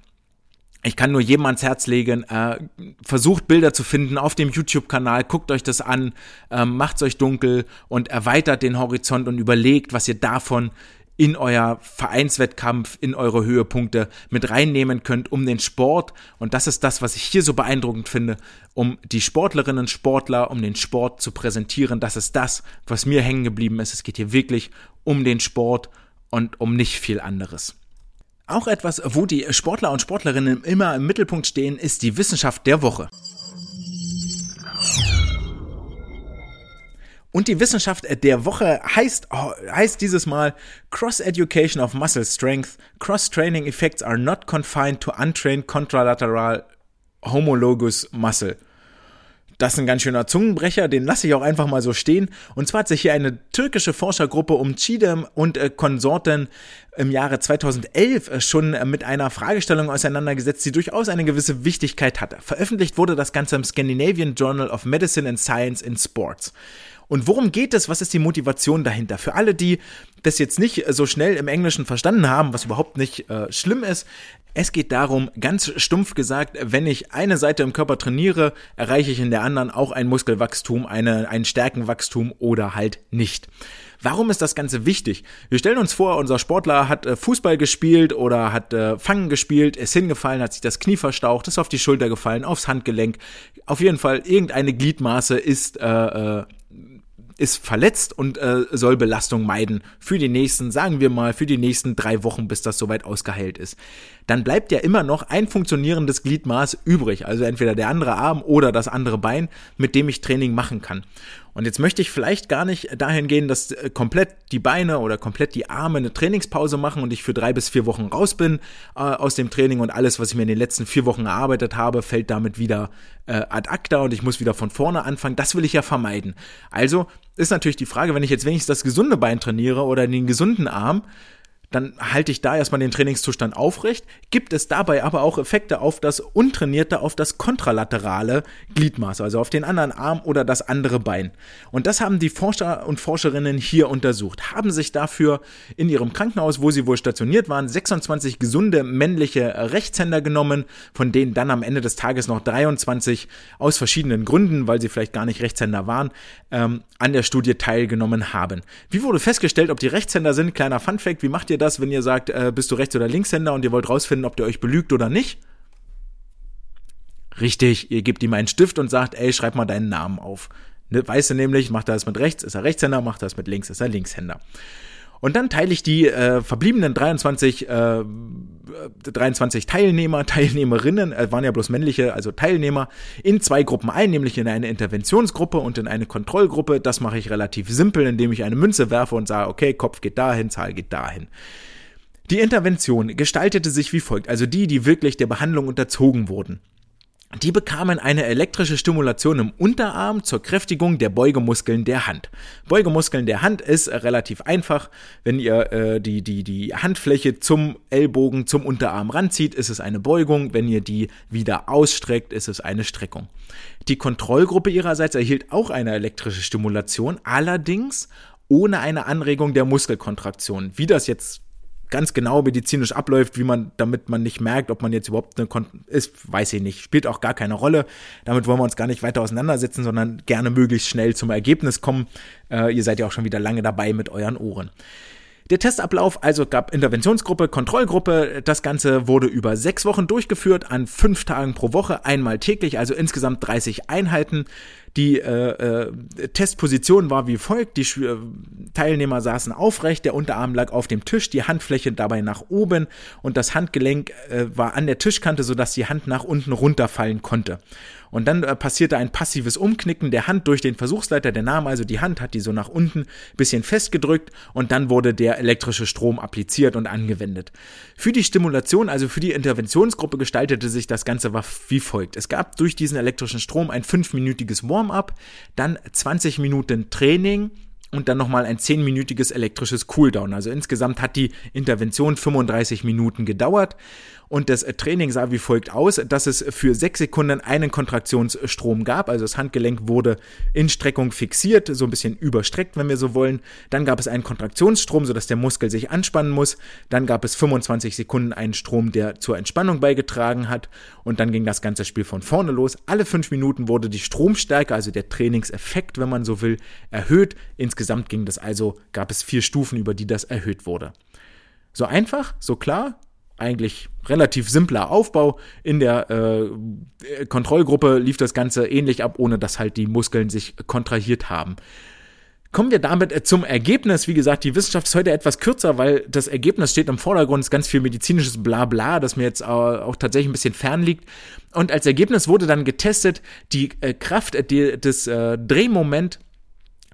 A: ich kann nur jedem ans Herz legen, äh, versucht Bilder zu finden auf dem YouTube-Kanal, guckt euch das an, äh, macht's euch dunkel und erweitert den Horizont und überlegt, was ihr davon in euer Vereinswettkampf, in eure Höhepunkte mit reinnehmen könnt, um den Sport, und das ist das, was ich hier so beeindruckend finde, um die Sportlerinnen, Sportler, um den Sport zu präsentieren. Das ist das, was mir hängen geblieben ist. Es geht hier wirklich um den Sport und um nicht viel anderes. Auch etwas, wo die Sportler und Sportlerinnen immer im Mittelpunkt stehen, ist die Wissenschaft der Woche. Und die Wissenschaft der Woche heißt, oh, heißt dieses Mal Cross Education of Muscle Strength. Cross Training Effects are not confined to untrained contralateral homologous muscle. Das ist ein ganz schöner Zungenbrecher, den lasse ich auch einfach mal so stehen. Und zwar hat sich hier eine türkische Forschergruppe um Chidem und äh, Konsorten im Jahre 2011 äh, schon äh, mit einer Fragestellung auseinandergesetzt, die durchaus eine gewisse Wichtigkeit hatte. Veröffentlicht wurde das Ganze im Scandinavian Journal of Medicine and Science in Sports. Und worum geht es? Was ist die Motivation dahinter? Für alle, die das jetzt nicht so schnell im Englischen verstanden haben, was überhaupt nicht äh, schlimm ist, es geht darum, ganz stumpf gesagt, wenn ich eine Seite im Körper trainiere, erreiche ich in der anderen auch ein Muskelwachstum, eine, ein Stärkenwachstum oder halt nicht. Warum ist das Ganze wichtig? Wir stellen uns vor, unser Sportler hat äh, Fußball gespielt oder hat äh, Fangen gespielt, ist hingefallen, hat sich das Knie verstaucht, ist auf die Schulter gefallen, aufs Handgelenk. Auf jeden Fall, irgendeine Gliedmaße ist äh, äh, ist verletzt und äh, soll Belastung meiden für die nächsten, sagen wir mal, für die nächsten drei Wochen, bis das soweit ausgeheilt ist. Dann bleibt ja immer noch ein funktionierendes Gliedmaß übrig, also entweder der andere Arm oder das andere Bein, mit dem ich Training machen kann. Und jetzt möchte ich vielleicht gar nicht dahin gehen, dass äh, komplett die Beine oder komplett die Arme eine Trainingspause machen und ich für drei bis vier Wochen raus bin äh, aus dem Training und alles, was ich mir in den letzten vier Wochen erarbeitet habe, fällt damit wieder äh, ad acta und ich muss wieder von vorne anfangen. Das will ich ja vermeiden. Also ist natürlich die Frage, wenn ich jetzt wenigstens das gesunde Bein trainiere oder den gesunden Arm, dann halte ich da erstmal den Trainingszustand aufrecht. Gibt es dabei aber auch Effekte auf das untrainierte, auf das kontralaterale Gliedmaß, also auf den anderen Arm oder das andere Bein. Und das haben die Forscher und Forscherinnen hier untersucht, haben sich dafür in ihrem Krankenhaus, wo sie wohl stationiert waren, 26 gesunde männliche Rechtshänder genommen, von denen dann am Ende des Tages noch 23 aus verschiedenen Gründen, weil sie vielleicht gar nicht Rechtshänder waren, ähm, an der Studie teilgenommen haben. Wie wurde festgestellt, ob die Rechtshänder sind? Kleiner Funfact, wie macht ihr das, wenn ihr sagt, äh, bist du Rechts- oder Linkshänder und ihr wollt rausfinden, ob der euch belügt oder nicht? Richtig, ihr gebt ihm einen Stift und sagt, ey, schreib mal deinen Namen auf. Ne, weißt du nämlich, macht er das mit rechts, ist er Rechtshänder, macht er das mit links, ist er Linkshänder. Und dann teile ich die äh, verbliebenen 23, äh, 23 Teilnehmer, Teilnehmerinnen, äh, waren ja bloß männliche, also Teilnehmer, in zwei Gruppen ein, nämlich in eine Interventionsgruppe und in eine Kontrollgruppe. Das mache ich relativ simpel, indem ich eine Münze werfe und sage, okay, Kopf geht dahin, Zahl geht dahin. Die Intervention gestaltete sich wie folgt, also die, die wirklich der Behandlung unterzogen wurden. Die bekamen eine elektrische Stimulation im Unterarm zur Kräftigung der Beugemuskeln der Hand. Beugemuskeln der Hand ist relativ einfach. Wenn ihr äh, die, die, die Handfläche zum Ellbogen, zum Unterarm ranzieht, ist es eine Beugung. Wenn ihr die wieder ausstreckt, ist es eine Streckung. Die Kontrollgruppe ihrerseits erhielt auch eine elektrische Stimulation, allerdings ohne eine Anregung der Muskelkontraktion. Wie das jetzt ganz genau medizinisch abläuft, wie man, damit man nicht merkt, ob man jetzt überhaupt eine Kon ist, weiß ich nicht. Spielt auch gar keine Rolle. Damit wollen wir uns gar nicht weiter auseinandersetzen, sondern gerne möglichst schnell zum Ergebnis kommen. Äh, ihr seid ja auch schon wieder lange dabei mit euren Ohren. Der Testablauf also gab Interventionsgruppe, Kontrollgruppe. Das Ganze wurde über sechs Wochen durchgeführt, an fünf Tagen pro Woche, einmal täglich, also insgesamt 30 Einheiten. Die äh, äh, Testposition war wie folgt. Die äh, Teilnehmer saßen aufrecht, der Unterarm lag auf dem Tisch, die Handfläche dabei nach oben und das Handgelenk äh, war an der Tischkante, sodass die Hand nach unten runterfallen konnte. Und dann äh, passierte ein passives Umknicken der Hand durch den Versuchsleiter. Der nahm also die Hand, hat die so nach unten bisschen festgedrückt und dann wurde der elektrische Strom appliziert und angewendet. Für die Stimulation, also für die Interventionsgruppe gestaltete sich das Ganze wie folgt. Es gab durch diesen elektrischen Strom ein fünfminütiges Warm-up, dann 20 Minuten Training, und dann nochmal ein 10-minütiges elektrisches Cooldown. Also insgesamt hat die Intervention 35 Minuten gedauert und das Training sah wie folgt aus, dass es für sechs Sekunden einen Kontraktionsstrom gab, also das Handgelenk wurde in Streckung fixiert, so ein bisschen überstreckt, wenn wir so wollen. Dann gab es einen Kontraktionsstrom, sodass der Muskel sich anspannen muss. Dann gab es 25 Sekunden einen Strom, der zur Entspannung beigetragen hat. Und dann ging das ganze Spiel von vorne los. Alle fünf Minuten wurde die Stromstärke, also der Trainingseffekt, wenn man so will, erhöht. Insgesamt ging das also, gab es vier Stufen, über die das erhöht wurde. So einfach, so klar, eigentlich relativ simpler Aufbau. In der äh, Kontrollgruppe lief das Ganze ähnlich ab, ohne dass halt die Muskeln sich kontrahiert haben. Kommen wir damit äh, zum Ergebnis. Wie gesagt, die Wissenschaft ist heute etwas kürzer, weil das Ergebnis steht im Vordergrund, ist ganz viel medizinisches Blabla, das mir jetzt auch tatsächlich ein bisschen fern liegt. Und als Ergebnis wurde dann getestet, die äh, Kraft, die, das Drehmoment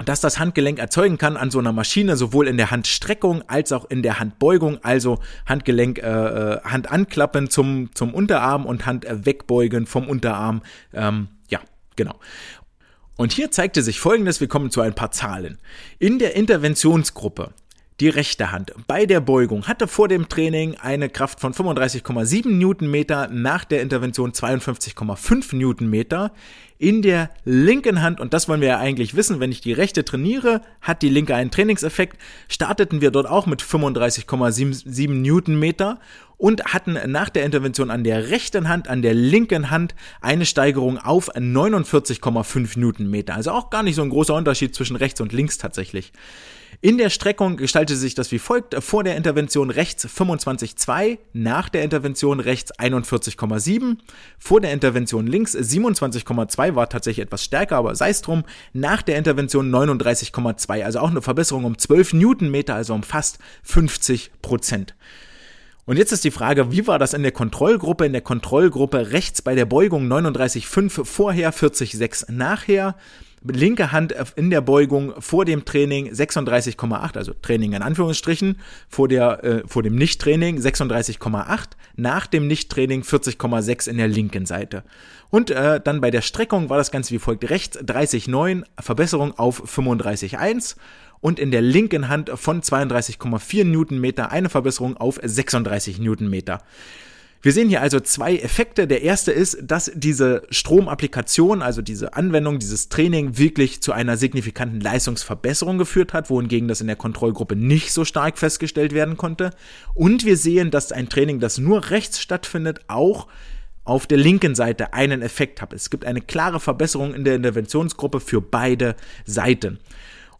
A: dass das Handgelenk erzeugen kann an so einer Maschine, sowohl in der Handstreckung als auch in der Handbeugung, also Handgelenk, äh, äh Hand anklappen zum, zum Unterarm und Hand äh, wegbeugen vom Unterarm. Ähm, ja, genau. Und hier zeigte sich Folgendes, wir kommen zu ein paar Zahlen. In der Interventionsgruppe die rechte Hand bei der Beugung hatte vor dem Training eine Kraft von 35,7 Newtonmeter, nach der Intervention 52,5 Newtonmeter. In der linken Hand, und das wollen wir ja eigentlich wissen, wenn ich die rechte trainiere, hat die linke einen Trainingseffekt, starteten wir dort auch mit 35,7 Newtonmeter und hatten nach der Intervention an der rechten Hand, an der linken Hand eine Steigerung auf 49,5 Newtonmeter. Also auch gar nicht so ein großer Unterschied zwischen rechts und links tatsächlich. In der Streckung gestaltete sich das wie folgt. Vor der Intervention rechts 25,2, nach der Intervention rechts 41,7, vor der Intervention links 27,2 war tatsächlich etwas stärker, aber sei es drum. Nach der Intervention 39,2, also auch eine Verbesserung um 12 Newtonmeter, also um fast 50 Prozent. Und jetzt ist die Frage, wie war das in der Kontrollgruppe? In der Kontrollgruppe rechts bei der Beugung 39,5 vorher, 40,6 nachher linke Hand in der Beugung vor dem Training 36,8, also Training in Anführungsstrichen, vor der äh, vor dem Nichttraining 36,8, nach dem Nichttraining 40,6 in der linken Seite. Und äh, dann bei der Streckung war das Ganze wie folgt: rechts 30,9, Verbesserung auf 35,1 und in der linken Hand von 32,4 Newtonmeter eine Verbesserung auf 36 Newtonmeter. Wir sehen hier also zwei Effekte. Der erste ist, dass diese Stromapplikation, also diese Anwendung, dieses Training wirklich zu einer signifikanten Leistungsverbesserung geführt hat, wohingegen das in der Kontrollgruppe nicht so stark festgestellt werden konnte. Und wir sehen, dass ein Training, das nur rechts stattfindet, auch auf der linken Seite einen Effekt hat. Es gibt eine klare Verbesserung in der Interventionsgruppe für beide Seiten.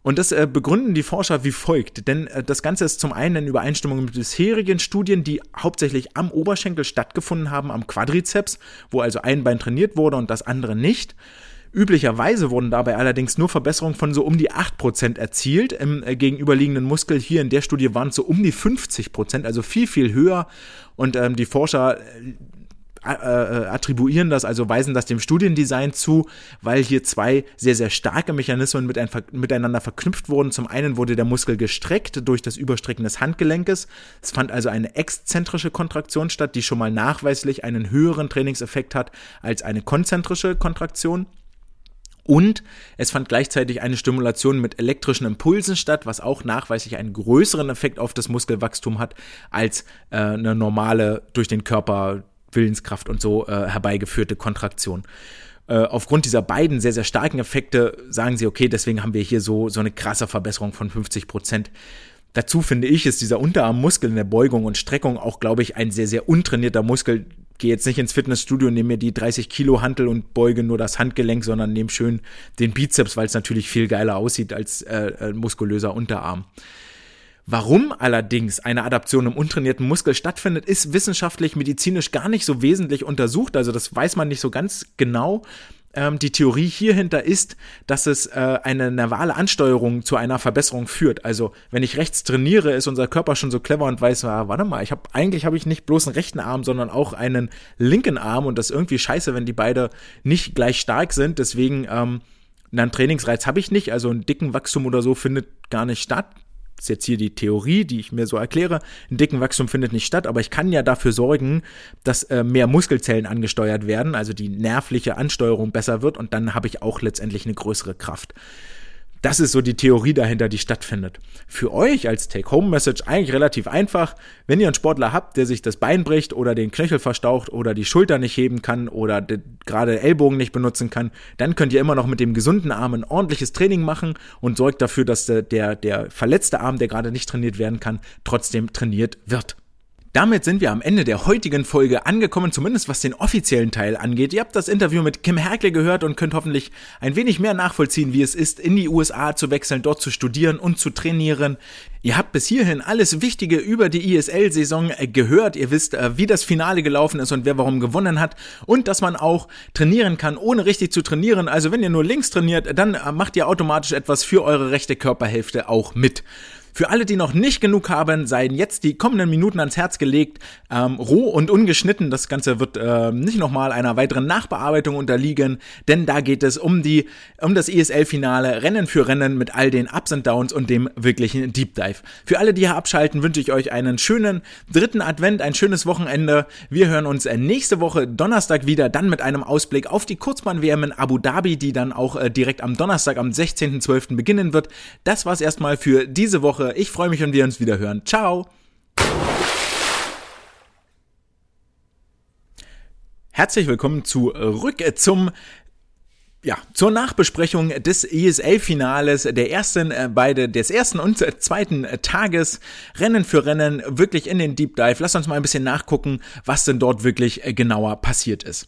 A: Und das äh, begründen die Forscher wie folgt. Denn äh, das Ganze ist zum einen in Übereinstimmung mit bisherigen Studien, die hauptsächlich am Oberschenkel stattgefunden haben, am Quadrizeps, wo also ein Bein trainiert wurde und das andere nicht. Üblicherweise wurden dabei allerdings nur Verbesserungen von so um die 8% erzielt. Im äh, gegenüberliegenden Muskel hier in der Studie waren es so um die 50%, also viel, viel höher. Und ähm, die Forscher äh, attribuieren das, also weisen das dem Studiendesign zu, weil hier zwei sehr, sehr starke Mechanismen mit ein, miteinander verknüpft wurden. Zum einen wurde der Muskel gestreckt durch das Überstrecken des Handgelenkes. Es fand also eine exzentrische Kontraktion statt, die schon mal nachweislich einen höheren Trainingseffekt hat als eine konzentrische Kontraktion. Und es fand gleichzeitig eine Stimulation mit elektrischen Impulsen statt, was auch nachweislich einen größeren Effekt auf das Muskelwachstum hat als äh, eine normale durch den Körper Willenskraft und so äh, herbeigeführte Kontraktion. Äh, aufgrund dieser beiden sehr, sehr starken Effekte sagen sie, okay, deswegen haben wir hier so, so eine krasse Verbesserung von 50 Prozent. Dazu finde ich, ist dieser Unterarmmuskel in der Beugung und Streckung auch, glaube ich, ein sehr, sehr untrainierter Muskel. Gehe jetzt nicht ins Fitnessstudio, nehme mir die 30 Kilo Hantel und beuge nur das Handgelenk, sondern nehme schön den Bizeps, weil es natürlich viel geiler aussieht als äh, äh muskulöser Unterarm. Warum allerdings eine Adaption im untrainierten Muskel stattfindet, ist wissenschaftlich, medizinisch gar nicht so wesentlich untersucht. Also das weiß man nicht so ganz genau. Ähm, die Theorie hierhinter ist, dass es äh, eine nervale Ansteuerung zu einer Verbesserung führt. Also wenn ich rechts trainiere, ist unser Körper schon so clever und weiß, ah, warte mal, ich habe eigentlich habe ich nicht bloß einen rechten Arm, sondern auch einen linken Arm und das ist irgendwie scheiße, wenn die beide nicht gleich stark sind. Deswegen ähm, einen Trainingsreiz habe ich nicht, also ein dicken Wachstum oder so findet gar nicht statt ist jetzt hier die Theorie, die ich mir so erkläre, ein dicken Wachstum findet nicht statt, aber ich kann ja dafür sorgen, dass äh, mehr Muskelzellen angesteuert werden, also die nervliche Ansteuerung besser wird und dann habe ich auch letztendlich eine größere Kraft. Das ist so die Theorie dahinter, die stattfindet. Für euch als Take-Home-Message eigentlich relativ einfach. Wenn ihr einen Sportler habt, der sich das Bein bricht oder den Knöchel verstaucht oder die Schulter nicht heben kann oder gerade Ellbogen nicht benutzen kann, dann könnt ihr immer noch mit dem gesunden Arm ein ordentliches Training machen und sorgt dafür, dass der, der, der verletzte Arm, der gerade nicht trainiert werden kann, trotzdem trainiert wird. Damit sind wir am Ende der heutigen Folge angekommen, zumindest was den offiziellen Teil angeht. Ihr habt das Interview mit Kim Herkle gehört und könnt hoffentlich ein wenig mehr nachvollziehen, wie es ist, in die USA zu wechseln, dort zu studieren und zu trainieren. Ihr habt bis hierhin alles Wichtige über die ISL-Saison äh, gehört. Ihr wisst, äh, wie das Finale gelaufen ist und wer warum gewonnen hat. Und dass man auch trainieren kann, ohne richtig zu trainieren. Also wenn ihr nur links trainiert, dann äh, macht ihr automatisch etwas für eure rechte Körperhälfte auch mit. Für alle, die noch nicht genug haben, seien jetzt die kommenden Minuten ans Herz gelegt. Ähm, roh und ungeschnitten. Das Ganze wird äh, nicht nochmal einer weiteren Nachbearbeitung unterliegen, denn da geht es um die, um das ESL-Finale, Rennen für Rennen mit all den Ups und Downs und dem wirklichen Deep Dive. Für alle, die hier abschalten, wünsche ich euch einen schönen dritten Advent, ein schönes Wochenende. Wir hören uns äh, nächste Woche Donnerstag wieder, dann mit einem Ausblick auf die Kurzbahn-WM in Abu Dhabi, die dann auch äh, direkt am Donnerstag, am 16.12. beginnen wird. Das war's erstmal für diese Woche. Woche. Ich freue mich, wenn wir uns wieder hören. Ciao. Herzlich willkommen zurück zum ja, zur Nachbesprechung des ESL-Finales der ersten äh, beide des ersten und zweiten Tages Rennen für Rennen wirklich in den Deep Dive. Lass uns mal ein bisschen nachgucken, was denn dort wirklich äh, genauer passiert ist.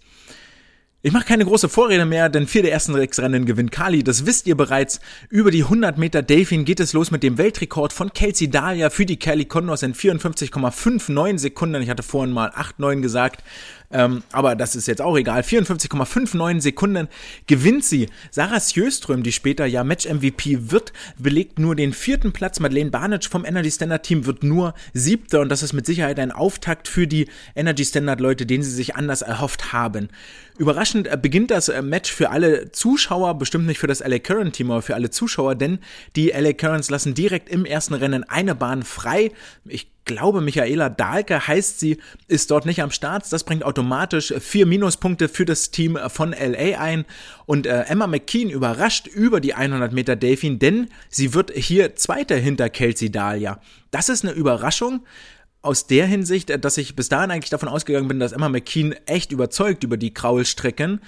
A: Ich mache keine große Vorrede mehr, denn vier der ersten sechs Rennen gewinnt Kali. Das wisst ihr bereits. Über die 100 Meter Delfin geht es los mit dem Weltrekord von Kelsey Dahlia für die Kelly Condors in 54,59 Sekunden. Ich hatte vorhin mal 8,9 gesagt. Ähm, aber das ist jetzt auch egal. 54,59 Sekunden gewinnt sie. Sarah Sjöström, die später ja Match-MVP wird, belegt nur den vierten Platz. Madeleine Barnage vom Energy Standard Team wird nur siebter und das ist mit Sicherheit ein Auftakt für die Energy Standard Leute, den sie sich anders erhofft haben. Überraschend äh, beginnt das äh, Match für alle Zuschauer, bestimmt nicht für das LA Current Team, aber für alle Zuschauer, denn die LA Currents lassen direkt im ersten Rennen eine Bahn frei. Ich glaube, Michaela Dahlke heißt sie, ist dort nicht am Start. Das bringt automatisch vier Minuspunkte für das Team von LA ein. Und äh, Emma McKean überrascht über die 100 Meter Delfin, denn sie wird hier Zweite hinter Kelsey Dahlia. Das ist eine Überraschung aus der Hinsicht, dass ich bis dahin eigentlich davon ausgegangen bin, dass Emma McKean echt überzeugt über die Kraulstrecken,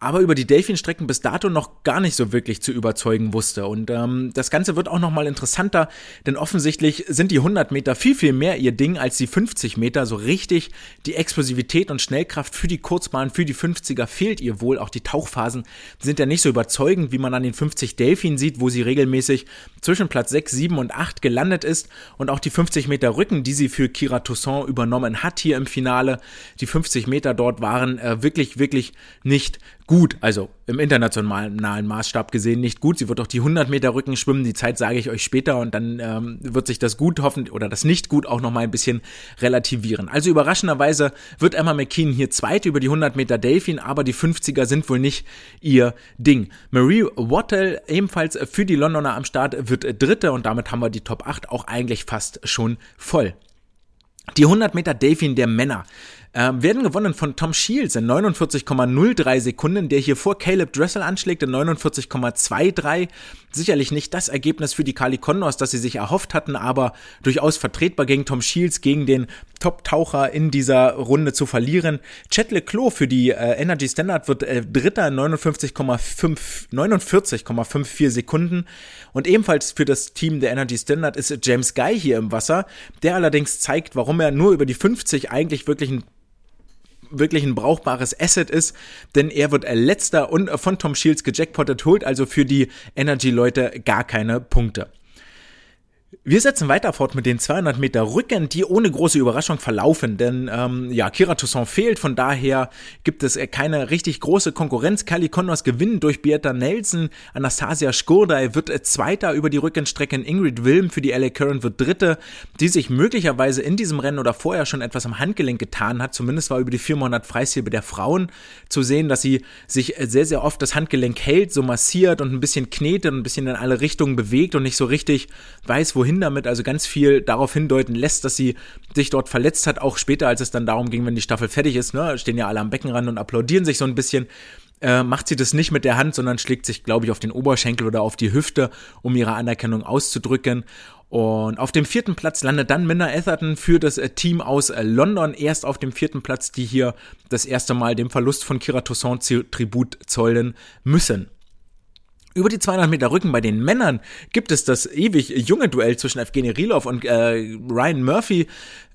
A: aber über die Delfin-Strecken bis dato noch gar nicht so wirklich zu überzeugen wusste. Und ähm, das Ganze wird auch noch mal interessanter, denn offensichtlich sind die 100 Meter viel, viel mehr ihr Ding als die 50 Meter. So richtig die Explosivität und Schnellkraft für die Kurzbahn, für die 50er fehlt ihr wohl. Auch die Tauchphasen sind ja nicht so überzeugend, wie man an den 50 Delfin sieht, wo sie regelmäßig zwischen Platz 6, 7 und 8 gelandet ist. Und auch die 50 Meter Rücken, die sie für Kira Toussaint übernommen hat hier im Finale. Die 50 Meter dort waren äh, wirklich, wirklich nicht gut, also im internationalen Maßstab gesehen nicht gut. Sie wird auch die 100 Meter Rücken schwimmen, die Zeit sage ich euch später und dann ähm, wird sich das gut hoffentlich oder das nicht gut auch nochmal ein bisschen relativieren. Also überraschenderweise wird Emma McKean hier zweite über die 100 Meter Delfin, aber die 50er sind wohl nicht ihr Ding. Marie Wattle ebenfalls für die Londoner am Start wird dritte und damit haben wir die Top 8 auch eigentlich fast schon voll. Die 100 Meter Delfin der Männer äh, werden gewonnen von Tom Shields in 49,03 Sekunden, der hier vor Caleb Dressel anschlägt in 49,23. Sicherlich nicht das Ergebnis für die Kali Condors, das sie sich erhofft hatten, aber durchaus vertretbar gegen Tom Shields, gegen den Top-Taucher in dieser Runde zu verlieren. Chet Leclos für die äh, Energy Standard wird äh, Dritter 59,5 49,54 Sekunden und ebenfalls für das Team der Energy Standard ist James Guy hier im Wasser, der allerdings zeigt, warum er nur über die 50 eigentlich wirklich ein wirklich ein brauchbares Asset ist, denn er wird letzter und von Tom Shields gejackpottet, holt also für die Energy-Leute gar keine Punkte. Wir setzen weiter fort mit den 200 Meter Rücken, die ohne große Überraschung verlaufen, denn ähm, ja, Kira Toussaint fehlt, von daher gibt es äh, keine richtig große Konkurrenz. Kali Condors gewinnen durch Beata Nelson, Anastasia Skurdai wird äh, Zweiter über die Rückenstrecken, Ingrid Wilm für die LA Current wird Dritte, die sich möglicherweise in diesem Rennen oder vorher schon etwas am Handgelenk getan hat, zumindest war über die 400 Freistilbe der Frauen zu sehen, dass sie sich äh, sehr, sehr oft das Handgelenk hält, so massiert und ein bisschen knetet und ein bisschen in alle Richtungen bewegt und nicht so richtig weiß, wohin damit, also ganz viel darauf hindeuten lässt, dass sie sich dort verletzt hat, auch später, als es dann darum ging, wenn die Staffel fertig ist, ne, stehen ja alle am Beckenrand und applaudieren sich so ein bisschen. Äh, macht sie das nicht mit der Hand, sondern schlägt sich, glaube ich, auf den Oberschenkel oder auf die Hüfte, um ihre Anerkennung auszudrücken. Und auf dem vierten Platz landet dann Minna Etherton für das äh, Team aus äh, London. Erst auf dem vierten Platz, die hier das erste Mal dem Verlust von Kira Toussaint Tribut zollen müssen. Über die 200 Meter Rücken bei den Männern gibt es das ewig junge Duell zwischen Evgeny Rilov und äh, Ryan Murphy,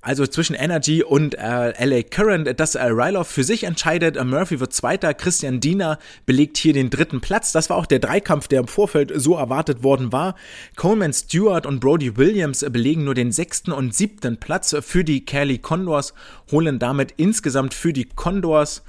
A: also zwischen Energy und äh, LA Current, das äh, Rylov für sich entscheidet. Äh, Murphy wird Zweiter, Christian Diener belegt hier den dritten Platz. Das war auch der Dreikampf, der im Vorfeld so erwartet worden war. Coleman Stewart und Brody Williams belegen nur den sechsten und siebten Platz für die Kelly Condors, holen damit insgesamt für die Condors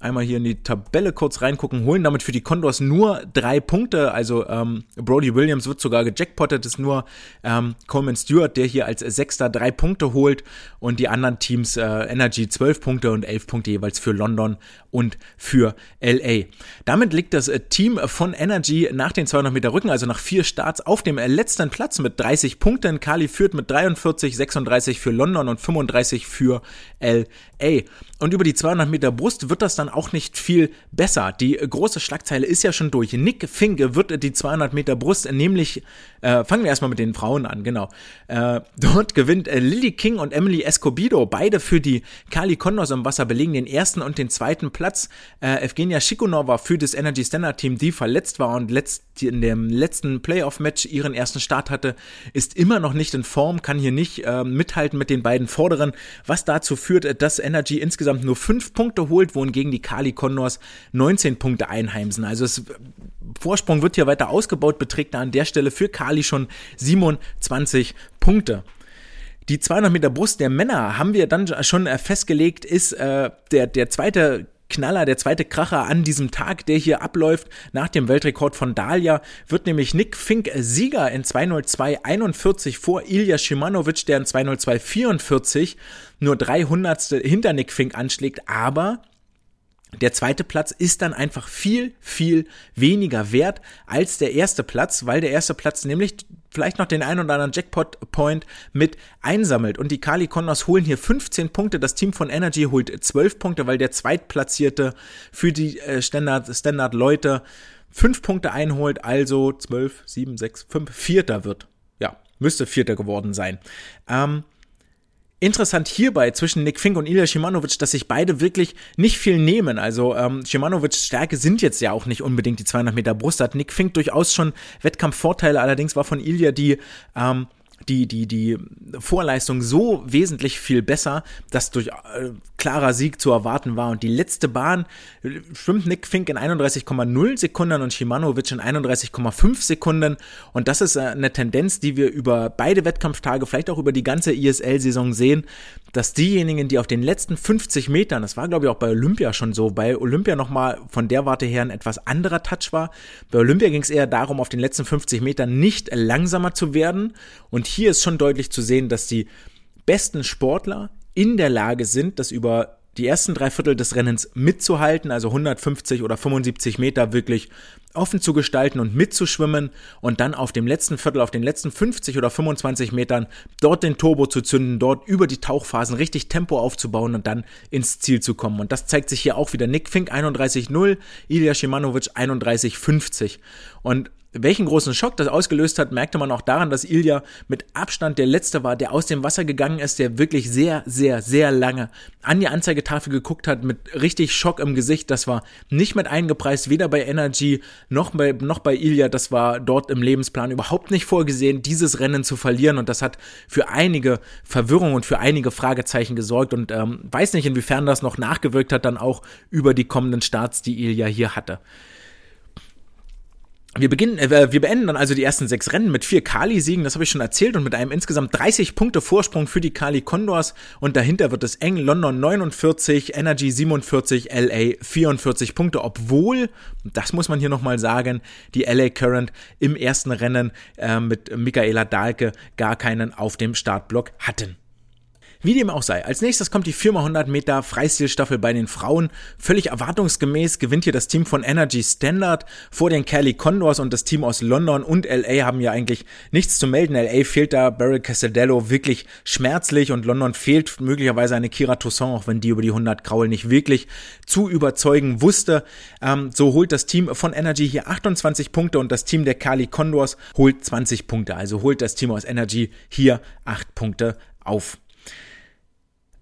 A: einmal hier in die Tabelle kurz reingucken, holen damit für die Condors nur drei Punkte. Also ähm, Brody Williams wird sogar gejackpottet, ist nur ähm, Coleman Stewart, der hier als Sechster drei Punkte holt und die anderen Teams äh, Energy zwölf Punkte und elf Punkte jeweils für London und für LA. Damit liegt das äh, Team von Energy nach den 200 Meter Rücken, also nach vier Starts, auf dem äh, letzten Platz mit 30 Punkten. Kali führt mit 43, 36 für London und 35 für LA. Und über die 200 Meter Brust wird das dann auch nicht viel besser. Die große Schlagzeile ist ja schon durch. Nick Finke wird die 200 Meter Brust nämlich, äh, fangen wir erstmal mit den Frauen an, genau. Äh, dort gewinnt äh, Lily King und Emily Escobido, beide für die Kali Condors im Wasser, belegen den ersten und den zweiten Platz. Äh, Evgenia Shikunova für das Energy Standard Team, die verletzt war und letzt, in dem letzten Playoff-Match ihren ersten Start hatte, ist immer noch nicht in Form, kann hier nicht äh, mithalten mit den beiden Vorderen, was dazu führt, dass Energy insgesamt nur fünf Punkte holt, wohingegen die Kali Condors 19 Punkte einheimsen. Also es Vorsprung wird hier weiter ausgebaut, beträgt da an der Stelle für Kali schon 27 Punkte. Die 200 Meter Brust der Männer haben wir dann schon festgelegt, ist äh, der, der zweite Knaller, der zweite Kracher an diesem Tag, der hier abläuft nach dem Weltrekord von Dalia, wird nämlich Nick Fink Sieger in 202,41 vor Ilya Shimanovic, der in 202,44 nur 300 hinter Nick Fink anschlägt, aber der zweite Platz ist dann einfach viel, viel weniger wert als der erste Platz, weil der erste Platz nämlich vielleicht noch den einen oder anderen Jackpot-Point mit einsammelt. Und die Kali Condors holen hier 15 Punkte. Das Team von Energy holt 12 Punkte, weil der Zweitplatzierte für die äh, Standard, Standard Leute 5 Punkte einholt, also 12, 7, 6, 5, Vierter wird. Ja, müsste Vierter geworden sein. Ähm, Interessant hierbei zwischen Nick Fink und Ilya Shimanovic, dass sich beide wirklich nicht viel nehmen. Also ähm, Shimanovics Stärke sind jetzt ja auch nicht unbedingt die 200 Meter Brust. Hat Nick Fink durchaus schon Wettkampfvorteile. Allerdings war von Ilya die ähm, die, die, die Vorleistung so wesentlich viel besser, dass durch äh, klarer Sieg zu erwarten war. Und die letzte Bahn schwimmt Nick Fink in 31,0 Sekunden und Shimanovic in 31,5 Sekunden. Und das ist äh, eine Tendenz, die wir über beide Wettkampftage, vielleicht auch über die ganze ISL-Saison sehen, dass diejenigen, die auf den letzten 50 Metern, das war glaube ich auch bei Olympia schon so, bei Olympia nochmal von der Warte her ein etwas anderer Touch war. Bei Olympia ging es eher darum, auf den letzten 50 Metern nicht langsamer zu werden. Und hier ist schon deutlich zu sehen, dass die besten Sportler in der Lage sind, das über die ersten drei Viertel des Rennens mitzuhalten, also 150 oder 75 Meter wirklich offen zu gestalten und mitzuschwimmen und dann auf dem letzten Viertel, auf den letzten 50 oder 25 Metern dort den Turbo zu zünden, dort über die Tauchphasen richtig Tempo aufzubauen und dann ins Ziel zu kommen. Und das zeigt sich hier auch wieder. Nick Fink 31-0, Ilya Shimanovic 31-50. Und welchen großen Schock das ausgelöst hat, merkte man auch daran, dass Ilya mit Abstand der Letzte war, der aus dem Wasser gegangen ist, der wirklich sehr, sehr, sehr lange an die Anzeigetafel geguckt hat, mit richtig Schock im Gesicht. Das war nicht mit eingepreist, weder bei Energy noch bei, noch bei Ilya. Das war dort im Lebensplan überhaupt nicht vorgesehen, dieses Rennen zu verlieren. Und das hat für einige Verwirrung und für einige Fragezeichen gesorgt. Und ähm, weiß nicht, inwiefern das noch nachgewirkt hat, dann auch über die kommenden Starts, die Ilya hier hatte. Wir beginnen, äh, wir beenden dann also die ersten sechs Rennen mit vier Kali-Siegen, das habe ich schon erzählt, und mit einem insgesamt 30 Punkte Vorsprung für die Kali Condors. Und dahinter wird es eng. London 49, Energy 47, LA 44 Punkte, obwohl, das muss man hier nochmal sagen, die LA Current im ersten Rennen äh, mit Michaela Dahlke gar keinen auf dem Startblock hatten. Wie dem auch sei, als nächstes kommt die 4x100 Meter Freistilstaffel bei den Frauen. Völlig erwartungsgemäß gewinnt hier das Team von Energy Standard vor den Kelly Condors und das Team aus London und LA haben ja eigentlich nichts zu melden. LA fehlt da Barry Casadello wirklich schmerzlich und London fehlt möglicherweise eine Kira Toussaint, auch wenn die über die 100 Kraul nicht wirklich zu überzeugen wusste. Ähm, so holt das Team von Energy hier 28 Punkte und das Team der Kali Condors holt 20 Punkte. Also holt das Team aus Energy hier 8 Punkte auf.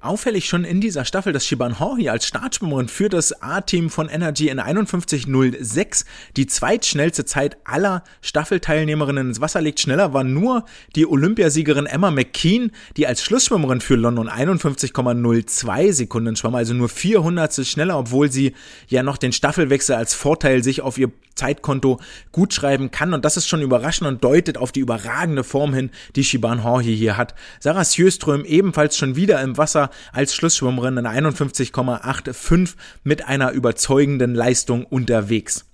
A: Auffällig schon in dieser Staffel, dass Shiban Horhi als Startschwimmerin für das A-Team von Energy in 51.06 die zweitschnellste Zeit aller Staffelteilnehmerinnen ins Wasser legt. Schneller war nur die Olympiasiegerin Emma McKean, die als Schlussschwimmerin für London 51,02 Sekunden schwamm, also nur 400 schneller, obwohl sie ja noch den Staffelwechsel als Vorteil sich auf ihr Zeitkonto gut schreiben kann. Und das ist schon überraschend und deutet auf die überragende Form hin, die Shiban Horhi hier hat. Sarah Sjöström ebenfalls schon wieder im Wasser als Schlussschwimmerin in 51,85 mit einer überzeugenden Leistung unterwegs.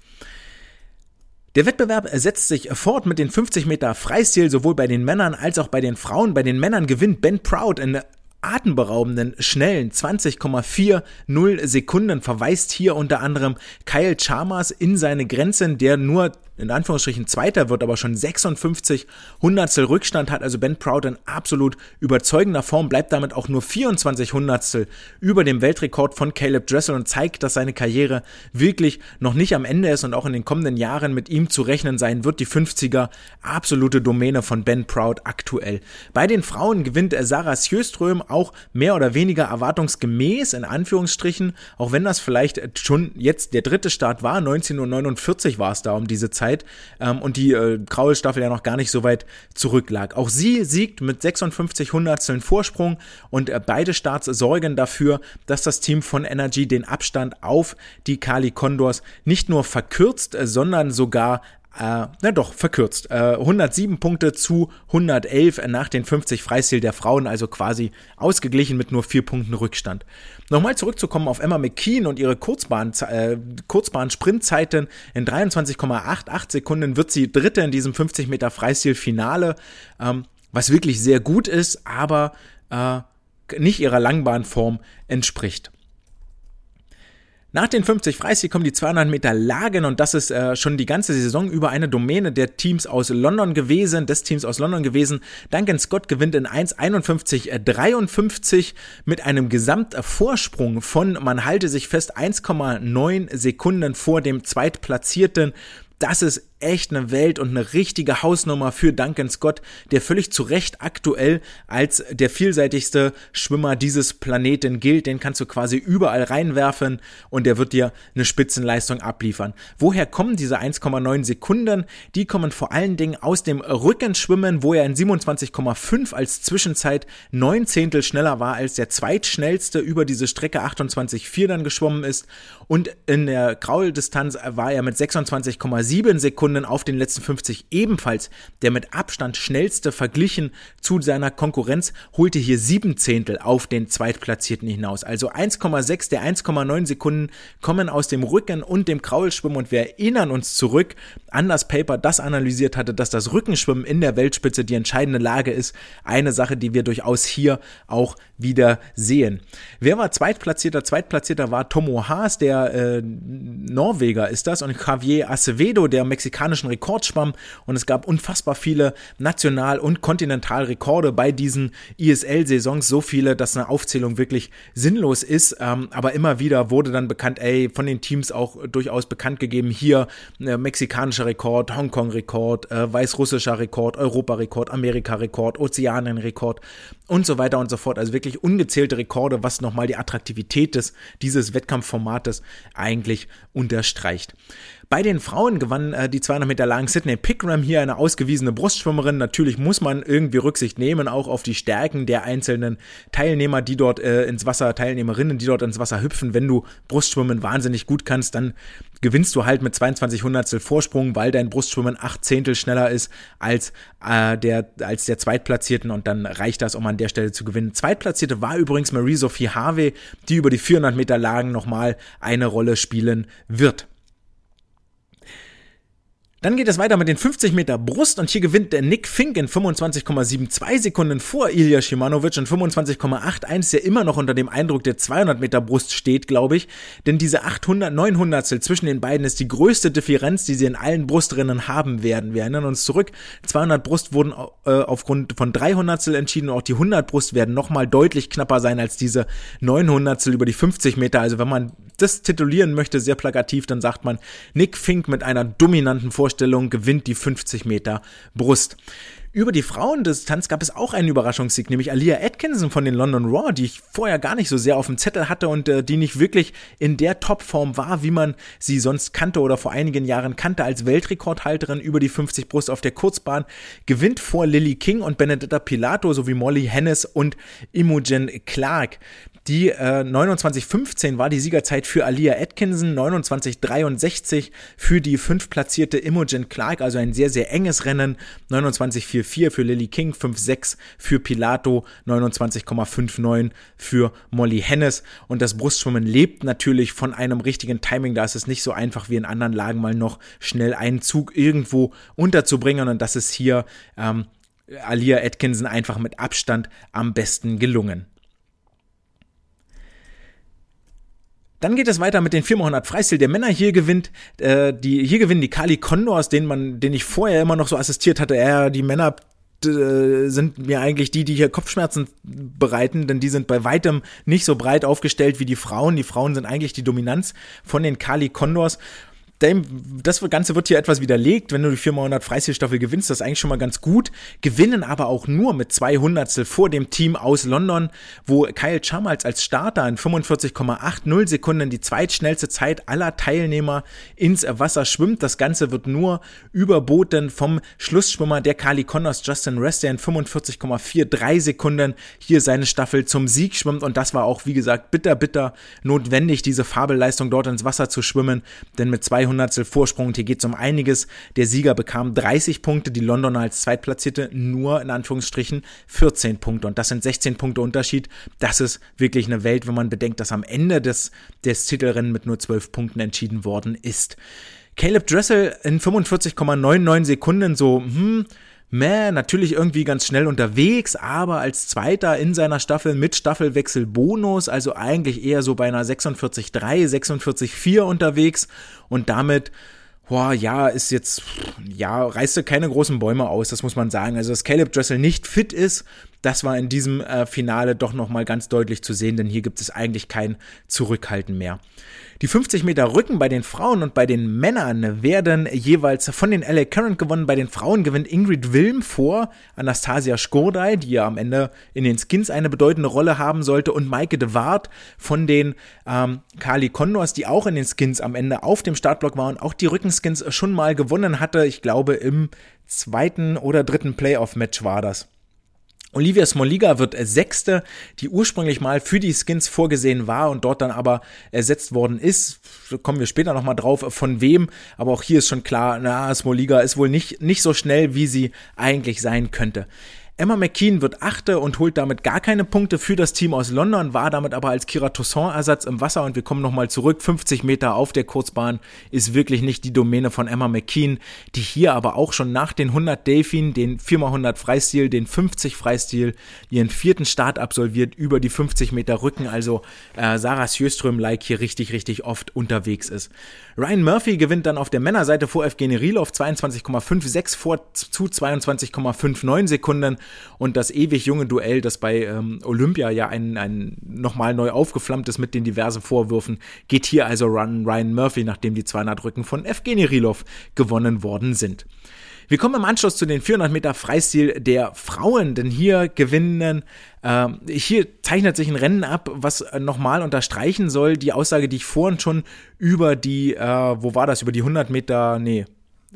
A: Der Wettbewerb setzt sich fort mit den 50 Meter Freistil sowohl bei den Männern als auch bei den Frauen. Bei den Männern gewinnt Ben Proud in atemberaubenden, schnellen 20,40 Sekunden verweist hier unter anderem Kyle Chalmers in seine Grenzen, der nur in Anführungsstrichen Zweiter wird, aber schon 56 Hundertstel Rückstand hat. Also Ben Proud in absolut überzeugender Form, bleibt damit auch nur 24 Hundertstel über dem Weltrekord von Caleb Dressel und zeigt, dass seine Karriere wirklich noch nicht am Ende ist und auch in den kommenden Jahren mit ihm zu rechnen sein wird. Die 50er absolute Domäne von Ben Proud aktuell. Bei den Frauen gewinnt Sarah Sjöström auch mehr oder weniger erwartungsgemäß in Anführungsstrichen, auch wenn das vielleicht schon jetzt der dritte Start war. 1949 war es da um diese Zeit Zeit ähm, und die äh, graue Staffel ja noch gar nicht so weit zurücklag. Auch sie siegt mit 56 Hundertsteln Vorsprung und äh, beide Starts sorgen dafür, dass das Team von Energy den Abstand auf die Kali Condors nicht nur verkürzt, äh, sondern sogar äh, na doch, verkürzt. Äh, 107 Punkte zu 111 nach den 50 Freistil der Frauen, also quasi ausgeglichen mit nur vier Punkten Rückstand. Nochmal zurückzukommen auf Emma McKean und ihre Kurzbahn, äh, Kurzbahn-Sprintzeiten. In 23,88 Sekunden wird sie Dritte in diesem 50 Meter Freistil-Finale, ähm, was wirklich sehr gut ist, aber äh, nicht ihrer Langbahnform entspricht. Nach den 50 Freistil kommen die 200 Meter Lagen und das ist äh, schon die ganze Saison über eine Domäne der Teams aus London gewesen, des Teams aus London gewesen. Duncan Scott gewinnt in 1,51,53 mit einem Gesamtvorsprung von, man halte sich fest, 1,9 Sekunden vor dem Zweitplatzierten. Das ist echt eine Welt und eine richtige Hausnummer für Duncan Scott, der völlig zu Recht aktuell als der vielseitigste Schwimmer dieses Planeten gilt. Den kannst du quasi überall reinwerfen und der wird dir eine Spitzenleistung abliefern. Woher kommen diese 1,9 Sekunden? Die kommen vor allen Dingen aus dem Rückenschwimmen, wo er in 27,5 als Zwischenzeit neun Zehntel schneller war als der zweitschnellste über diese Strecke 28,4 dann geschwommen ist. Und in der Krauldistanz war er mit 26,7 Sekunden Sekunden auf den letzten 50 ebenfalls der mit Abstand schnellste verglichen zu seiner Konkurrenz, holte hier sieben Zehntel auf den Zweitplatzierten hinaus. Also 1,6 der 1,9 Sekunden kommen aus dem Rücken und dem Kraulschwimmen und wir erinnern uns zurück an das Paper, das analysiert hatte, dass das Rückenschwimmen in der Weltspitze die entscheidende Lage ist. Eine Sache, die wir durchaus hier auch wieder sehen. Wer war Zweitplatzierter? Zweitplatzierter war Tomo Haas, der äh, Norweger ist das, und Javier Acevedo, der mexikanischen Rekord schwamm. Und es gab unfassbar viele National- und Kontinentalrekorde bei diesen ISL-Saisons. So viele, dass eine Aufzählung wirklich sinnlos ist. Ähm, aber immer wieder wurde dann bekannt, ey, von den Teams auch durchaus bekannt gegeben, hier äh, mexikanischer Rekord, Hongkong-Rekord, äh, weißrussischer Rekord, Europa-Rekord, Amerika-Rekord, Ozeanien-Rekord und so weiter und so fort. Also wirklich ungezählte Rekorde, was nochmal die Attraktivität des, dieses Wettkampfformates eigentlich unterstreicht. Bei den Frauen gewann äh, die 200 Meter lang Sydney Pickram hier eine ausgewiesene Brustschwimmerin. Natürlich muss man irgendwie Rücksicht nehmen, auch auf die Stärken der einzelnen Teilnehmer, die dort äh, ins Wasser, Teilnehmerinnen, die dort ins Wasser hüpfen. Wenn du Brustschwimmen wahnsinnig gut kannst, dann gewinnst du halt mit 22 Hundertstel Vorsprung, weil dein Brustschwimmen acht Zehntel schneller ist als äh, der als der Zweitplatzierten und dann reicht das, um an der Stelle zu gewinnen. Zweitplatzierte war übrigens Marie-Sophie Harvey, die über die 400 Meter Lagen nochmal eine Rolle spielen wird. Dann geht es weiter mit den 50 Meter Brust und hier gewinnt der Nick Fink in 25,72 Sekunden vor Ilya Shimanovic und 25,81, der immer noch unter dem Eindruck der 200 Meter Brust steht, glaube ich. Denn diese 800, 900 zwischen den beiden ist die größte Differenz, die sie in allen Brustrennen haben werden. Wir erinnern uns zurück, 200 Brust wurden äh, aufgrund von 300 entschieden und auch die 100 Brust werden nochmal deutlich knapper sein als diese 900 über die 50 Meter. Also wenn man das titulieren möchte, sehr plakativ, dann sagt man, Nick Fink mit einer dominanten Vorstellung gewinnt die 50 Meter Brust. Über die Frauendistanz gab es auch einen Überraschungssieg, nämlich Alia Atkinson von den London Raw, die ich vorher gar nicht so sehr auf dem Zettel hatte und äh, die nicht wirklich in der Topform war, wie man sie sonst kannte oder vor einigen Jahren kannte als Weltrekordhalterin über die 50 Brust auf der Kurzbahn, gewinnt vor Lily King und Benedetta Pilato sowie Molly Hennes und Imogen Clark. Die äh, 29,15 war die Siegerzeit für Alia Atkinson, 29,63 für die fünf platzierte Imogen Clark, also ein sehr, sehr enges Rennen, 29,44 für Lily King, 5,6 für Pilato, 29,59 für Molly Hennes und das Brustschwimmen lebt natürlich von einem richtigen Timing, da ist es nicht so einfach wie in anderen Lagen mal noch schnell einen Zug irgendwo unterzubringen und das ist hier ähm, Alia Atkinson einfach mit Abstand am besten gelungen. Dann geht es weiter mit den 400 Freistil der Männer. Hier gewinnt, äh, die, hier gewinnen die Kali Condors, den man, den ich vorher immer noch so assistiert hatte. Ja, die Männer äh, sind mir eigentlich die, die hier Kopfschmerzen bereiten, denn die sind bei weitem nicht so breit aufgestellt wie die Frauen. Die Frauen sind eigentlich die Dominanz von den Kali Condors das Ganze wird hier etwas widerlegt. Wenn du die 400 Freistilstaffel gewinnst, das ist eigentlich schon mal ganz gut. Gewinnen aber auch nur mit 200 vor dem Team aus London, wo Kyle Chalmers als Starter in 45,80 Sekunden die zweitschnellste Zeit aller Teilnehmer ins Wasser schwimmt. Das Ganze wird nur überboten vom Schlussschwimmer der Kali Connors, Justin Rest, der in 45,43 Sekunden hier seine Staffel zum Sieg schwimmt. Und das war auch, wie gesagt, bitter, bitter notwendig, diese Fabelleistung dort ins Wasser zu schwimmen. Denn mit 200 Hundertstel Vorsprung. Hier geht es um einiges. Der Sieger bekam 30 Punkte, die Londoner als Zweitplatzierte nur in Anführungsstrichen 14 Punkte. Und das sind 16 Punkte Unterschied. Das ist wirklich eine Welt, wenn man bedenkt, dass am Ende des, des Titelrennen mit nur 12 Punkten entschieden worden ist. Caleb Dressel in 45,99 Sekunden so, hm, meh, natürlich irgendwie ganz schnell unterwegs, aber als Zweiter in seiner Staffel mit Staffelwechsel Bonus, also eigentlich eher so bei einer 46,3, 46,4 unterwegs und damit boah, ja, ist jetzt, ja, reißt keine großen Bäume aus, das muss man sagen. Also, dass Caleb Dressel nicht fit ist, das war in diesem äh, Finale doch nochmal ganz deutlich zu sehen, denn hier gibt es eigentlich kein Zurückhalten mehr. Die 50 Meter Rücken bei den Frauen und bei den Männern werden jeweils von den LA Current gewonnen. Bei den Frauen gewinnt Ingrid Wilm vor Anastasia Skordai, die ja am Ende in den Skins eine bedeutende Rolle haben sollte, und Maike de Waard von den ähm, Kali Condors, die auch in den Skins am Ende auf dem Startblock war und auch die Rückenskins schon mal gewonnen hatte. Ich glaube, im zweiten oder dritten Playoff-Match war das. Olivia Smoliga wird Sechste, die ursprünglich mal für die Skins vorgesehen war und dort dann aber ersetzt worden ist. Kommen wir später nochmal drauf, von wem. Aber auch hier ist schon klar, na, Smoliga ist wohl nicht, nicht so schnell, wie sie eigentlich sein könnte. Emma McKean wird Achte und holt damit gar keine Punkte für das Team aus London, war damit aber als Kira Toussaint-Ersatz im Wasser und wir kommen nochmal zurück. 50 Meter auf der Kurzbahn ist wirklich nicht die Domäne von Emma McKean, die hier aber auch schon nach den 100 Delfin, den 4x100 Freistil, den 50 Freistil, ihren vierten Start absolviert über die 50 Meter Rücken, also äh, Sarah Sjöström-like hier richtig, richtig oft unterwegs ist. Ryan Murphy gewinnt dann auf der Männerseite vor Evgeny Rilov 22,56 vor zu 22,59 Sekunden und das ewig junge Duell, das bei ähm, Olympia ja ein, ein nochmal neu aufgeflammt ist mit den diversen Vorwürfen, geht hier also Run Ryan Murphy, nachdem die 200 Rücken von Evgeny Rilov gewonnen worden sind. Wir kommen im Anschluss zu den 400 Meter Freistil der Frauen, denn hier gewinnen, äh, hier zeichnet sich ein Rennen ab, was nochmal unterstreichen soll, die Aussage, die ich vorhin schon über die, äh, wo war das, über die 100 Meter, nee,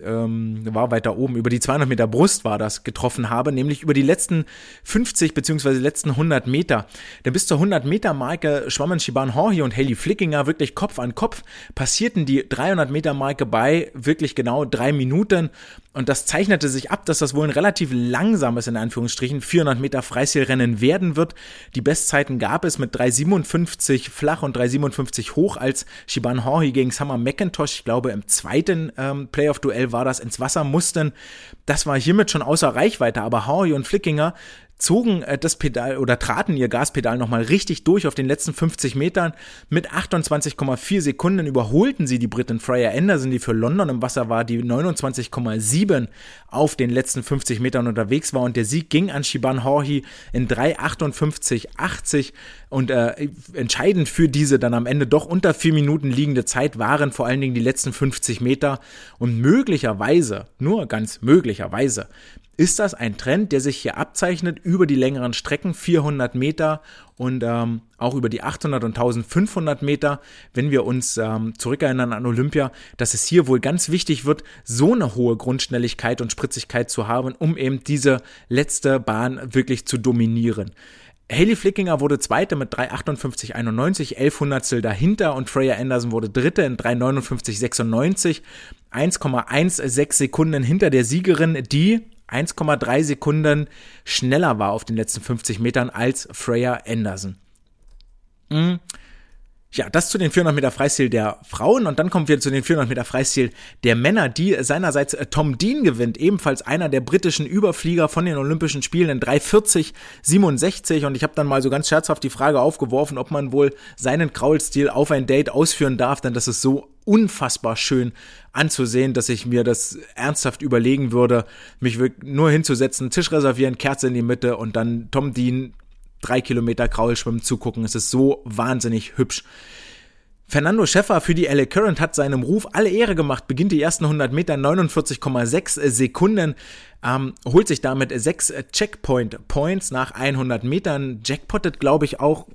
A: ähm, war weiter oben, über die 200 Meter Brust war das, getroffen habe, nämlich über die letzten 50 beziehungsweise letzten 100 Meter. Denn bis zur 100 Meter Marke schwammen Shiban Horhi und Haley Flickinger wirklich Kopf an Kopf, passierten die 300 Meter Marke bei wirklich genau drei Minuten und das zeichnete sich ab, dass das wohl ein relativ langsames, in Anführungsstrichen, 400 Meter Freistilrennen werden wird. Die Bestzeiten gab es mit 3,57 flach und 3,57 hoch, als Shiban Horhi gegen Summer McIntosh, ich glaube im zweiten ähm, Playoff-Duell war das, ins Wasser mussten. Das war hiermit schon außer Reichweite, aber Horhi und Flickinger zogen äh, das Pedal oder traten ihr Gaspedal nochmal richtig durch auf den letzten 50 Metern. Mit 28,4 Sekunden überholten sie die Britin Freya Anderson, die für London im Wasser war, die 29,7 auf den letzten 50 Metern unterwegs war. Und der Sieg ging an Shiban Horhi in 3,58,80. Und äh, entscheidend für diese dann am Ende doch unter vier Minuten liegende Zeit waren vor allen Dingen die letzten 50 Meter. Und möglicherweise, nur ganz möglicherweise, ist das ein Trend, der sich hier abzeichnet über die längeren Strecken, 400 Meter und ähm, auch über die 800 und 1500 Meter, wenn wir uns ähm, zurückerinnern an Olympia, dass es hier wohl ganz wichtig wird, so eine hohe Grundschnelligkeit und Spritzigkeit zu haben, um eben diese letzte Bahn wirklich zu dominieren. Haley Flickinger wurde Zweite mit 3,58,91, 11 Hundertstel dahinter und Freya Anderson wurde Dritte in 3,59,96, 1,16 Sekunden hinter der Siegerin, die 1,3 Sekunden schneller war auf den letzten 50 Metern als Freya Anderson. Mhm. Ja, das zu den 400 Meter Freistil der Frauen und dann kommen wir zu den 400 Meter Freistil der Männer, die seinerseits äh, Tom Dean gewinnt, ebenfalls einer der britischen Überflieger von den Olympischen Spielen in 340,67 und ich habe dann mal so ganz scherzhaft die Frage aufgeworfen, ob man wohl seinen Kraulstil auf ein Date ausführen darf, denn das ist so unfassbar schön anzusehen, dass ich mir das ernsthaft überlegen würde, mich nur hinzusetzen, Tisch reservieren, Kerze in die Mitte und dann Tom Dean drei Kilometer Kraulschwimmen zugucken. Es ist so wahnsinnig hübsch. Fernando Schäffer für die LA Current hat seinem Ruf alle Ehre gemacht, beginnt die ersten 100 Meter 49,6 Sekunden, ähm, holt sich damit sechs Checkpoint Points nach 100 Metern, jackpottet glaube ich auch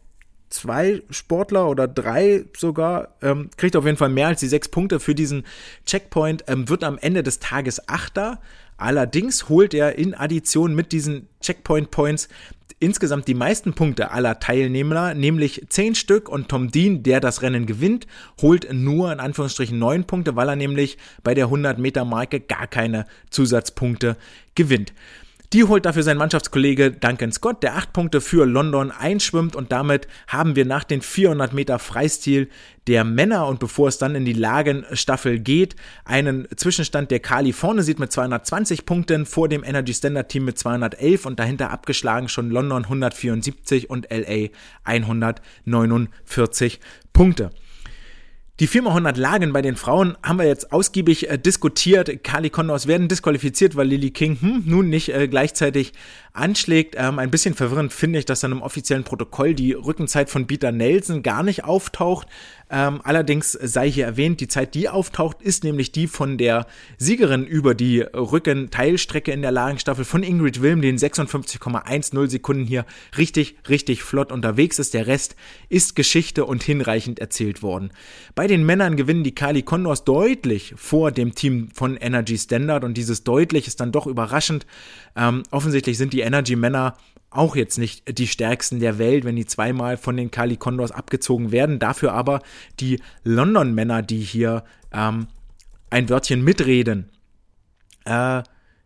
A: zwei Sportler oder drei sogar, ähm, kriegt auf jeden Fall mehr als die sechs Punkte für diesen Checkpoint, ähm, wird am Ende des Tages Achter. Allerdings holt er in Addition mit diesen Checkpoint Points insgesamt die meisten Punkte aller Teilnehmer, nämlich 10 Stück und Tom Dean, der das Rennen gewinnt, holt nur in Anführungsstrichen 9 Punkte, weil er nämlich bei der 100 Meter Marke gar keine Zusatzpunkte gewinnt. Die holt dafür sein Mannschaftskollege Duncan Scott, der acht Punkte für London einschwimmt und damit haben wir nach den 400 Meter Freistil der Männer und bevor es dann in die Lagenstaffel geht, einen Zwischenstand der Kali vorne sieht mit 220 Punkten vor dem Energy Standard Team mit 211 und dahinter abgeschlagen schon London 174 und LA 149 Punkte. Die 4x100 Lagen bei den Frauen haben wir jetzt ausgiebig äh, diskutiert. Kali Kondos werden disqualifiziert, weil Lily King hm, nun nicht äh, gleichzeitig anschlägt. Ähm, ein bisschen verwirrend finde ich, dass dann im offiziellen Protokoll die Rückenzeit von Peter Nelson gar nicht auftaucht. Ähm, allerdings sei hier erwähnt, die Zeit, die auftaucht, ist nämlich die von der Siegerin über die Rückenteilstrecke in der Lagenstaffel von Ingrid Wilm, den 56,10 Sekunden hier richtig, richtig flott unterwegs ist. Der Rest ist Geschichte und hinreichend erzählt worden. Bei den Männern gewinnen die Kali Condors deutlich vor dem Team von Energy Standard und dieses deutlich ist dann doch überraschend. Ähm, offensichtlich sind die Energy Männer auch jetzt nicht die stärksten der Welt, wenn die zweimal von den Kali Condors abgezogen werden. Dafür aber die London Männer, die hier ähm, ein Wörtchen mitreden. Äh,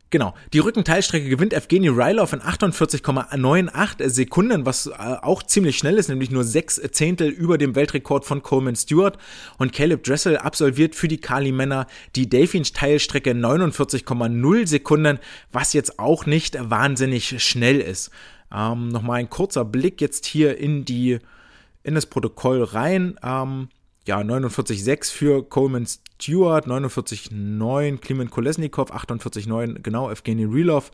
A: Genau. Die Rückenteilstrecke gewinnt Evgeny Rylov in 48,98 Sekunden, was äh, auch ziemlich schnell ist, nämlich nur sechs Zehntel über dem Weltrekord von Coleman Stewart. Und Caleb Dressel absolviert für die Kali-Männer die Delfins-Teilstrecke 49,0 Sekunden, was jetzt auch nicht wahnsinnig schnell ist. Ähm, Nochmal ein kurzer Blick jetzt hier in die, in das Protokoll rein. Ähm, ja, 49,6 für Coleman Stewart, 49,9 Klimen Kolesnikov, 48,9 genau Evgeny Rilov.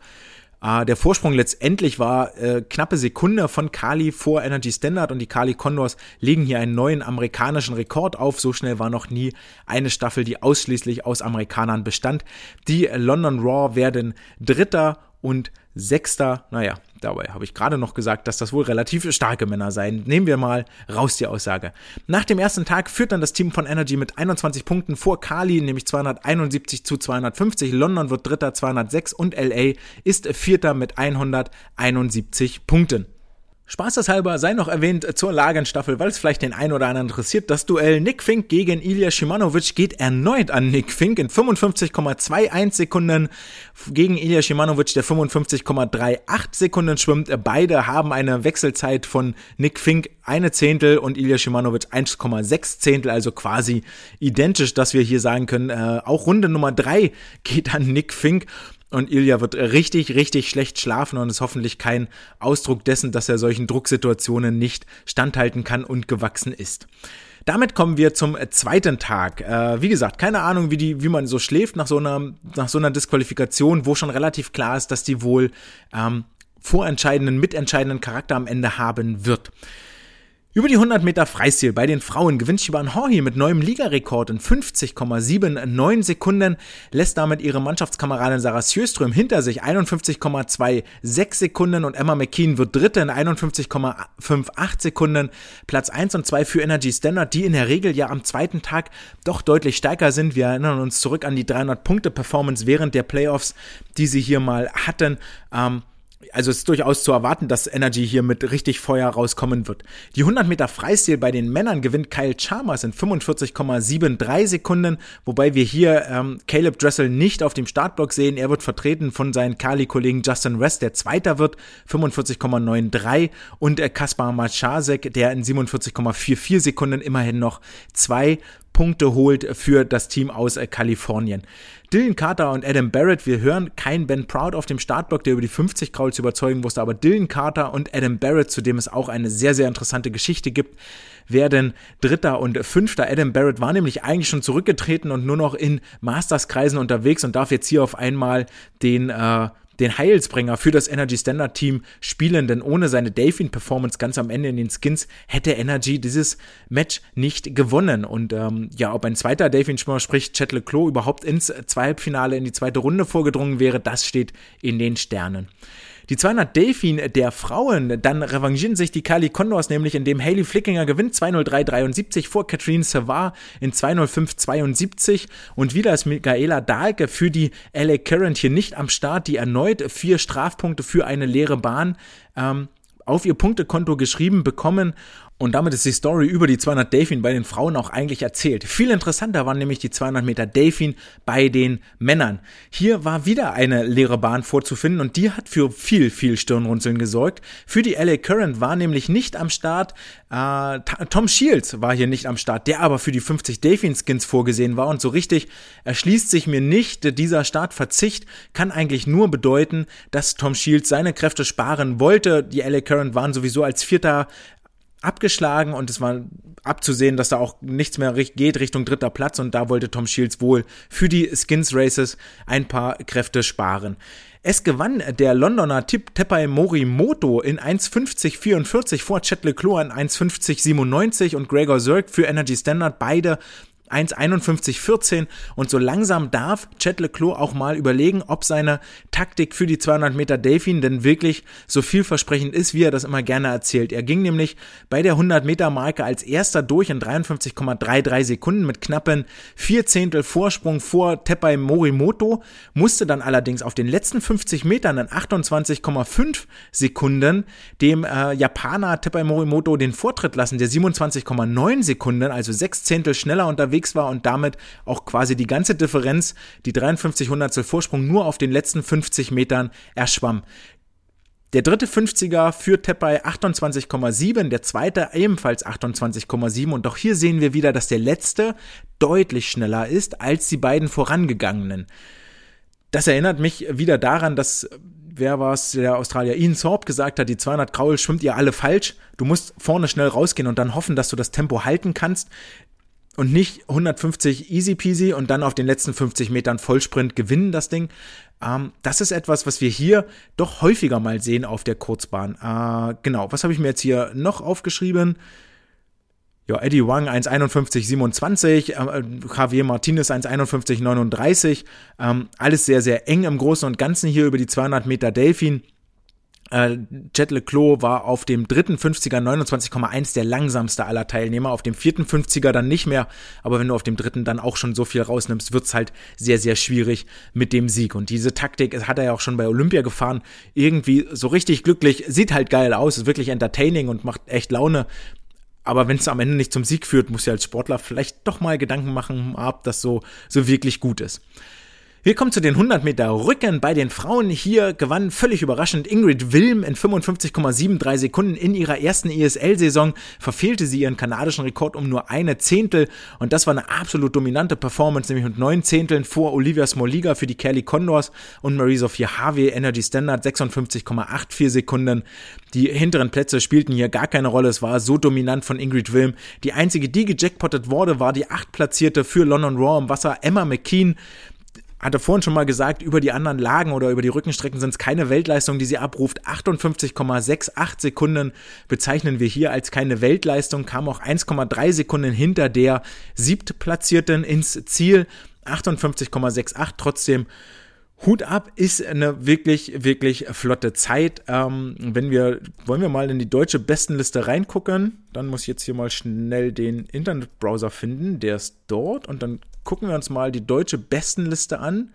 A: Äh, der Vorsprung letztendlich war äh, knappe Sekunde von Kali vor Energy Standard und die Kali Condors legen hier einen neuen amerikanischen Rekord auf. So schnell war noch nie eine Staffel, die ausschließlich aus Amerikanern bestand. Die London Raw werden Dritter und Sechster, naja, dabei habe ich gerade noch gesagt, dass das wohl relativ starke Männer seien. Nehmen wir mal raus die Aussage. Nach dem ersten Tag führt dann das Team von Energy mit 21 Punkten vor Kali, nämlich 271 zu 250. London wird Dritter 206 und LA ist Vierter mit 171 Punkten. Spaßeshalber sei noch erwähnt zur Lagenstaffel, weil es vielleicht den einen oder anderen interessiert. Das Duell Nick Fink gegen Ilya Shimanovic geht erneut an Nick Fink in 55,21 Sekunden gegen Ilya Shimanovic, der 55,38 Sekunden schwimmt. Beide haben eine Wechselzeit von Nick Fink eine Zehntel und Ilya Shimanovic 1,6 Zehntel, also quasi identisch, dass wir hier sagen können, äh, auch Runde Nummer drei geht an Nick Fink und Ilya wird richtig, richtig schlecht schlafen und ist hoffentlich kein Ausdruck dessen, dass er solchen Drucksituationen nicht standhalten kann und gewachsen ist. Damit kommen wir zum zweiten Tag. Äh, wie gesagt, keine Ahnung, wie, die, wie man so schläft nach so, einer, nach so einer Disqualifikation, wo schon relativ klar ist, dass die wohl ähm, vorentscheidenden, mitentscheidenden Charakter am Ende haben wird. Über die 100 Meter Freistil bei den Frauen gewinnt Shiban Horhi mit neuem Ligarekord in 50,79 Sekunden, lässt damit ihre Mannschaftskameradin Sarah Sjöström hinter sich 51,26 Sekunden und Emma McKean wird Dritte in 51,58 Sekunden. Platz 1 und 2 für Energy Standard, die in der Regel ja am zweiten Tag doch deutlich stärker sind. Wir erinnern uns zurück an die 300-Punkte-Performance während der Playoffs, die sie hier mal hatten. Ähm, also es ist durchaus zu erwarten, dass Energy hier mit richtig Feuer rauskommen wird. Die 100 Meter Freistil bei den Männern gewinnt Kyle Chalmers in 45,73 Sekunden, wobei wir hier ähm, Caleb Dressel nicht auf dem Startblock sehen. Er wird vertreten von seinen Kali-Kollegen Justin West, der Zweiter wird, 45,93 und äh, Kaspar Machasek, der in 47,44 Sekunden immerhin noch zwei Punkte holt für das Team aus äh, Kalifornien. Dylan Carter und Adam Barrett, wir hören kein Ben Proud auf dem Startblock, der über die 50 Krauls überzeugen musste, aber Dylan Carter und Adam Barrett, zu dem es auch eine sehr, sehr interessante Geschichte gibt, werden Dritter und Fünfter. Adam Barrett war nämlich eigentlich schon zurückgetreten und nur noch in Masters-Kreisen unterwegs und darf jetzt hier auf einmal den äh, den Heilsbringer für das Energy Standard Team spielen, denn ohne seine Delfin Performance ganz am Ende in den Skins hätte Energy dieses Match nicht gewonnen. Und ähm, ja, ob ein zweiter Delfin Schwimmer, sprich Chet Leclos, überhaupt ins Zweitfinale in die zweite Runde vorgedrungen wäre, das steht in den Sternen. Die 200 Delfin der Frauen, dann revanchieren sich die Kali Condors nämlich, indem Haley Flickinger gewinnt. 203,73 vor Catherine Savard in 205,72 und wieder ist Michaela Dahlke für die LA Current hier nicht am Start, die erneut vier Strafpunkte für eine leere Bahn ähm, auf ihr Punktekonto geschrieben bekommen Und damit ist die Story über die 200 Delfin bei den Frauen auch eigentlich erzählt. Viel interessanter waren nämlich die 200 Meter Delfin bei den Männern. Hier war wieder eine leere Bahn vorzufinden und die hat für viel, viel Stirnrunzeln gesorgt. Für die LA Current war nämlich nicht am Start, äh, Tom Shields war hier nicht am Start, der aber für die 50 Delfin Skins vorgesehen war und so richtig erschließt sich mir nicht, dieser Startverzicht kann eigentlich nur bedeuten, dass Tom Shields seine Kräfte sparen wollte. Die LA Current waren sowieso als Vierter abgeschlagen und es war abzusehen, dass da auch nichts mehr geht Richtung dritter Platz und da wollte Tom Shields wohl für die Skins Races ein paar Kräfte sparen. Es gewann der Londoner Tip Tepai Morimoto in 1,50,44 vor Chet Leclerc in 1,50,97 und Gregor Zirk für Energy Standard beide 1,51,14 und so langsam darf Chet Leclos auch mal überlegen, ob seine Taktik für die 200 Meter Delfin denn wirklich so vielversprechend ist, wie er das immer gerne erzählt. Er ging nämlich bei der 100 Meter Marke als erster durch in 53,33 Sekunden mit knappen vier Zehntel Vorsprung vor Tepai Morimoto, musste dann allerdings auf den letzten 50 Metern in 28,5 Sekunden dem äh, Japaner Tepai Morimoto den Vortritt lassen, der 27,9 Sekunden, also sechs Zehntel schneller unterwegs unterwegs war und damit auch quasi die ganze Differenz, die 53 Hundertstel Vorsprung nur auf den letzten 50 Metern erschwamm. Der dritte 50er führt Tepai 28,7, der zweite ebenfalls 28,7 und auch hier sehen wir wieder, dass der letzte deutlich schneller ist als die beiden vorangegangenen. Das erinnert mich wieder daran, dass wer war es, der Australier Ian Thorpe gesagt hat, die 200 Kraul schwimmt ihr alle falsch. Du musst vorne schnell rausgehen und dann hoffen, dass du das Tempo halten kannst und nicht 150 easy peasy und dann auf den letzten 50 Metern Vollsprint gewinnen das Ding. Ähm, das ist etwas, was wir hier doch häufiger mal sehen auf der Kurzbahn. Äh, genau, was habe ich mir jetzt hier noch aufgeschrieben? Ja, Eddie Wang 1,51,27, äh, Javier Martinez 1,51,39. Ähm, alles sehr, sehr eng im Großen und Ganzen hier über die 200 Meter Delfin. Äh, Jet Leclos war auf dem dritten 50er 29,1 der langsamste aller Teilnehmer, auf dem vierten 50er dann nicht mehr, aber wenn du auf dem dritten dann auch schon so viel rausnimmst, wird's halt sehr, sehr schwierig mit dem Sieg. Und diese Taktik hat er ja auch schon bei Olympia gefahren, irgendwie so richtig glücklich, sieht halt geil aus, ist wirklich entertaining und macht echt Laune. Aber wenn es am Ende nicht zum Sieg führt, muss ja als Sportler vielleicht doch mal Gedanken machen, ob das so, so wirklich gut ist. Wir kommen zu den 100 Meter Rücken bei den Frauen. Hier gewann völlig überraschend Ingrid Wilm in 55,73 Sekunden in ihrer ersten ESL-Saison. Verfehlte sie ihren kanadischen Rekord um nur eine Zehntel und das war eine absolut dominante Performance, nämlich mit neun Zehnteln vor Olivia Smoliga für die Kelly Condors und Marie-Sophie Harvey Energy Standard 56,84 Sekunden. Die hinteren Plätze spielten hier gar keine Rolle. Es war so dominant von Ingrid Wilm. Die einzige, die gejackpottet wurde, war die achtplatzierte für London Raw im Wasser Emma McKean hatte vorhin schon mal gesagt, über die anderen Lagen oder über die Rückenstrecken sind es keine Weltleistung, die sie abruft. 58,68 Sekunden bezeichnen wir hier als keine Weltleistung, kam auch 1,3 Sekunden hinter der siebtplatzierten ins Ziel. 58,68 trotzdem Hut ab ist eine wirklich, wirklich flotte Zeit. Ähm, wenn wir, wollen wir mal in die deutsche Bestenliste reingucken, dann muss ich jetzt hier mal schnell den Internetbrowser finden, der ist dort und dann gucken wir uns mal die deutsche Bestenliste an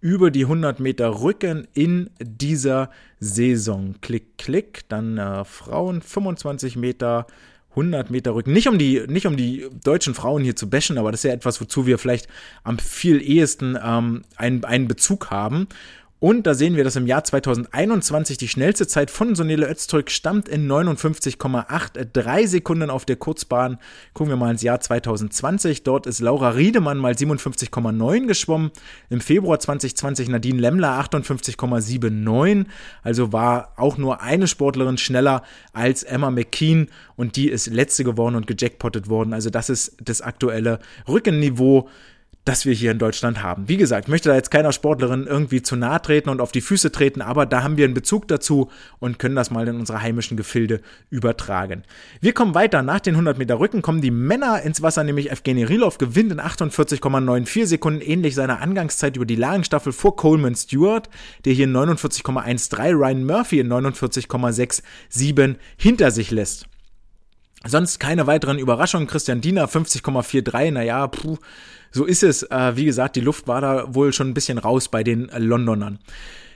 A: über die 100 Meter Rücken in dieser Saison. Klick, klick, dann äh, Frauen 25 Meter, 100 Meter Rücken. Nicht um die, nicht um die deutschen Frauen hier zu bashen, aber das ist ja etwas, wozu wir vielleicht am viel ehesten ähm, einen, einen Bezug haben. Und da sehen wir, dass im Jahr 2021 die schnellste Zeit von Sonele Öztürk stammt in 59,83 Sekunden auf der Kurzbahn. Gucken wir mal ins Jahr 2020. Dort ist Laura Riedemann mal 57,9 geschwommen. Im Februar 2020 Nadine Lemmler 58,79. Also war auch nur eine Sportlerin schneller als Emma McKean und die ist letzte geworden und gejackpottet worden. Also das ist das aktuelle Rückenniveau das wir hier in Deutschland haben. Wie gesagt, möchte da jetzt keiner Sportlerin irgendwie zu nahe treten und auf die Füße treten, aber da haben wir einen Bezug dazu und können das mal in unsere heimischen Gefilde übertragen. Wir kommen weiter. Nach den 100 Meter Rücken kommen die Männer ins Wasser, nämlich Evgeny Rilov gewinnt in 48,94 Sekunden, ähnlich seiner Angangszeit über die Lagenstaffel vor Coleman Stewart, der hier in 49,13, Ryan Murphy in 49,67 hinter sich lässt. Sonst keine weiteren Überraschungen. Christian Diener 50,43, naja, puh, so ist es. Äh, wie gesagt, die Luft war da wohl schon ein bisschen raus bei den Londonern.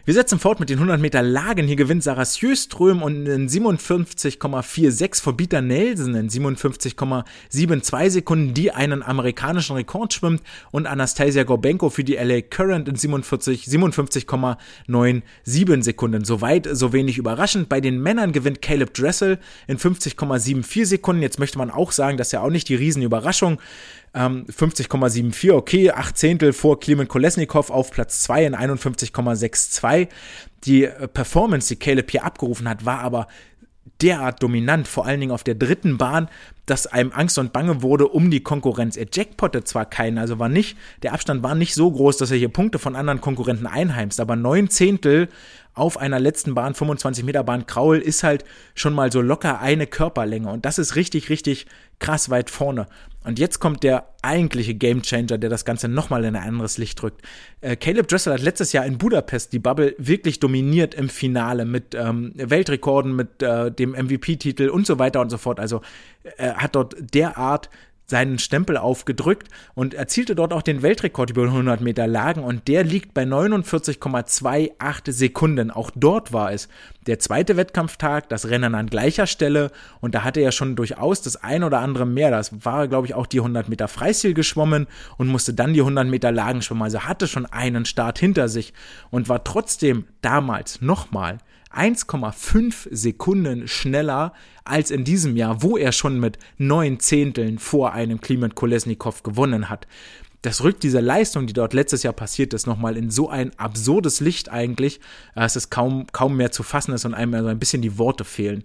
A: Wir setzen fort mit den 100 Meter Lagen. Hier gewinnt Sarah Sjöström und in 57,46 vor Bieter Nelson in 57,72 Sekunden, die einen amerikanischen Rekord schwimmt und Anastasia Gorbenko für die LA Current in 47, 57,97 Sekunden. Soweit, so wenig überraschend. Bei den Männern gewinnt Caleb Dressel in 50,74 Sekunden. Jetzt möchte man auch sagen, das ist ja auch nicht die Riesenüberraschung. Ähm, 50,74, okay, 8 Zehntel vor Klimen Kolesnikov auf Platz 2 in 51,62. Die äh, Performance, die Caleb hier abgerufen hat, war aber derart dominant, vor allen Dingen auf der dritten Bahn, dass einem Angst und Bange wurde um die Konkurrenz. Er jackpottet zwar keinen, also war nicht, der Abstand war nicht so groß, dass er hier Punkte von anderen Konkurrenten einheimst, aber neun Zehntel auf einer letzten Bahn, 25 Meter Bahn Kraul, ist halt schon mal so locker eine Körperlänge und das ist richtig, richtig krass weit vorne. Und jetzt kommt der eigentliche Gamechanger, der das Ganze nochmal in ein anderes Licht drückt. Äh, Caleb Dressel hat letztes Jahr in Budapest die Bubble wirklich dominiert im Finale mit ähm, Weltrekorden, mit äh, dem MVP-Titel und so weiter und so fort. Also er hat dort derart seinen Stempel aufgedrückt und erzielte dort auch den Weltrekord über 100 Meter Lagen und der liegt bei 49,28 Sekunden. Auch dort war es der zweite Wettkampftag, das Rennen an gleicher Stelle und da hatte er schon durchaus das ein oder andere mehr. Das war, glaube ich, auch die 100 Meter Freistil geschwommen und musste dann die 100 Meter Lagen schwimmen. Also hatte schon einen Start hinter sich und war trotzdem damals nochmal 1,5 Sekunden schneller als in diesem Jahr, wo er schon mit neun Zehnteln vor einem Klimat Kolesnikov gewonnen hat. Das rückt diese Leistung, die dort letztes Jahr passiert ist, nochmal in so ein absurdes Licht eigentlich, dass es kaum, kaum mehr zu fassen ist und einem also ein bisschen die Worte fehlen.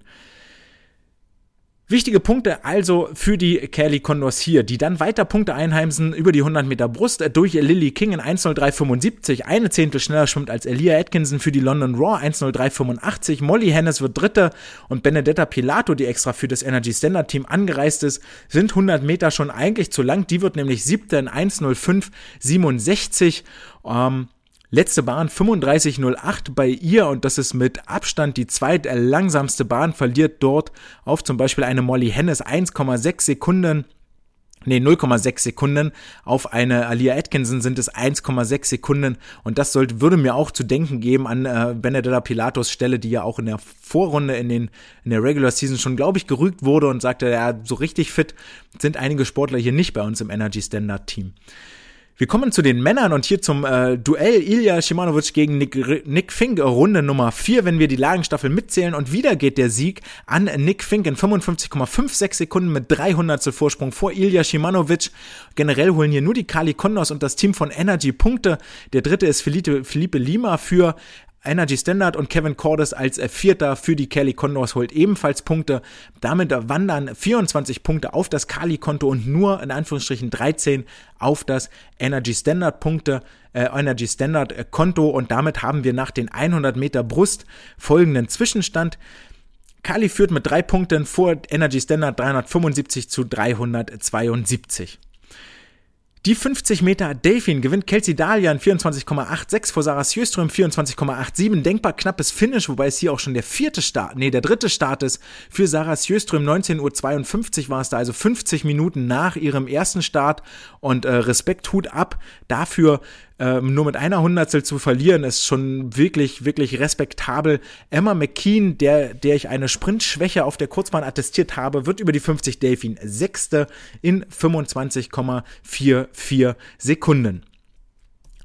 A: Wichtige Punkte also für die Kelly Condors hier, die dann weiter Punkte einheimsen über die 100 Meter Brust durch Lily King in 1.03.75, eine Zehntel schneller schwimmt als Elia Atkinson für die London Raw 1.03.85, Molly Hennes wird Dritte und Benedetta Pilato, die extra für das Energy Standard Team angereist ist, sind 100 Meter schon eigentlich zu lang, die wird nämlich Siebte in 1.05.67. Ähm, Letzte Bahn 35.08 bei ihr und das ist mit Abstand die zweitlangsamste Bahn, verliert dort auf zum Beispiel eine Molly Hennes 1,6 Sekunden. Nee, 0,6 Sekunden. Auf eine Alia Atkinson sind es 1,6 Sekunden. Und das sollte, würde mir auch zu denken geben an äh, Benedetta Pilatos Stelle, die ja auch in der Vorrunde in, den, in der Regular Season schon, glaube ich, gerügt wurde und sagte, ja, so richtig fit sind einige Sportler hier nicht bei uns im Energy Standard Team. Wir kommen zu den Männern und hier zum äh, Duell Ilya Shimanovic gegen Nick, Nick Fink, Runde Nummer 4, wenn wir die Lagenstaffel mitzählen. Und wieder geht der Sieg an Nick Fink in 55,56 Sekunden mit 300 Vorsprung vor Ilya Shimanovic. Generell holen hier nur die Kali Kondos und das Team von Energy Punkte. Der dritte ist Felipe, Felipe Lima für Energy Standard und Kevin Cordes als Vierter für die Kelly Condors holt ebenfalls Punkte. Damit wandern 24 Punkte auf das Kali-Konto und nur in Anführungsstrichen 13 auf das Energy Standard Punkte, äh, Energy Standard äh, Konto und damit haben wir nach den 100 Meter Brust folgenden Zwischenstand. Kali führt mit drei Punkten vor Energy Standard 375 zu 372. Die 50 Meter Delfin gewinnt Kelsey Dalian 24,86 vor Sarah Sjöström 24,87. Denkbar knappes Finish, wobei es hier auch schon der vierte Start, nee, der dritte Start ist für Sarah Sjöström. 19.52 Uhr war es da, also 50 Minuten nach ihrem ersten Start. Und äh, Respekt, Hut ab dafür, ähm, nur mit einer Hundertstel zu verlieren, ist schon wirklich, wirklich respektabel. Emma McKean, der, der ich eine Sprintschwäche auf der Kurzbahn attestiert habe, wird über die 50 Delfin Sechste in 25,44 Sekunden.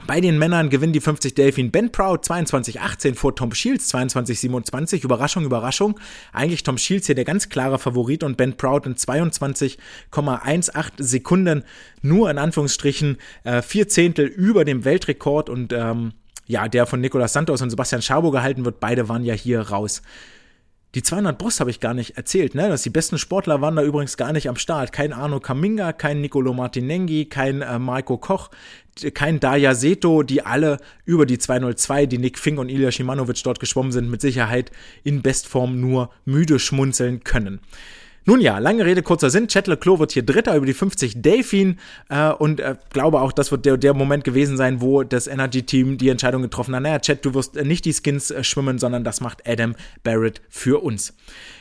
A: Bei den Männern gewinnen die 50 Delfin Ben Proud 22-18 vor Tom Shields 22-27. Überraschung, Überraschung. Eigentlich Tom Shields hier der ganz klare Favorit und Ben Proud in 22,18 Sekunden. Nur in Anführungsstrichen äh, vier Zehntel über dem Weltrekord und ähm, ja, der von Nicolas Santos und Sebastian Schabo gehalten wird. Beide waren ja hier raus. Die 200 Brust habe ich gar nicht erzählt, ne? Dass die besten Sportler waren da übrigens gar nicht am Start. Kein Arno Kaminga, kein Nicolo Martinengi, kein äh, Marco Koch, kein Daya Seto, die alle über die 202, die Nick Fink und Ilya Shimanovic dort geschwommen sind, mit Sicherheit in Bestform nur müde schmunzeln können. Nun ja, lange Rede, kurzer Sinn. Chet Leclos wird hier Dritter über die 50 Delfin äh, und äh, glaube auch, das wird der, der Moment gewesen sein, wo das Energy-Team die Entscheidung getroffen hat, naja, Chet, du wirst nicht die Skins äh, schwimmen, sondern das macht Adam Barrett für uns.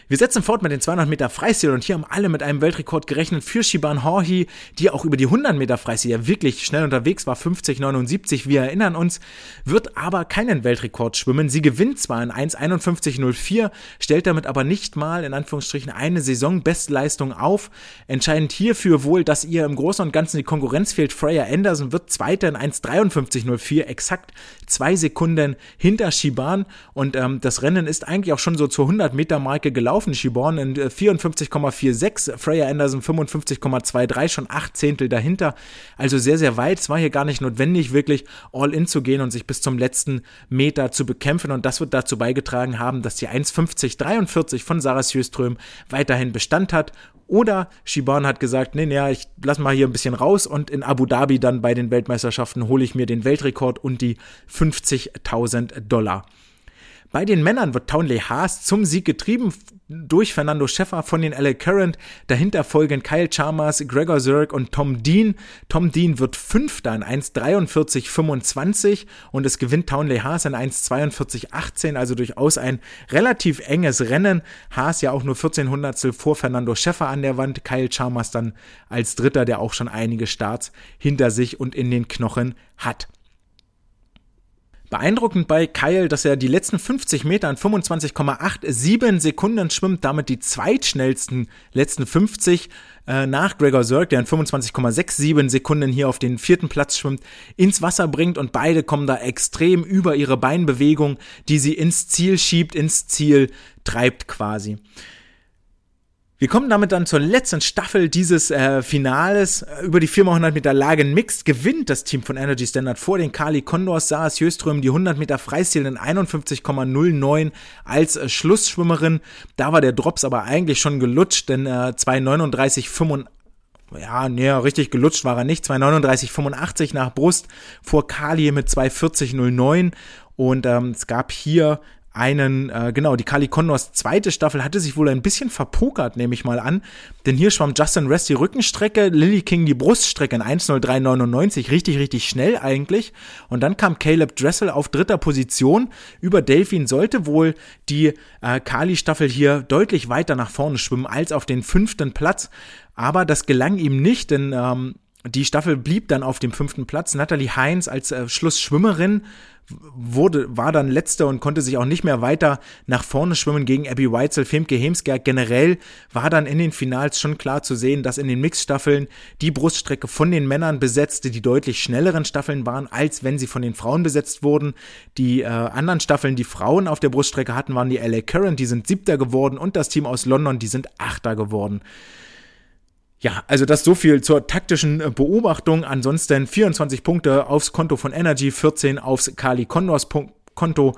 A: Wir setzen fort mit den 200 Meter Freistil und hier haben alle mit einem Weltrekord gerechnet für Shiban Horhi, die auch über die 100 Meter Freistil ja wirklich schnell unterwegs war, 50,79, wir erinnern uns, wird aber keinen Weltrekord schwimmen. Sie gewinnt zwar in 1,51,04, stellt damit aber nicht mal in Anführungsstrichen eine Saisonbestleistung auf. Entscheidend hierfür wohl, dass ihr im Großen und Ganzen die Konkurrenz fehlt. Freya Anderson wird Zweiter in 1,53,04, exakt zwei Sekunden hinter Shiban und ähm, das Rennen ist eigentlich auch schon so zur 100 Meter Marke gelaufen gelaufen. Shibon in 54,46, äh, Freya Anderson 55,23, schon acht Zehntel dahinter. Also sehr, sehr weit. Es war hier gar nicht notwendig, wirklich all in zu gehen und sich bis zum letzten Meter zu bekämpfen. Und das wird dazu beigetragen haben, dass die 1,50,43 von Sarah Sjöström weiterhin Bestand hat. Oder Shibon hat gesagt, nee, nee, ich lass mal hier ein bisschen raus und in Abu Dhabi dann bei den Weltmeisterschaften hole ich mir den Weltrekord und die 50.000 Dollar. Bei den Männern wird Townley Haas zum Sieg getrieben durch Fernando Schäffer von den LA Current. Dahinter folgen Kyle Chalmers, Gregor Zirk und Tom Dean. Tom Dean wird Fünfter in 1,43,25 und es gewinnt Townley Haas in 1,42,18, also durchaus ein relativ enges Rennen. Haas ja auch nur 14 Hundertstel vor Fernando Schäffer an der Wand. Kyle Chalmers dann als Dritter, der auch schon einige Starts hinter sich und in den Knochen hat. Beeindruckend bei Kyle, dass er die letzten 50 Meter in 25,87 Sekunden schwimmt, damit die zweitschnellsten letzten 50 äh, nach Gregor Zirk, der in 25,67 Sekunden hier auf den vierten Platz schwimmt, ins Wasser bringt und beide kommen da extrem über ihre Beinbewegung, die sie ins Ziel schiebt, ins Ziel treibt quasi. Wir kommen damit dann zur letzten Staffel dieses äh, Finales. Über die 4x100 Meter Lagen Mixed gewinnt das Team von Energy Standard vor den Kali Condors. Saas Jöström die 100 Meter Freistil in 51,09 als äh, Schlussschwimmerin. Da war der Drops aber eigentlich schon gelutscht, denn äh, 2,39,85 ja, nee, richtig gelutscht war er nicht. 2,39,85 nach Brust vor Kali mit 2,40,09 und ähm, es gab hier einen, äh, genau, die Kali Condors zweite Staffel hatte sich wohl ein bisschen verpokert, nehme ich mal an. Denn hier schwamm Justin Rest die Rückenstrecke, Lily King die Bruststrecke in 1.03.99, richtig, richtig schnell eigentlich. Und dann kam Caleb Dressel auf dritter Position. Über Delphin sollte wohl die äh, Kali-Staffel hier deutlich weiter nach vorne schwimmen als auf den fünften Platz. Aber das gelang ihm nicht, denn ähm, die Staffel blieb dann auf dem fünften Platz. Natalie Heinz als äh, Schlussschwimmerin wurde, war dann letzter und konnte sich auch nicht mehr weiter nach vorne schwimmen gegen Abby Weitzel, Femke Hemsgerg. Generell war dann in den Finals schon klar zu sehen, dass in den Mixstaffeln die Bruststrecke von den Männern besetzte, die deutlich schnelleren Staffeln waren, als wenn sie von den Frauen besetzt wurden. Die äh, anderen Staffeln, die Frauen auf der Bruststrecke hatten, waren die LA Current, die sind siebter geworden und das Team aus London, die sind achter geworden. Ja, also das so viel zur taktischen äh, Beobachtung. Ansonsten 24 Punkte aufs Konto von Energy, 14 aufs Kali Condors Konto.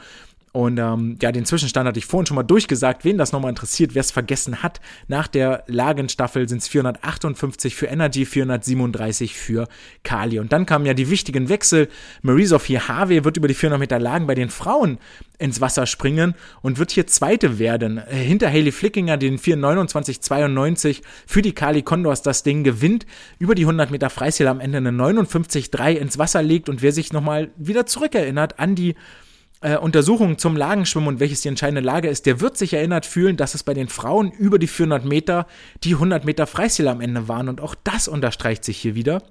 A: Und ähm, ja, den Zwischenstand hatte ich vorhin schon mal durchgesagt. Wen das nochmal interessiert, wer es vergessen hat, nach der Lagenstaffel sind es 458 für Energy, 437 für Kali. Und dann kamen ja die wichtigen Wechsel. Marie-Sophie Harvey wird über die 400 Meter Lagen bei den Frauen ins Wasser springen und wird hier Zweite werden. Äh, hinter Haley Flickinger, den 429,92 für die Kali Condors das Ding gewinnt, über die 100 Meter Freistil am Ende eine 59,3 ins Wasser legt und wer sich nochmal wieder zurückerinnert an die äh, Untersuchungen zum Lagenschwimmen und welches die entscheidende Lage ist, der wird sich erinnert fühlen, dass es bei den Frauen über die 400 Meter die 100 Meter Freistil am Ende waren und auch das unterstreicht sich hier wieder.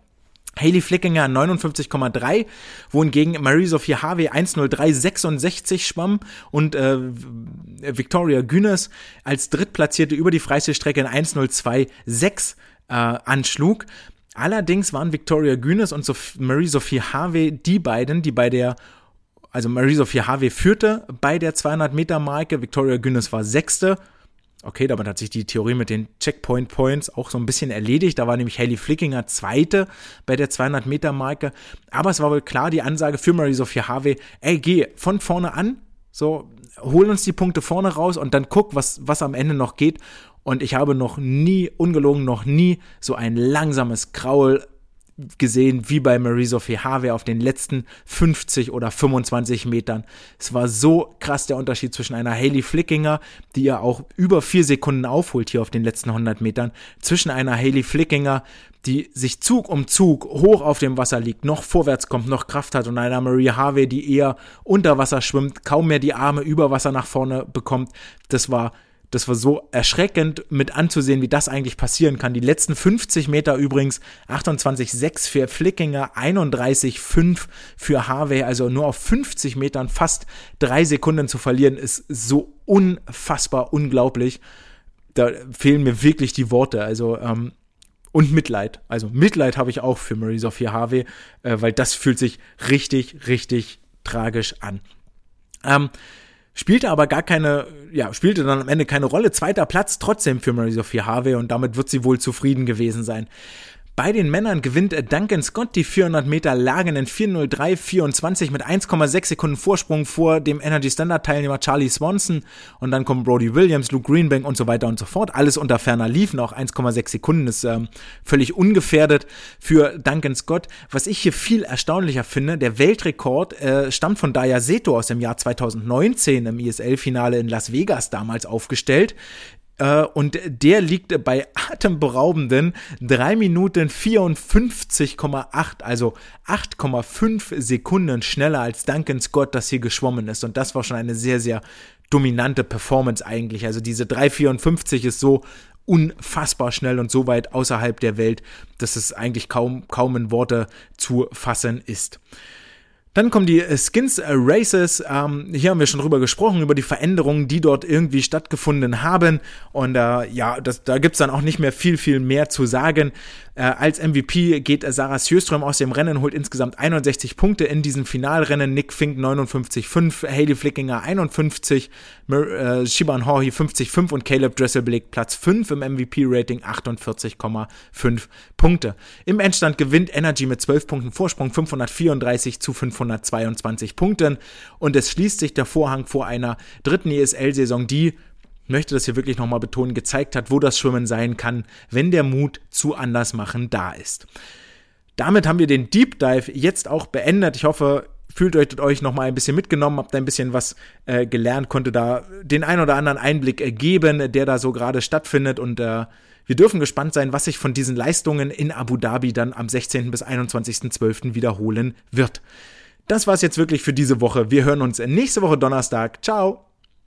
A: Haley Flickinger 59,3, wohingegen Marie-Sophie Harvey 103,66 schwamm und äh, Victoria Günes als Drittplatzierte über die Freistilstrecke in 102,6 äh, anschlug. Allerdings waren Victoria Günes und Marie-Sophie Harvey die beiden, die bei der also Marie-Sophie Harvey führte bei der 200-Meter-Marke, Victoria Guinness war Sechste. Okay, damit hat sich die Theorie mit den Checkpoint Points auch so ein bisschen erledigt. Da war nämlich Haley Flickinger Zweite bei der 200-Meter-Marke. Aber es war wohl klar die Ansage für Marie-Sophie Harvey, ey, geh von vorne an, so, hol uns die Punkte vorne raus und dann guck, was, was am Ende noch geht. Und ich habe noch nie, ungelogen noch nie, so ein langsames Kraul gesehen wie bei Marie-Sophie Harvey auf den letzten 50 oder 25 Metern. Es war so krass der Unterschied zwischen einer Haley Flickinger, die ja auch über vier Sekunden aufholt hier auf den letzten 100 Metern, zwischen einer Haley Flickinger, die sich Zug um Zug hoch auf dem Wasser liegt, noch vorwärts kommt, noch Kraft hat und einer Marie Harvey, die eher unter Wasser schwimmt, kaum mehr die Arme über Wasser nach vorne bekommt. Das war das war so erschreckend mit anzusehen, wie das eigentlich passieren kann. Die letzten 50 Meter übrigens 28,6 für Flickinger, 31,5 für Harvey. Also nur auf 50 Metern fast drei Sekunden zu verlieren, ist so unfassbar unglaublich. Da fehlen mir wirklich die Worte. Also, ähm, und Mitleid. Also Mitleid habe ich auch für Marie Sophie Harvey, äh, weil das fühlt sich richtig, richtig tragisch an. Ähm, spielte aber gar keine, ja, spielte dann am Ende keine Rolle. Zweiter Platz trotzdem für Marie Sophie Harvey und damit wird sie wohl zufrieden gewesen sein. Bei den Männern gewinnt Duncan Scott die 400 Meter Lagen in 4.03.24 mit 1,6 Sekunden Vorsprung vor dem Energy Standard Teilnehmer Charlie Swanson und dann kommen Brody Williams, Luke Greenbank und so weiter und so fort. Alles unter ferner liefen, auch 1,6 Sekunden ist ähm, völlig ungefährdet für Duncan Scott. Was ich hier viel erstaunlicher finde, der Weltrekord äh, stammt von Daya Seto aus dem Jahr 2019 im ISL-Finale in Las Vegas damals aufgestellt. Äh, und der liegt bei atemberaubenden 3 Minuten 54,8, also 8,5 Sekunden schneller als Duncan Scott, das hier geschwommen ist. Und das war schon eine sehr, sehr dominante Performance eigentlich. Also diese 3,54 ist so unfassbar schnell und so weit außerhalb der Welt, dass es eigentlich kaum, kaum in Worte zu fassen ist. Dann kommen die Skins Races. Ähm, hier haben wir schon drüber gesprochen, über die Veränderungen, die dort irgendwie stattgefunden haben. Und äh, ja, das, da gibt's dann auch nicht mehr viel, viel mehr zu sagen. Äh, als MVP geht Sarah Sjöström aus dem Rennen, holt insgesamt 61 Punkte in diesem Finalrennen. Nick Fink 59,5, Haley Flickinger 51, äh, Shiban Horhi 50,5 und Caleb Dressel belegt Platz 5 im MVP-Rating 48,5 Punkte. Im Endstand gewinnt Energy mit 12 Punkten Vorsprung 534 zu 522 Punkten und es schließt sich der Vorhang vor einer dritten ESL-Saison, die möchte das hier wirklich nochmal betonen, gezeigt hat, wo das Schwimmen sein kann, wenn der Mut zu anders machen da ist. Damit haben wir den Deep Dive jetzt auch beendet. Ich hoffe, fühlt euch euch noch mal ein bisschen mitgenommen, habt ein bisschen was äh, gelernt, konnte da den ein oder anderen Einblick geben, der da so gerade stattfindet und äh, wir dürfen gespannt sein, was sich von diesen Leistungen in Abu Dhabi dann am 16. bis 21.12. wiederholen wird. Das war's jetzt wirklich für diese Woche. Wir hören uns nächste Woche Donnerstag. Ciao!